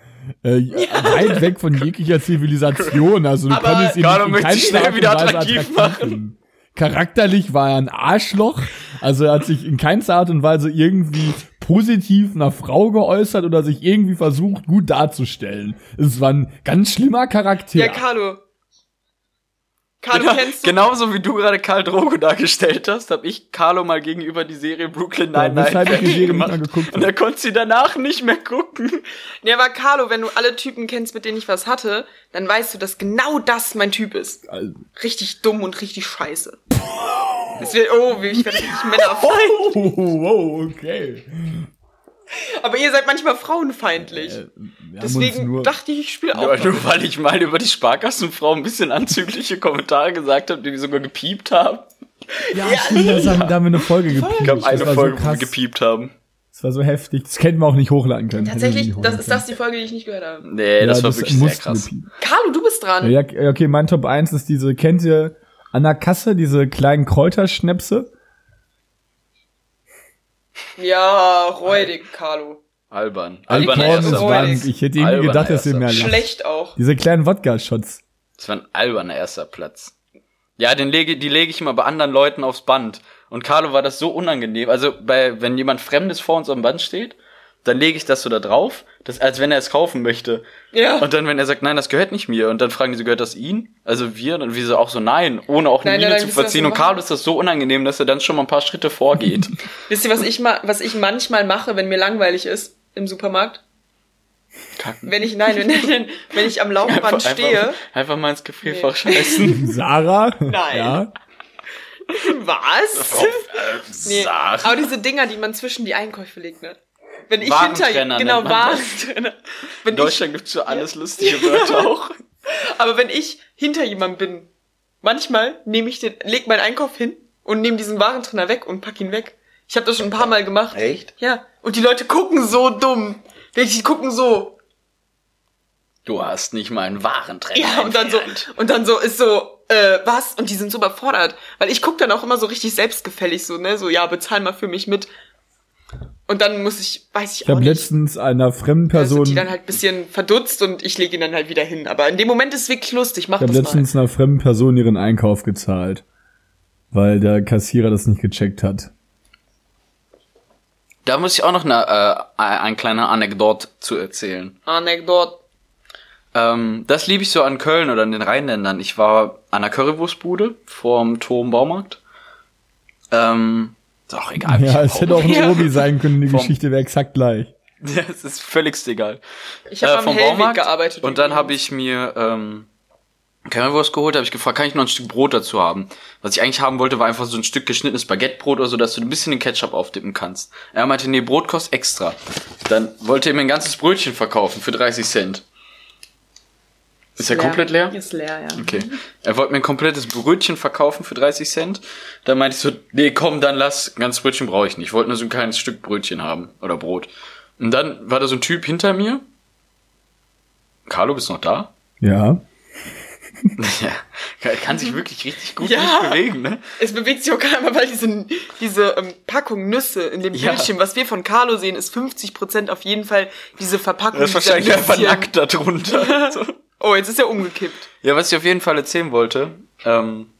S3: äh, weit weg von jeglicher Zivilisation. Also du
S1: Aber
S3: konntest ihn nicht in
S2: möchte sich schnell wieder
S3: Weise
S2: attraktiv
S3: finden. Charakterlich war er ein Arschloch. Also er hat sich in keinster Art und Weise irgendwie positiv einer Frau geäußert oder sich irgendwie versucht, gut darzustellen. Es war ein ganz schlimmer Charakter.
S1: Ja, Carlo. Carlo,
S2: Genau,
S1: kennst du?
S2: genauso wie du gerade Karl Drogo dargestellt hast, habe ich Carlo mal gegenüber die Serie Brooklyn
S3: Ja,
S2: Nine-Nine
S3: weshalb ich die
S2: gemacht.
S3: mehr geguckt
S2: Und er konnte sie danach nicht mehr gucken.
S1: Nee, aber Carlo, wenn du alle Typen kennst, mit denen ich was hatte, dann weißt du, dass genau das mein Typ ist.
S3: Also,
S1: Richtig dumm und richtig scheiße. Wird, oh, ich werde richtig männerfeindlich.
S3: Oh, wow, okay.
S1: Aber ihr seid manchmal frauenfeindlich.
S3: Haben uns
S1: Deswegen
S3: nur-
S1: dachte ich, ich spiele auch.
S2: Aber nur weil ich mal über die Sparkassenfrau ein bisschen anzügliche Kommentare gesagt habe, die wir sogar gepiept haben.
S3: Ja, stimmt, das haben, da haben wir eine Folge gepiept.
S2: Ich habe
S3: Das
S2: eine Folge,
S3: so
S2: wo wir gepiept haben.
S3: Das war so heftig. Das hätten wir auch nicht hochladen können.
S1: Tatsächlich, das ist das die Folge, die ich nicht gehört habe.
S2: Nee, das war wirklich sehr krass.
S1: Carlo, du bist dran.
S3: Ja, ja, okay, mein Top 1 ist diese, kennt ihr an der Kasse diese kleinen Kräuterschnäpse.
S1: Ja, räudig, Carlo.
S2: Albern.
S1: Ist
S2: erster. Platz.
S3: Ich hätte irgendwie
S2: Alberner
S3: gedacht, dass ihr mehr lacht.
S1: Schlecht auch.
S3: Diese kleinen Wodka-Shots.
S2: Das war ein alberner erster Platz. Ja, den lege, die lege ich immer bei anderen Leuten aufs Band. Und Carlo war das so unangenehm. Also, bei, wenn jemand Fremdes vor uns am Band steht, dann lege ich das so da drauf, das, als wenn er es kaufen möchte.
S1: Ja.
S2: Und dann, wenn er sagt, nein, das gehört nicht mir, und dann fragen die so, gehört das ihn? Also wir, dann wir so auch so, nein, ohne auch eine
S1: Nein,
S2: Miene
S1: nein,
S2: zu verziehen. Und
S1: machen?
S2: Carlo ist das so unangenehm, dass er dann schon mal ein paar Schritte vorgeht.
S1: Wisst ihr, was ich mal, was ich manchmal mache, wenn mir langweilig ist im Supermarkt?
S2: Kacken.
S1: Wenn ich, nein, wenn, wenn ich am Laufband stehe.
S2: Einfach, einfach mal ins Gefrierfach scheißen.
S3: Sarah?
S1: Nein.
S3: Ja.
S1: Was? Nee.
S2: Sarah.
S1: Aber diese Dinger, die man zwischen die Einkäufe legt, ne? Wenn ich hinter, genau. Warentrenner.
S2: In Deutschland gibt's für alles lustige Wörter auch.
S1: aber wenn ich hinter jemandem bin, manchmal nehme ich den, leg meinen Einkauf hin und nehme diesen Warentrenner weg und pack ihn weg. Ich habe das schon ein paar Mal gemacht.
S2: Echt?
S1: Ja. Und die Leute gucken so dumm. Wirklich, Die gucken so.
S2: Du hast nicht mal einen Warentrenner
S1: Ja, und dann so,
S2: entfernt.
S1: und dann so ist so, äh, was? Und die sind so überfordert. Weil ich guck dann auch immer so richtig selbstgefällig, so, ne? So, ja, bezahl mal für mich mit. Und dann muss ich, weiß ich,
S3: Ich
S1: auch
S3: habe
S1: nicht.
S3: letztens einer fremden
S1: da sind
S3: Person,
S1: die dann halt ein bisschen verdutzt und ich lege ihn dann halt wieder hin. Aber in dem Moment ist es wirklich lustig, mach
S3: ich habe letztens einer fremden Person ihren Einkauf gezahlt, weil der Kassierer das nicht gecheckt hat.
S2: Da muss ich auch noch eine, äh, ein kleiner Anekdot zu erzählen.
S1: Anekdot.
S2: Ähm, das liebe ich so an Köln oder an den Rheinländern. Ich war an der Currywurstbude vorm Turm Baumarkt. Ähm, ist auch egal.
S3: Ja, es hätte auch ein
S1: Ja.
S3: Obi sein können, die
S2: Vom-
S3: Geschichte wäre exakt gleich.
S2: Ja, es ist völligst egal.
S1: Ich habe
S2: Äh,
S1: am
S2: vom
S1: Hellweg
S2: Baumarkt
S1: gearbeitet.
S2: Und dann habe ich mir ähm, Currywurst geholt, habe ich gefragt, kann ich noch ein Stück Brot dazu haben? Was ich eigentlich haben wollte, war einfach so ein Stück geschnittenes Baguettebrot oder so, dass du ein bisschen den Ketchup aufdippen kannst. Er meinte, nee, Brot kostet extra. Dann wollte er mir ein ganzes Brötchen verkaufen für 30 Cent. Ist er komplett leer?
S1: Ist leer, ja.
S2: Okay. Er wollte mir ein komplettes Brötchen verkaufen für 30 Cent. Dann meinte ich so, nee, komm, dann lass, ganzes Brötchen brauche ich nicht. Ich wollte nur so ein kleines Stück Brötchen haben oder Brot. Und dann war da so ein Typ hinter mir. Carlo, bist du noch da?
S3: Ja.
S2: Ja, er kann sich wirklich richtig gut
S1: Ja.
S2: nicht bewegen, ne?
S1: Es bewegt sich auch keiner, weil diese, diese ähm, Packung Nüsse in dem
S2: Ja.
S1: Bildschirm, was wir von Carlo sehen, ist 50% auf jeden Fall diese Verpackung.
S2: Er ist wahrscheinlich einfach nackt darunter. so.
S1: Oh, jetzt ist er umgekippt.
S2: Ja, was ich auf jeden Fall erzählen wollte, ähm,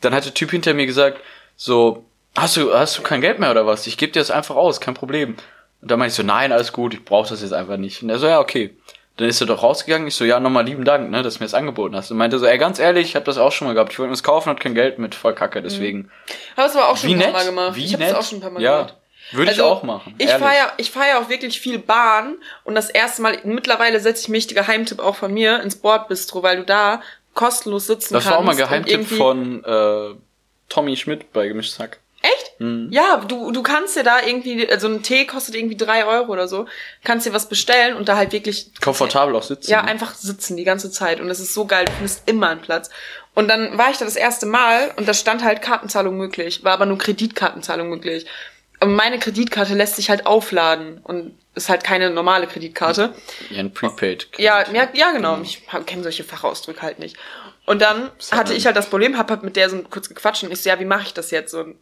S2: dann hat der Typ hinter mir gesagt, so, hast du, hast du kein Geld mehr oder was? Ich gebe dir das einfach aus, kein Problem. Und dann meinte ich so, nein, alles gut, ich brauche das jetzt einfach nicht. Und er so, ja, okay. Dann ist er doch rausgegangen. Ich so, ja, nochmal lieben Dank, ne, dass du mir das angeboten hast. Und meinte so, ey, ganz ehrlich, ich habe das auch schon mal gehabt. Ich wollte mir das kaufen, hat kein Geld mit, voll kacke, deswegen.
S1: Habe es aber auch schon
S2: Wie
S1: ein paar
S2: nett,
S1: Mal gemacht.
S2: wie
S1: ich
S2: nett.
S1: es auch schon ein paar Mal
S2: ja,
S1: gemacht.
S2: Würde ich
S1: Also,
S2: auch machen.
S1: Ich fahre ja, ich fahr ja auch wirklich viel Bahn und das erste Mal, mittlerweile setze ich mich, Geheimtipp auch von mir, ins Bordbistro, weil du da kostenlos sitzen
S2: Das
S1: kannst.
S2: war auch mal Geheimtipp von äh, Tommy Schmidt bei Gemischtes Hack.
S1: Echt?
S2: Mhm.
S1: Ja, du, du kannst dir da irgendwie, also ein Tee kostet irgendwie drei Euro oder so, kannst dir was bestellen und da halt wirklich
S2: Komfortabel auch sitzen.
S1: Ja,
S2: ne?
S1: einfach sitzen die ganze Zeit und es ist so geil, du findest immer einen Platz. Und dann war ich da das erste Mal und da stand halt Kartenzahlung möglich, war aber nur Kreditkartenzahlung möglich. Meine Kreditkarte lässt sich halt aufladen und ist halt keine normale Kreditkarte.
S2: Ja, ein Prepaid.
S1: Ja, ja, ja genau. Ich kenne solche Fachausdrücke halt nicht. Und dann hatte ich halt das Problem, hab halt mit der so kurz gequatscht und ich so, ja, wie mache ich das jetzt? Und,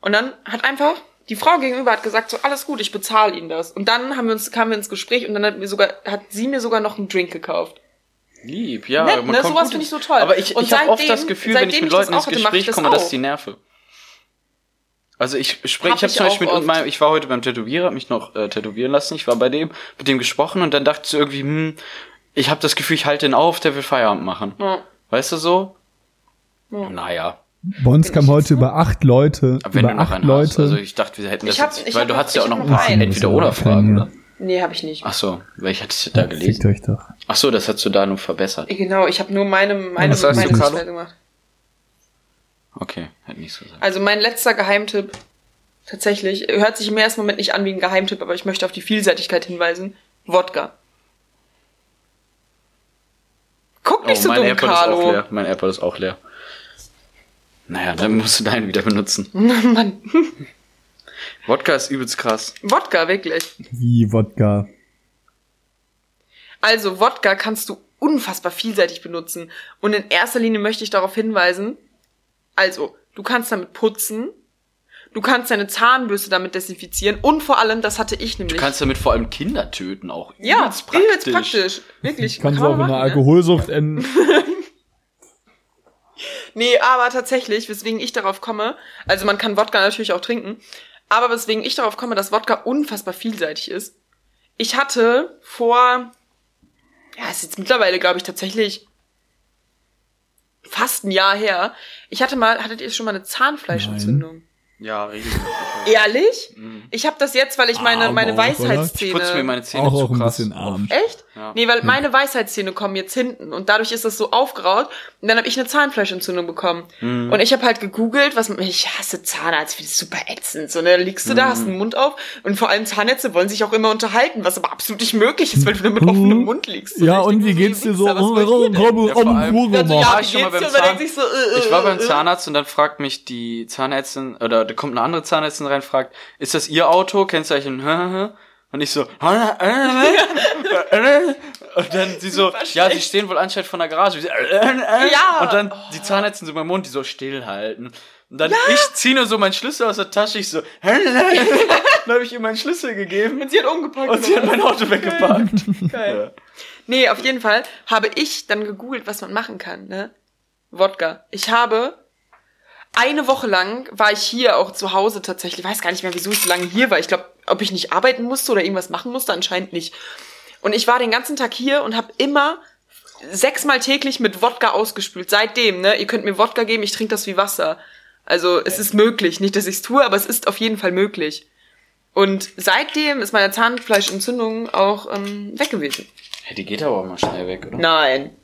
S1: und dann hat einfach die Frau gegenüber hat gesagt, so alles gut, ich bezahle Ihnen das. Und dann haben wir uns, kamen wir ins Gespräch und dann hat mir sogar, hat sie mir sogar noch einen Drink gekauft.
S2: Lieb, ja.
S1: Nett,
S2: man
S1: ne? Sowas finde ich so toll.
S2: Aber ich,
S1: Und
S2: ich habe oft das Gefühl, wenn ich mit Leuten ins Gespräch
S1: das
S2: komme, dass die nerve. Also ich spreche, ich habe zum Beispiel mit meinem, ich war heute beim Tätowierer, hab mich noch äh, tätowieren lassen. Ich war bei dem, mit dem gesprochen und dann dachte ich so irgendwie, hm, ich habe das Gefühl, ich halte den auf, der will Feierabend machen.
S1: Ja.
S2: Weißt du so?
S1: Ja.
S2: Naja,
S3: Bei uns kamen heute über acht Leute,
S2: aber wenn
S3: über
S2: du noch
S3: acht
S2: einen
S3: Leute.
S2: hast. Also ich dachte, wir hätten das
S1: Ich hab-
S2: jetzt,
S1: ich
S2: weil
S1: hab
S2: du
S1: noch-
S2: hast ja auch noch ein
S1: noch
S2: paar. Entweder-Oder-Fragen, oder?
S1: Nee, habe ich nicht.
S2: Ach so, welche hattest du da gelesen?
S3: Fickt euch doch.
S2: Ach so, das hast du da nur verbessert.
S1: Genau, ich habe nur meine, meine, meine gemacht.
S2: Okay, hätte nicht so sein.
S1: Also mein letzter Geheimtipp, tatsächlich, hört sich im ersten Moment nicht an wie ein Geheimtipp, aber ich möchte auf die Vielseitigkeit hinweisen. Wodka. Guck nicht so
S2: Oh, mein
S1: dumm,
S2: AirPod ist auch
S1: Carlo.
S2: leer. Mein AirPod ist auch leer. Naja, dann musst du deinen wieder benutzen.
S1: Mann,
S2: Wodka ist übelst krass.
S1: Wodka, wirklich.
S3: Wie Wodka.
S1: Also Wodka kannst du unfassbar vielseitig benutzen. Und in erster Linie möchte ich darauf hinweisen, Also, du kannst damit putzen, du kannst deine Zahnbürste damit desinfizieren und vor allem, das hatte ich nämlich.
S2: Du kannst damit vor allem Kinder töten auch.
S1: ja,
S2: Übelst
S1: übelst praktisch. Wirklich.
S3: Kann
S1: kann
S3: auch
S1: man
S3: in einer
S1: machen, ne?
S3: Alkoholsucht enden.
S1: Nee, aber tatsächlich, weswegen ich darauf komme, also man kann Wodka natürlich auch trinken, aber weswegen ich darauf komme, dass Wodka unfassbar vielseitig ist. Ich hatte vor, ja, ist jetzt mittlerweile, glaube ich, tatsächlich fast ein Jahr her. Ich hatte mal, hattet ihr schon mal eine Zahnfleischentzündung?
S2: Ja, richtig.
S1: Ehrlich? Ich habe das jetzt, weil ich meine,
S3: Aber
S1: meine
S3: auch, oder?
S2: Ich
S1: Weisheitszähne.
S2: putze mir meine Zähne
S3: Auch,
S2: zu
S3: auch ein
S2: krass.
S3: bisschen arm.
S1: Echt?
S2: Ja.
S1: Nee, weil meine Weisheitszähne kommen jetzt hinten und dadurch ist das so aufgeraut und dann habe ich eine Zahnfleischentzündung bekommen.
S2: Mhm.
S1: Und ich habe halt gegoogelt, was ich hasse Zahnarzt, ich finde das super ätzend. So, ne, dann liegst du da,
S2: Mhm.
S1: hast einen Mund auf und vor allem Zahnärzte wollen sich auch immer unterhalten, was aber absolut nicht möglich ist, weil du mit offenem Mund liegst. So,
S3: Mhm. Ja,
S1: ich
S3: und wie geht's dir so?
S1: Wichser, was
S3: Oh, komm,
S2: Ja,
S3: komm,
S1: ja,
S2: war
S1: wie
S2: ich beim
S1: sich so, äh,
S2: Ich war beim
S1: äh, äh.
S2: Zahnarzt und dann fragt mich die Zahnärztin, oder da kommt eine andere Zahnärztin rein, fragt, ist das Ihr Auto? Kennzeichen? Und ich so, und dann sie so, ja, sie stehen wohl anscheinend von der Garage.
S1: Ja.
S2: Und dann die Zahnärztin so beim Mund, die so stillhalten. Und dann ich ziehe nur so meinen Schlüssel aus der Tasche, ich so, dann habe ich ihr meinen Schlüssel gegeben
S1: Und sie hat umgepackt.
S2: und sie hat mein Auto weggepackt.
S1: Geil. Nee, auf jeden Fall habe ich dann gegoogelt, was man machen kann, ne? Wodka. Ich habe eine Woche lang war ich hier auch zu Hause tatsächlich. Ich weiß gar nicht mehr, wieso ich so lange hier war. Ich glaube, ob ich nicht arbeiten musste oder irgendwas machen musste, anscheinend nicht. Und ich war den ganzen Tag hier und habe immer sechsmal täglich mit Wodka ausgespült. Seitdem, ne? Ihr könnt mir Wodka geben, ich trinke das wie Wasser. Also es ist möglich. Nicht, dass ich es tue, aber es ist auf jeden Fall möglich. Und seitdem ist meine Zahnfleischentzündung auch ähm, weg gewesen.
S2: Hey, die geht aber auch mal schnell weg, oder?
S1: Nein.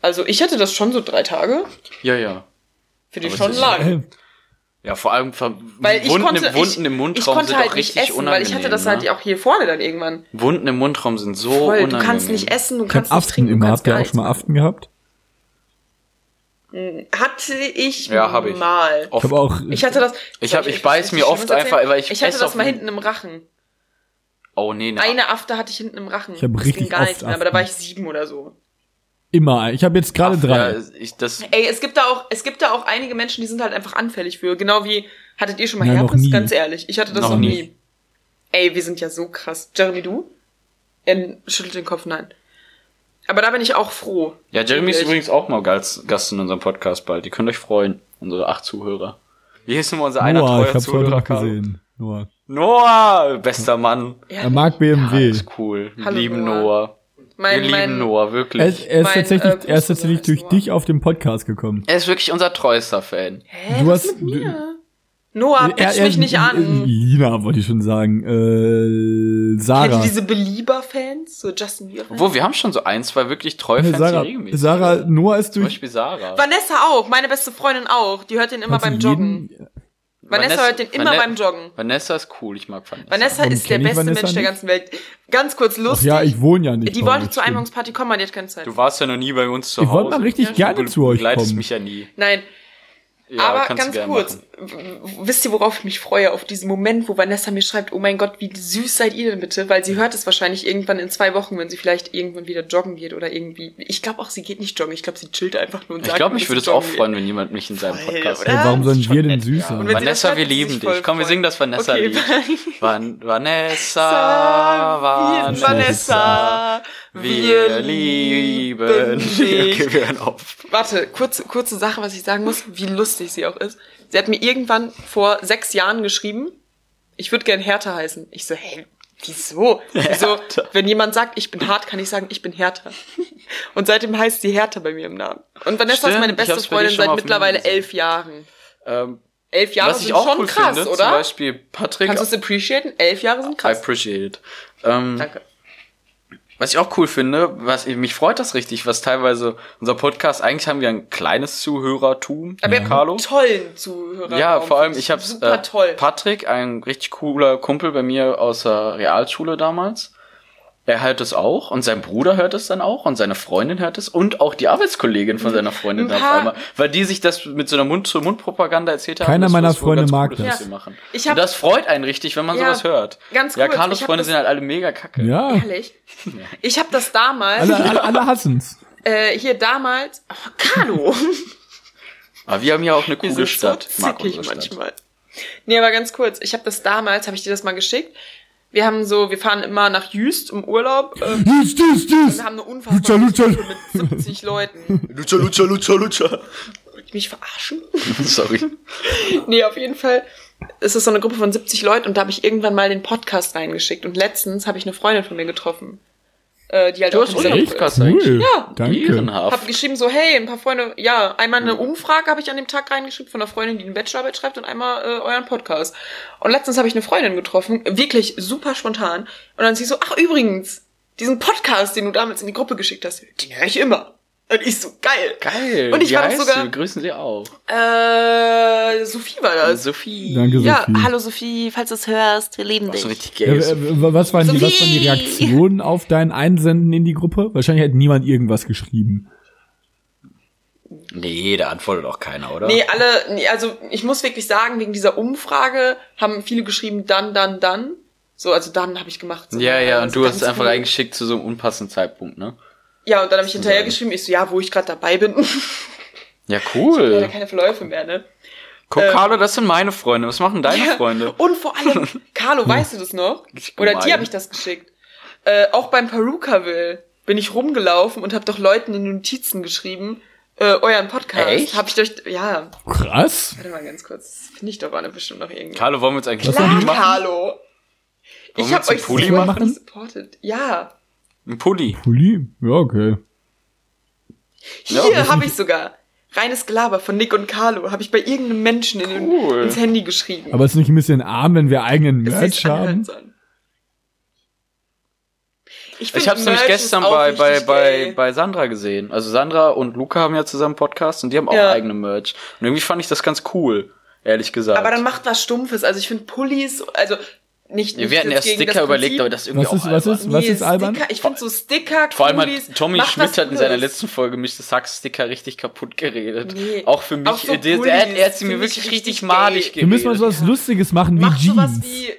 S1: Also ich hatte das schon so drei Tage.
S2: Ja, ja.
S1: Finde ich schon lang.
S2: Ja, vor allem ver
S1: Weil ich
S2: Wunden,
S1: konnte,
S2: im, Wunden
S1: ich,
S2: im
S1: ich
S2: Mundraum
S1: konnte
S2: sind
S1: halt
S2: auch
S1: nicht
S2: richtig
S1: essen,
S2: unangenehm.
S1: weil ich hatte das halt
S2: ne?
S1: auch hier vorne dann irgendwann.
S2: Wunden im Mundraum sind so
S1: Voll,
S2: unangenehm.
S1: du kannst nicht essen, du
S3: Ich hab
S1: kannst nicht
S3: Aften
S1: trinken, du
S3: immer.
S1: kannst
S3: Habt ihr auch schon mal Aften gehabt?
S1: machen. Hatte ich
S2: Ja, hab ich.
S1: mal.
S2: Oft.
S3: Ich habe auch.
S1: Ich hatte das.
S2: Ich hab- ich
S1: euch
S2: beiß mir oft einfach, weil ich
S1: Ich hatte
S2: esse
S1: das mal hinten im Rachen.
S2: oh nee, ne.
S1: Eine After hatte ich hinten im Rachen.
S3: Ich hab
S1: Das
S3: richtig
S1: ging gar
S3: oft
S1: nichts mehr, aber da war ich sieben oder so.
S3: Immer. Ich habe jetzt gerade drei.
S2: Ja, ich, das,
S1: Ey, es gibt da auch, es gibt da auch einige Menschen, die sind halt einfach anfällig für. Genau wie, hattet ihr schon mal
S3: Ja, noch
S1: Herpes?
S3: nie.
S1: Ganz ehrlich, ich hatte das
S2: Noch
S1: noch,
S2: nie.
S1: Ey, wir sind ja so krass. Jeremy, du? Er schüttelt den Kopf, nein. Aber da bin ich auch froh.
S2: ja, Jeremy ist übrigens auch mal als Gast in unserem Podcast bald. Ihr könnt euch freuen, unsere acht Zuhörer. Wie hieß nochmal unser einer
S3: Noah, ich
S2: treuer
S3: hab's heute
S2: Zuhörer? Karl?
S3: gesehen. Noah.
S2: Noah, bester Mann.
S3: Er mag BMW.
S2: Alles cool. Wir
S1: Hallo,
S2: lieben
S1: Noah.
S2: Noah.
S1: Mein,
S2: Wir lieben
S1: mein,
S2: Noah,
S3: Er ist,
S2: wirklich.
S3: er ist
S1: Mein,
S3: tatsächlich,
S1: äh,
S3: er ist tatsächlich durch
S1: Noah.
S3: dich auf den Podcast gekommen.
S2: Er ist wirklich unser treuester Fan.
S1: Hä,
S3: Du
S1: was
S3: hast-
S1: mit mir? Noah,
S3: Er- er-
S1: mich nicht an.
S3: Lina wollte ich schon sagen. Äh,
S1: Kennt ihr
S3: Sarah.
S1: diese Belieber-Fans? So Justin Bieber-Fans?
S2: Obwohl, wir haben schon so ein, zwei wirklich treue Fans,
S3: Sarah,
S2: die regelmäßig
S3: Sarah. Noah ist
S2: Zum
S3: durch.
S2: Beispiel Sarah.
S1: Vanessa auch, meine beste Freundin auch. Die hört den immer beim Joggen.
S3: jeden-
S1: Vanessa, hört den immer
S2: Vanessa-
S1: beim Joggen.
S2: Vanessa ist cool, ich mag Vanessa.
S1: Vanessa
S3: Warum
S1: ist der
S3: ich
S1: beste
S3: Vanessa
S1: Mensch der
S3: nicht?
S1: ganzen Welt. Ganz kurz
S3: Ach
S1: lustig.
S3: ja, ich wohne ja nicht.
S1: die wollte zur. Einweihungsparty kommen, aber die hat keine Zeit.
S2: Du warst ja noch nie bei uns zu
S3: Ich
S2: Hause.
S3: wollte mal richtig gerne
S2: du
S3: zu euch
S2: begleitest
S3: kommen.
S2: mich ja nie.
S1: Nein,
S2: Ja,
S1: aber
S2: kannst du
S1: ganz
S2: gerne
S1: kurz. Wisst ihr, worauf ich mich freue? Auf diesen Moment, wo Vanessa mir schreibt, oh mein Gott, wie süß seid ihr denn bitte? Weil sie hört es wahrscheinlich irgendwann in zwei Wochen, wenn sie vielleicht irgendwann wieder joggen geht oder irgendwie. Ich glaube auch, sie geht nicht joggen. Ich glaube, sie chillt einfach nur und
S2: Ich
S1: sagt
S2: glaube,
S1: mir,
S2: mich
S1: dass
S2: würde es auch freuen, wenn jemand mich in seinem
S1: Voll,
S2: Podcast?
S3: Ey, warum sollen wir denn süß
S2: ja.
S3: sein?
S1: Das
S2: Vanessa,
S1: hört,
S2: wir lieben dich. Komm, wir singen das Vanessa-Lied.
S1: Okay.
S2: Van Vanessa,
S1: Wir,
S2: Vanessa,
S1: Vanessa,
S2: wir lieben dich. Okay, wir hören auf.
S1: Warte, kurze, kurze Sache, was ich sagen muss, wie lustig sie auch ist. Sie hat mir irgendwann vor sechs Jahren geschrieben, ich würde gern Hertha heißen. Ich so, hey, wieso? Wieso?
S2: Hertha.
S1: Wenn jemand sagt, ich bin hart, kann ich sagen, ich bin Hertha. Und seitdem heißt sie Hertha bei mir im Namen. Und Vanessa
S2: Stimmt,
S1: ist meine beste Freundin seit mittlerweile elf Jahren.
S2: Ähm,
S1: Elf Jahre sind schon
S2: cool
S1: krass,
S2: finde, zum
S1: oder?
S2: Beispiel Patrick.
S1: Kannst du es appreciaten? Elf Jahre sind
S2: I
S1: krass.
S2: appreciate it. Ähm,
S1: Danke.
S2: Was ich auch cool finde, was mich freut das richtig, was teilweise unser Podcast, eigentlich haben wir ein kleines Zuhörertum,
S1: Aber habt
S2: Carlo.
S1: einen tollen Zuhörer.
S2: Ja, vor allem, ich habe äh. Patrick, ein richtig cooler Kumpel bei mir aus der Realschule damals. Er hört es auch und sein Bruder hört es dann auch und seine Freundin hört es und auch die Arbeitskollegin von seiner Freundin auf einmal, weil die sich das mit so einer Mund-zu-Mund-Propaganda erzählt haben.
S3: Keiner meiner Freunde mag
S2: cool
S3: das.
S2: machen.
S1: Ich
S2: und
S1: hab-
S2: das freut einen richtig, wenn man
S1: Ja,
S2: sowas hört.
S1: ganz
S2: Ja,
S1: kurz,
S2: Carlos Freunde
S1: das-
S2: sind halt alle mega kacke.
S3: Ja,
S1: Ehrlich? Ich habe das damals,
S3: alle, alle, alle hassen's.
S1: äh, hier damals, oh, Carlo.
S2: Aber wir haben ja auch eine coole Stadt.
S1: so
S2: Mag unsere Stadt.
S1: manchmal. Nee, aber ganz kurz. Ich habe das damals, habe ich dir das mal geschickt. Wir haben so, wir fahren immer nach Jüst im Urlaub. Äh, und
S3: Just, just, just.
S1: wir haben eine unfassbar
S3: Lutscher,
S1: große
S3: Lutscher.
S1: Gruppe mit 70 Leuten.
S2: Lutscher, Lutscher, Lutscher, Lutscher.
S1: Wollt ihr mich verarschen?
S2: Sorry.
S1: Nee, auf jeden Fall ist es so eine Gruppe von 70 Leuten und da habe ich irgendwann mal den Podcast reingeschickt. Und letztens habe ich eine Freundin von mir getroffen. Äh, die halt
S2: Du
S1: auch
S2: hast Podcast
S1: ist.
S2: eigentlich.
S3: Cool.
S1: Ja.
S3: Danke.
S2: Ehrenhaft.
S1: Hab geschrieben so, hey, ein paar Freunde, ja, einmal eine Umfrage habe ich an dem Tag reingeschrieben von einer Freundin, die eine Bachelorarbeit schreibt und einmal äh, euren Podcast. Und letztens habe ich eine Freundin getroffen, wirklich super spontan. Und dann sie so, ach übrigens, diesen Podcast, den du damals in die Gruppe geschickt hast, den höre ich immer. Und ich so, geil.
S2: Geil.
S1: Und ich
S2: Wie
S1: war
S2: heißt
S1: sogar-
S2: sie? Wir grüßen sie auch.
S1: Äh, Sophie war das.
S2: Sophie.
S3: Danke,
S1: Ja,
S3: Sophie.
S1: hallo Sophie, falls du es hörst, wir lieben
S2: Auch so
S1: dich.
S2: richtig
S3: Ja,
S2: gay.
S3: äh, was, waren die, was waren die! Reaktionen auf dein Einsenden in die Gruppe? Wahrscheinlich hat niemand irgendwas geschrieben.
S2: Nee, da antwortet auch keiner, oder?
S1: Nee, alle, nee, also ich muss wirklich sagen, wegen dieser Umfrage haben viele geschrieben, dann, dann, dann. So, also dann habe ich gemacht. So,
S2: Ja, ja, und
S1: also
S2: du hast es einfach
S1: viel.
S2: reingeschickt zu so einem unpassenden Zeitpunkt, ne?
S1: Ja, und dann habe ich hinterher geschrieben, ich so, ja, wo ich gerade dabei bin.
S2: Ja,
S1: Leider
S2: cool.
S1: keine Verläufe mehr, ne?
S2: Guck,
S1: Ähm,
S2: Carlo, das sind meine Freunde. Was machen deine
S1: Ja,
S2: Freunde?
S1: Und vor allem, Carlo, weißt du das noch? Oder dir habe ich das geschickt. Äh, auch beim Perukaville bin ich rumgelaufen und habe doch Leuten in Notizen geschrieben, äh, euren Podcast.
S2: Echt?
S1: Habe ich durch, ja,
S3: Krass.
S1: warte mal ganz kurz. Das finde ich doch bestimmt noch irgendwie.
S2: Carlo, wollen wir uns eigentlich
S1: Klar,
S3: die
S1: Carlo.
S2: Wollen
S1: Ich habe euch
S2: Pulli
S3: machen?
S1: supported. Ja.
S2: Einen Pulli?
S3: Pulli? Ja, okay.
S2: Ja,
S1: Hier
S3: das
S1: habe ich sogar. Reines Gelaber von Nick und Carlo habe ich bei irgendeinem Menschen in den,
S2: Cool.
S1: ins Handy geschrieben.
S3: Aber ist nicht ein bisschen arm, wenn wir eigenen Merch haben?
S2: Ich
S1: find,
S2: habe es nämlich gestern bei, bei, bei, bei Sandra gesehen. Also Sandra und Luca haben ja zusammen Podcast und die haben auch
S1: Ja.
S2: eigene Merch. Und irgendwie fand ich das ganz cool, ehrlich gesagt.
S1: Aber dann macht was Stumpfes. Also ich finde Pullis, also nicht.
S2: ja,
S1: nicht
S2: wir hatten erst Sticker überlegt, aber das ist irgendwie
S3: Was
S2: auch
S3: ist, was
S2: albern.
S3: ist, was
S1: Nee,
S3: ist albern?
S1: Sticker, ich finde so Sticker,
S2: Vor allem hat Tommy Schmidt
S1: was
S2: hat in seiner letzten Folge mich das Hack-Sticker richtig kaputt geredet.
S1: Nee.
S2: Auch für mich.
S1: Auch so
S2: äh, der,
S1: Pullis
S2: er, er hat sie mir wirklich
S1: richtig
S2: richtig madig
S3: Wir
S2: geredet.
S3: müssen mal so was Lustiges machen wie
S1: Macht sowas
S3: Jeans.
S1: wie.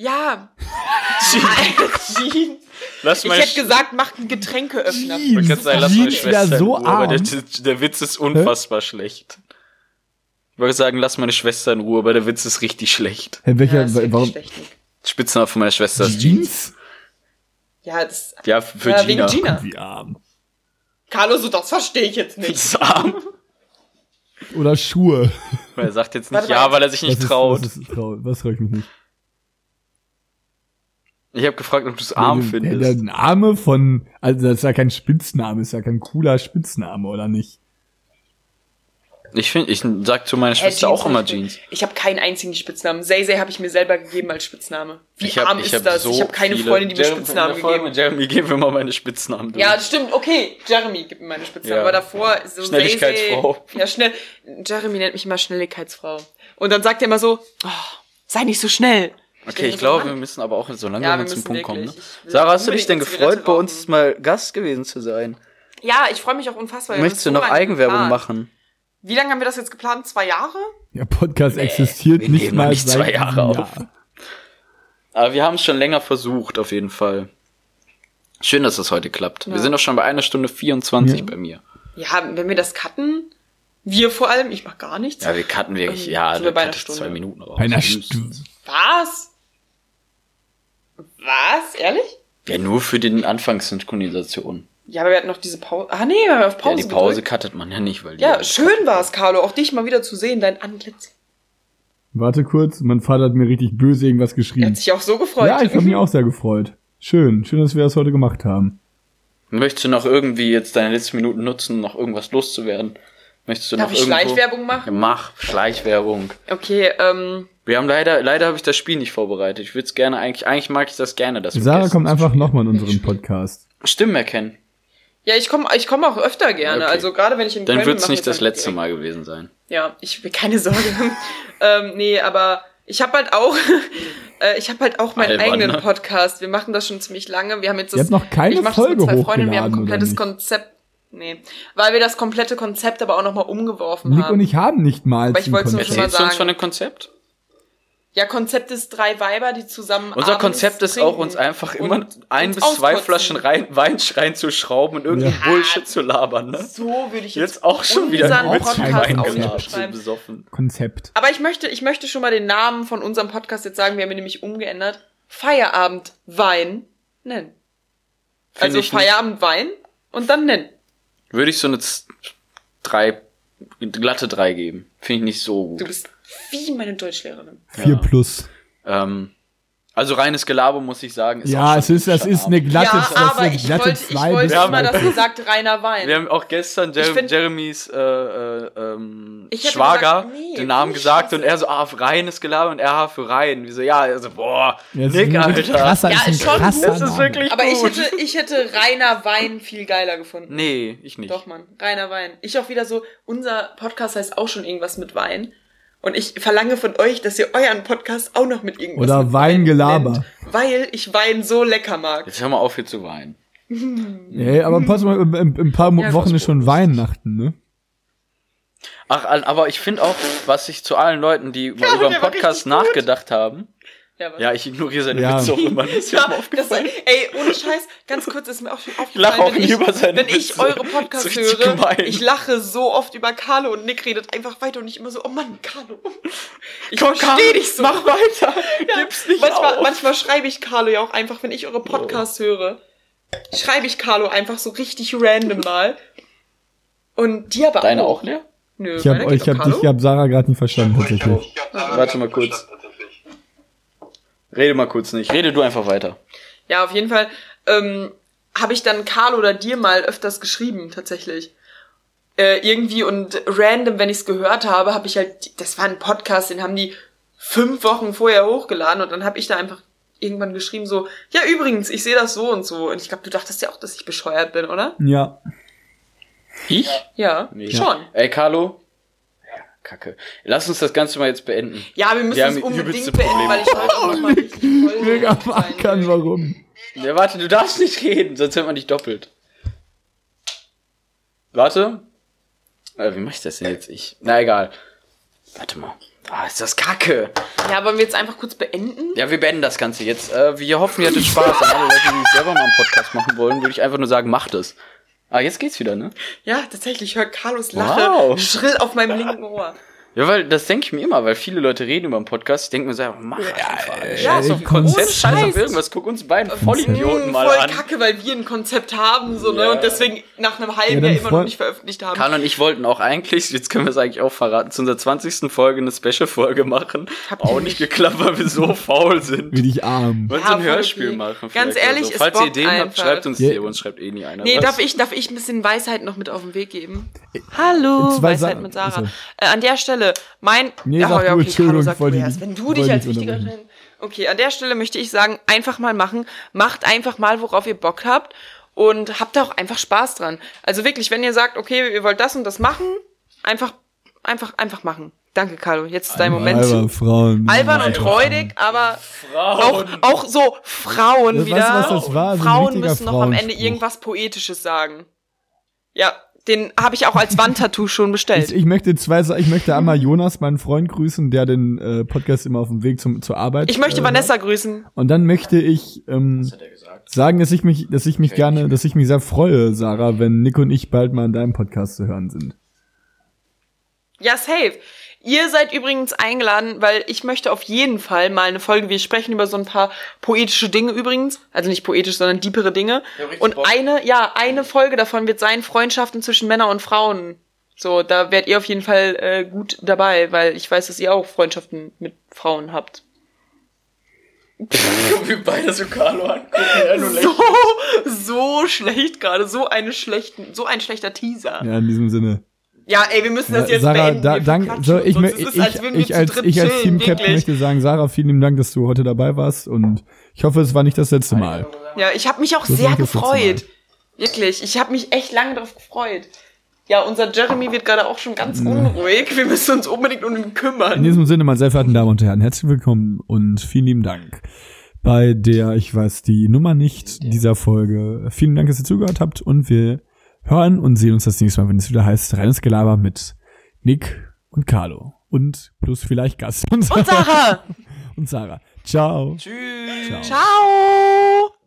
S1: Ja. Jeans.
S2: Lass
S1: Ich
S2: meine
S1: hätte gesagt, macht einen Getränkeöffner.
S2: Gerade sagen, lass meine
S3: Jeans
S2: Schwester
S3: wäre
S2: in
S3: so
S2: Ruhe, aber
S3: arm.
S2: der, der Witz ist unfassbar schlecht. Ich wollte sagen, lass meine Schwester in Ruhe, aber der Witz ist richtig schlecht.
S3: Hey, welcher,
S1: Ja, ist
S3: warum?
S2: Spitzname von meiner Schwester ist Jeans.
S3: Jeans?
S1: Ja, das.
S2: Ja, für
S1: ja,
S2: Gina.
S1: wegen Gina.
S3: Wie arm.
S1: Carlo, so das verstehe ich jetzt
S2: Das
S1: nicht.
S2: ist arm.
S3: Oder Schuhe.
S2: Weil er sagt jetzt nicht
S1: Warte
S2: ja, weil er sich nicht
S3: was ist,
S2: traut.
S3: Was, ist, trau was traue ich mich nicht?
S2: Ich habe gefragt, ob du es arm findest.
S3: Der, der Name von, also das ist ja kein Spitzname, ist ja kein cooler Spitzname, oder nicht?
S2: Ich finde, ich sag zu meiner
S1: Äh,
S2: Schwester
S1: Jeans
S2: auch immer Jeans.
S1: Ich habe keinen einzigen Spitznamen. Say habe ich mir selber gegeben als Spitzname. Wie
S2: hab,
S1: arm ist das?
S2: So
S1: ich habe keine
S2: viele.
S1: Freunde, die mir
S2: Jeremy-
S1: Spitznamen gegeben.
S2: mit Jeremy geben wir mal meine Spitznamen durch.
S1: Ja, stimmt. Okay, Jeremy gibt mir meine Spitznamen.
S2: Ja.
S1: Aber davor so
S2: Schnelligkeitsfrau.
S1: Say, ja, schnell. Jeremy nennt mich immer Schnelligkeitsfrau. Und dann sagt er immer so, oh, sei nicht so schnell.
S2: Okay, ich glaube, wir müssen aber auch so langsam
S1: Ja,
S2: zum Punkt kommen. Ne?
S1: wirklich. Ich will
S2: Sarah, hast du dich denn gefreut, bei uns mal Gast gewesen zu sein?
S1: Ja, ich freue mich auch unfassbar.
S2: Möchtest du noch
S1: lange
S2: Eigenwerbung machen?
S1: Wie lange haben wir das jetzt geplant? Zwei Jahre?
S3: Der Podcast existiert
S2: wir
S3: nicht mal
S2: nicht zwei Jahre auf.
S3: Jahr.
S2: Aber wir haben es schon länger versucht, auf jeden Fall. Schön, dass das heute klappt. Wir
S1: Ja.
S2: sind doch schon bei einer Stunde 24
S3: Ja.
S2: bei mir.
S1: Ja, wenn wir das cutten, wir vor allem, ich mach gar nichts.
S2: Ja, wir cutten wirklich,
S1: Ähm,
S2: ja,
S1: sind
S2: wir
S1: wir bei einer Stunde.
S2: zwei Minuten raus.
S3: Bei einer. Stunde.
S1: Was? Was? Ehrlich?
S2: Ja, nur für den Anfangssynchronisation.
S1: Ja, aber wir hatten noch diese Pause. Ah nee, wir haben auf
S2: Ja,
S1: Pause
S2: die Pause
S1: gedrückt.
S2: cuttet man ja nicht, weil die
S1: Ja, schön war's, Carlo, auch dich mal wieder zu sehen, dein Antlitz.
S3: Warte kurz, mein Vater hat mir richtig böse irgendwas
S1: Er
S3: geschrieben.
S1: hat sich auch so gefreut.
S3: Ja, ich habe mich auch sehr gefreut. Schön, schön, dass wir das heute gemacht haben.
S2: Möchtest du noch irgendwie jetzt deine letzten Minuten nutzen, um noch irgendwas loszuwerden? Möchtest du
S1: Darf
S2: noch
S1: ich
S2: irgendwo...
S1: Schleichwerbung
S2: Ja,
S1: machen?
S2: mach, Schleichwerbung.
S1: Okay, ähm,
S2: Wir haben leider, leider habe ich das Spiel nicht vorbereitet. Ich würde es gerne eigentlich, eigentlich mag ich das gerne, dass wir
S3: Sarah kommt
S2: zu
S3: einfach nochmal in unseren Podcast.
S2: Stimmen erkennen.
S1: Ja, ich komme ich komm auch öfter gerne.
S2: Okay.
S1: Also gerade wenn ich in
S2: Dann
S1: Köln
S2: wird
S1: bin,
S2: es nicht das
S1: dann
S2: letzte. Mal gewesen sein.
S1: Ja, ich will keine Sorge. ähm, nee, aber ich habe halt auch, äh, ich habe halt auch meinen
S2: Albern,
S1: eigenen
S2: ne?
S1: Podcast. Wir machen das schon ziemlich lange. Wir haben jetzt
S3: Ihr
S1: das,
S3: habt noch keine
S1: ich mach
S3: Folge
S1: das mit zwei Freundinnen. Wir haben ein komplettes? Konzept. Nee, weil wir das komplette Konzept aber auch nochmal umgeworfen
S3: Nick
S1: haben.
S3: und ich haben nicht mal
S1: Aber ich wollte nur
S3: Konzept.
S1: schon mal
S2: du uns
S1: sagen.
S2: von dem Konzept?
S1: Ja, Konzept ist drei Weiber, die zusammen.
S2: Unser Konzept ist auch, uns einfach immer ein bis zwei. Flaschen rein, Wein reinzuschrauben und irgendeinen
S1: Ja.
S2: Bullshit zu labern, ne?
S1: So würde ich jetzt,
S2: Jetzt auch schon wieder
S1: unseren
S2: mit
S3: Podcast
S2: besoffen.
S3: Konzept.
S1: Aber ich möchte, ich möchte schon mal den Namen von unserem Podcast jetzt sagen. Wir haben ihn nämlich umgeändert. Feierabend Wein nennen.
S2: Find
S1: Also
S2: ich nicht.
S1: Feierabend Wein und dann nennen.
S2: Würde ich so eine drei, glatte drei geben. Finde ich nicht so
S1: Du
S2: gut.
S1: bist wie meine Deutschlehrerin.
S3: Vier
S2: Ja.
S3: plus.
S2: Ähm, also reines Gelaber, muss ich sagen. Ist auch
S3: Ja,
S2: schon
S3: es ist, das ist eine glatte,
S1: ja, aber
S3: eine
S1: ich
S3: glatte
S1: wollte, ich
S3: zwei
S1: wollte
S2: Wir
S1: immer,
S2: haben-
S1: dass ihr sagt reiner Wein.
S2: Wir haben auch gestern Jer
S1: Ich find-
S2: Jeremys äh, äh, ähm,
S1: Ich
S2: Schwager
S1: gesagt, nee,
S2: den Namen
S1: ich
S2: gesagt und er so, ah, reines Gelaber und er ah, für rein. Wie so, ja, also, boah,
S3: Ja, das
S2: Nick, Alter.
S3: krasser,
S1: Ja,
S3: ist
S1: schon
S3: krasser
S2: Das ist
S3: Name.
S2: wirklich
S1: aber ich hätte, ich hätte reiner Wein viel geiler gefunden.
S2: Nee, ich nicht.
S1: Doch, Mann. Reiner Wein. Ich auch wieder so, unser Podcast heißt auch schon irgendwas mit Wein. Und ich verlange von euch, dass ihr euren Podcast auch noch mit irgendwas
S3: Oder Weingelaber.
S1: nennt, Weil ich Wein so lecker mag.
S2: Jetzt hör mal auf hier zu weinen.
S3: Nee, aber pass mal, in, in, in ein paar
S1: Ja,
S3: Wochen ist schon Weihnachten, ne?
S2: Ach, aber ich finde auch, was ich zu allen Leuten, die mal über den Podcast
S1: richtig gut.
S2: nachgedacht haben,
S1: Ja, was?
S2: ja, ich ignoriere seine
S3: Ja.
S2: Witze auch immer. Das ist
S1: Ja, das, ey, ohne Scheiß, ganz kurz ist mir auch schon aufgefallen,
S2: lach auch
S1: wenn,
S2: nie
S1: ich,
S2: über seine
S1: wenn ich eure Podcasts höre,
S2: gemein.
S1: ich lache so oft über Carlo und Nick redet einfach weiter und ich immer so, oh Mann, Carlo. Ich
S2: Komm,
S1: verstehe
S2: Carlo,
S1: dich so.
S2: Mach weiter.
S1: Ja,
S2: Gib's nicht
S1: manchmal,
S2: auf.
S1: manchmal schreibe ich Carlo ja auch einfach, wenn ich eure Podcasts höre, schreibe ich Carlo einfach so richtig random mal. Und die aber
S2: Deine
S1: auch.
S2: auch leer?
S1: Nö,
S3: Ich habe ich hab, ich hab Sarah gerade nicht verstanden, tatsächlich.
S2: Warte mal kurz. Rede mal kurz nicht. Rede du einfach weiter.
S1: Ja, auf jeden Fall ähm, habe ich dann Carlo oder dir mal öfters geschrieben, tatsächlich. Äh, irgendwie und random, wenn ich es gehört habe, habe ich halt, das war ein Podcast, den haben die fünf Wochen vorher hochgeladen und dann habe ich da einfach irgendwann geschrieben so, ja übrigens, ich sehe das so und so. Und ich glaube, du dachtest ja auch, dass ich bescheuert bin, oder?
S3: Ja.
S2: Ich?
S1: Ja,
S2: Nee.
S1: schon.
S2: Ey, Carlo. Kacke. Lass uns das Ganze mal jetzt beenden.
S1: Ja, wir müssen
S2: Wir
S1: es unbedingt beenden, weil ich heute mal voll
S3: Mega
S1: will.
S3: warum?
S2: Ja, warte, du darfst nicht reden, sonst hört man dich doppelt. Warte. Äh, wie mach ich das denn jetzt? Ich. Na egal. Warte mal. Ah, ist das Kacke.
S1: Ja, wollen wir jetzt einfach kurz beenden?
S2: Ja, wir beenden das Ganze jetzt. Äh, wir hoffen, ihr hattet Spaß. An alle Leute, die selber mal einen Podcast machen wollen, würde ich einfach nur sagen, macht es. Ah, jetzt geht's wieder, ne?
S1: Ja, tatsächlich, ich höre Carlos Lache
S2: Wow.
S1: schrill auf meinem linken Ohr.
S2: Ja, weil das denke ich mir immer, weil viele Leute reden über einen Podcast. Ich denke mir so, ja, mach einfach.
S1: Ja,
S2: Scheiß
S3: ey,
S2: auf Konzept, scheiß auf irgendwas. Guck uns beiden Vollidioten mal
S1: voll
S2: an.
S1: kacke, weil wir ein Konzept haben, so, ne,
S2: Ja.
S1: und deswegen nach einem halben
S3: Ja,
S1: Jahr immer noch nicht veröffentlicht haben.
S2: Karl und ich wollten auch eigentlich, jetzt können wir es eigentlich auch verraten, zu unserer 20. Folge eine Special-Folge machen.
S1: Habt
S2: auch nicht geklappt, weil wir so faul sind.
S3: Wie dich arm.
S2: Wollen
S1: Ja,
S2: so ein Hörspiel
S1: okay.
S2: machen?
S1: Ganz ehrlich,
S2: oder so.
S1: es
S2: Falls ihr Ideen habt,
S1: einfach.
S2: schreibt uns
S3: Ja.
S2: die, uns schreibt eh nie einer.
S1: Nee,
S2: was.
S1: darf ich, darf ich ein bisschen Weisheit noch mit auf den Weg geben? Hallo,
S3: Zwei
S1: Weisheit
S3: Sa-
S1: mit Sarah.
S3: achso.
S1: Äh, an der Stelle, mein...
S3: Nee, sag du, Entschuldigung,
S1: Carlo,
S3: ich
S1: sag du erst. Wenn du dich als wichtiger... Okay, an der Stelle möchte ich sagen, einfach mal machen. Macht einfach mal, worauf ihr Bock habt. Und habt da auch einfach Spaß dran. Also wirklich, wenn ihr sagt, okay, ihr wollt das und das machen, einfach, einfach, einfach machen. Danke, Carlo. Jetzt ist dein Moment.
S3: Albern, Frauen.
S1: albern und räudig, aber auch, auch so Frauen
S3: Ja, weißt du,
S1: wieder.
S3: was das war? So ein
S1: Frauen müssen noch am Ende irgendwas Poetisches sagen. Ja, den habe ich auch als Wandtattoo schon
S3: Ich,
S1: bestellt.
S3: ich möchte zwei, ich möchte einmal Jonas, meinen Freund, grüßen, der den äh, Podcast immer auf dem Weg zum, zur Arbeit.
S1: Ich möchte
S3: äh,
S1: Vanessa grüßen.
S3: Und dann möchte ich ähm, sagen, dass ich mich, dass ich mich gerne, dass ich mich sehr freue, Sarah, wenn Nick und ich bald mal in deinem Podcast zu hören sind.
S1: Ja, safe. Ihr seid übrigens eingeladen, weil ich möchte auf jeden Fall mal eine Folge, wir sprechen über so ein paar poetische Dinge übrigens, also nicht poetisch, sondern diepere Dinge.
S2: Ja, richtig
S1: und
S2: Bock.
S1: eine, ja, eine Folge davon wird sein Freundschaften zwischen Männern und Frauen. So, da werdet ihr auf jeden Fall äh, gut dabei, weil ich weiß, dass ihr auch Freundschaften mit Frauen habt.
S2: wir beide so Carlo angucken. Nur
S1: So, so schlecht gerade, so eine schlechten, so ein schlechter Teaser. Ja,
S3: Ja, in diesem Sinne.
S1: Ey, wir müssen das
S3: Ja,
S1: jetzt
S3: Sarah,
S1: beenden.
S3: da, dank, so, ich,
S1: ist
S3: ich,
S1: es, als
S3: ich, als, ich als
S1: chillen,
S3: Team Captain
S1: wirklich.
S3: möchte sagen, Sarah, vielen lieben Dank, dass du heute dabei warst und ich hoffe, es war nicht das letzte Mal.
S1: Ja, ich habe mich auch
S3: Das
S1: sehr
S3: ist
S1: gefreut. Wirklich, ich habe mich echt lange darauf gefreut. Ja, unser Jeremy wird gerade auch schon ganz unruhig. Wir müssen uns unbedingt um ihn
S3: In
S1: kümmern.
S3: diesem Sinne, meine sehr verehrten Damen und Herren, herzlich willkommen und vielen lieben Dank bei der, ich weiß die Nummer nicht dieser Folge. Vielen Dank, dass ihr zugehört habt und wir hören und sehen uns das nächste Mal, wenn es wieder heißt Reines Gelaber mit Nick und Carlo und plus vielleicht Gast.
S1: Und Sarah!
S3: und Sarah. Ciao.
S2: Tschüss.
S3: Ciao.
S1: Ciao!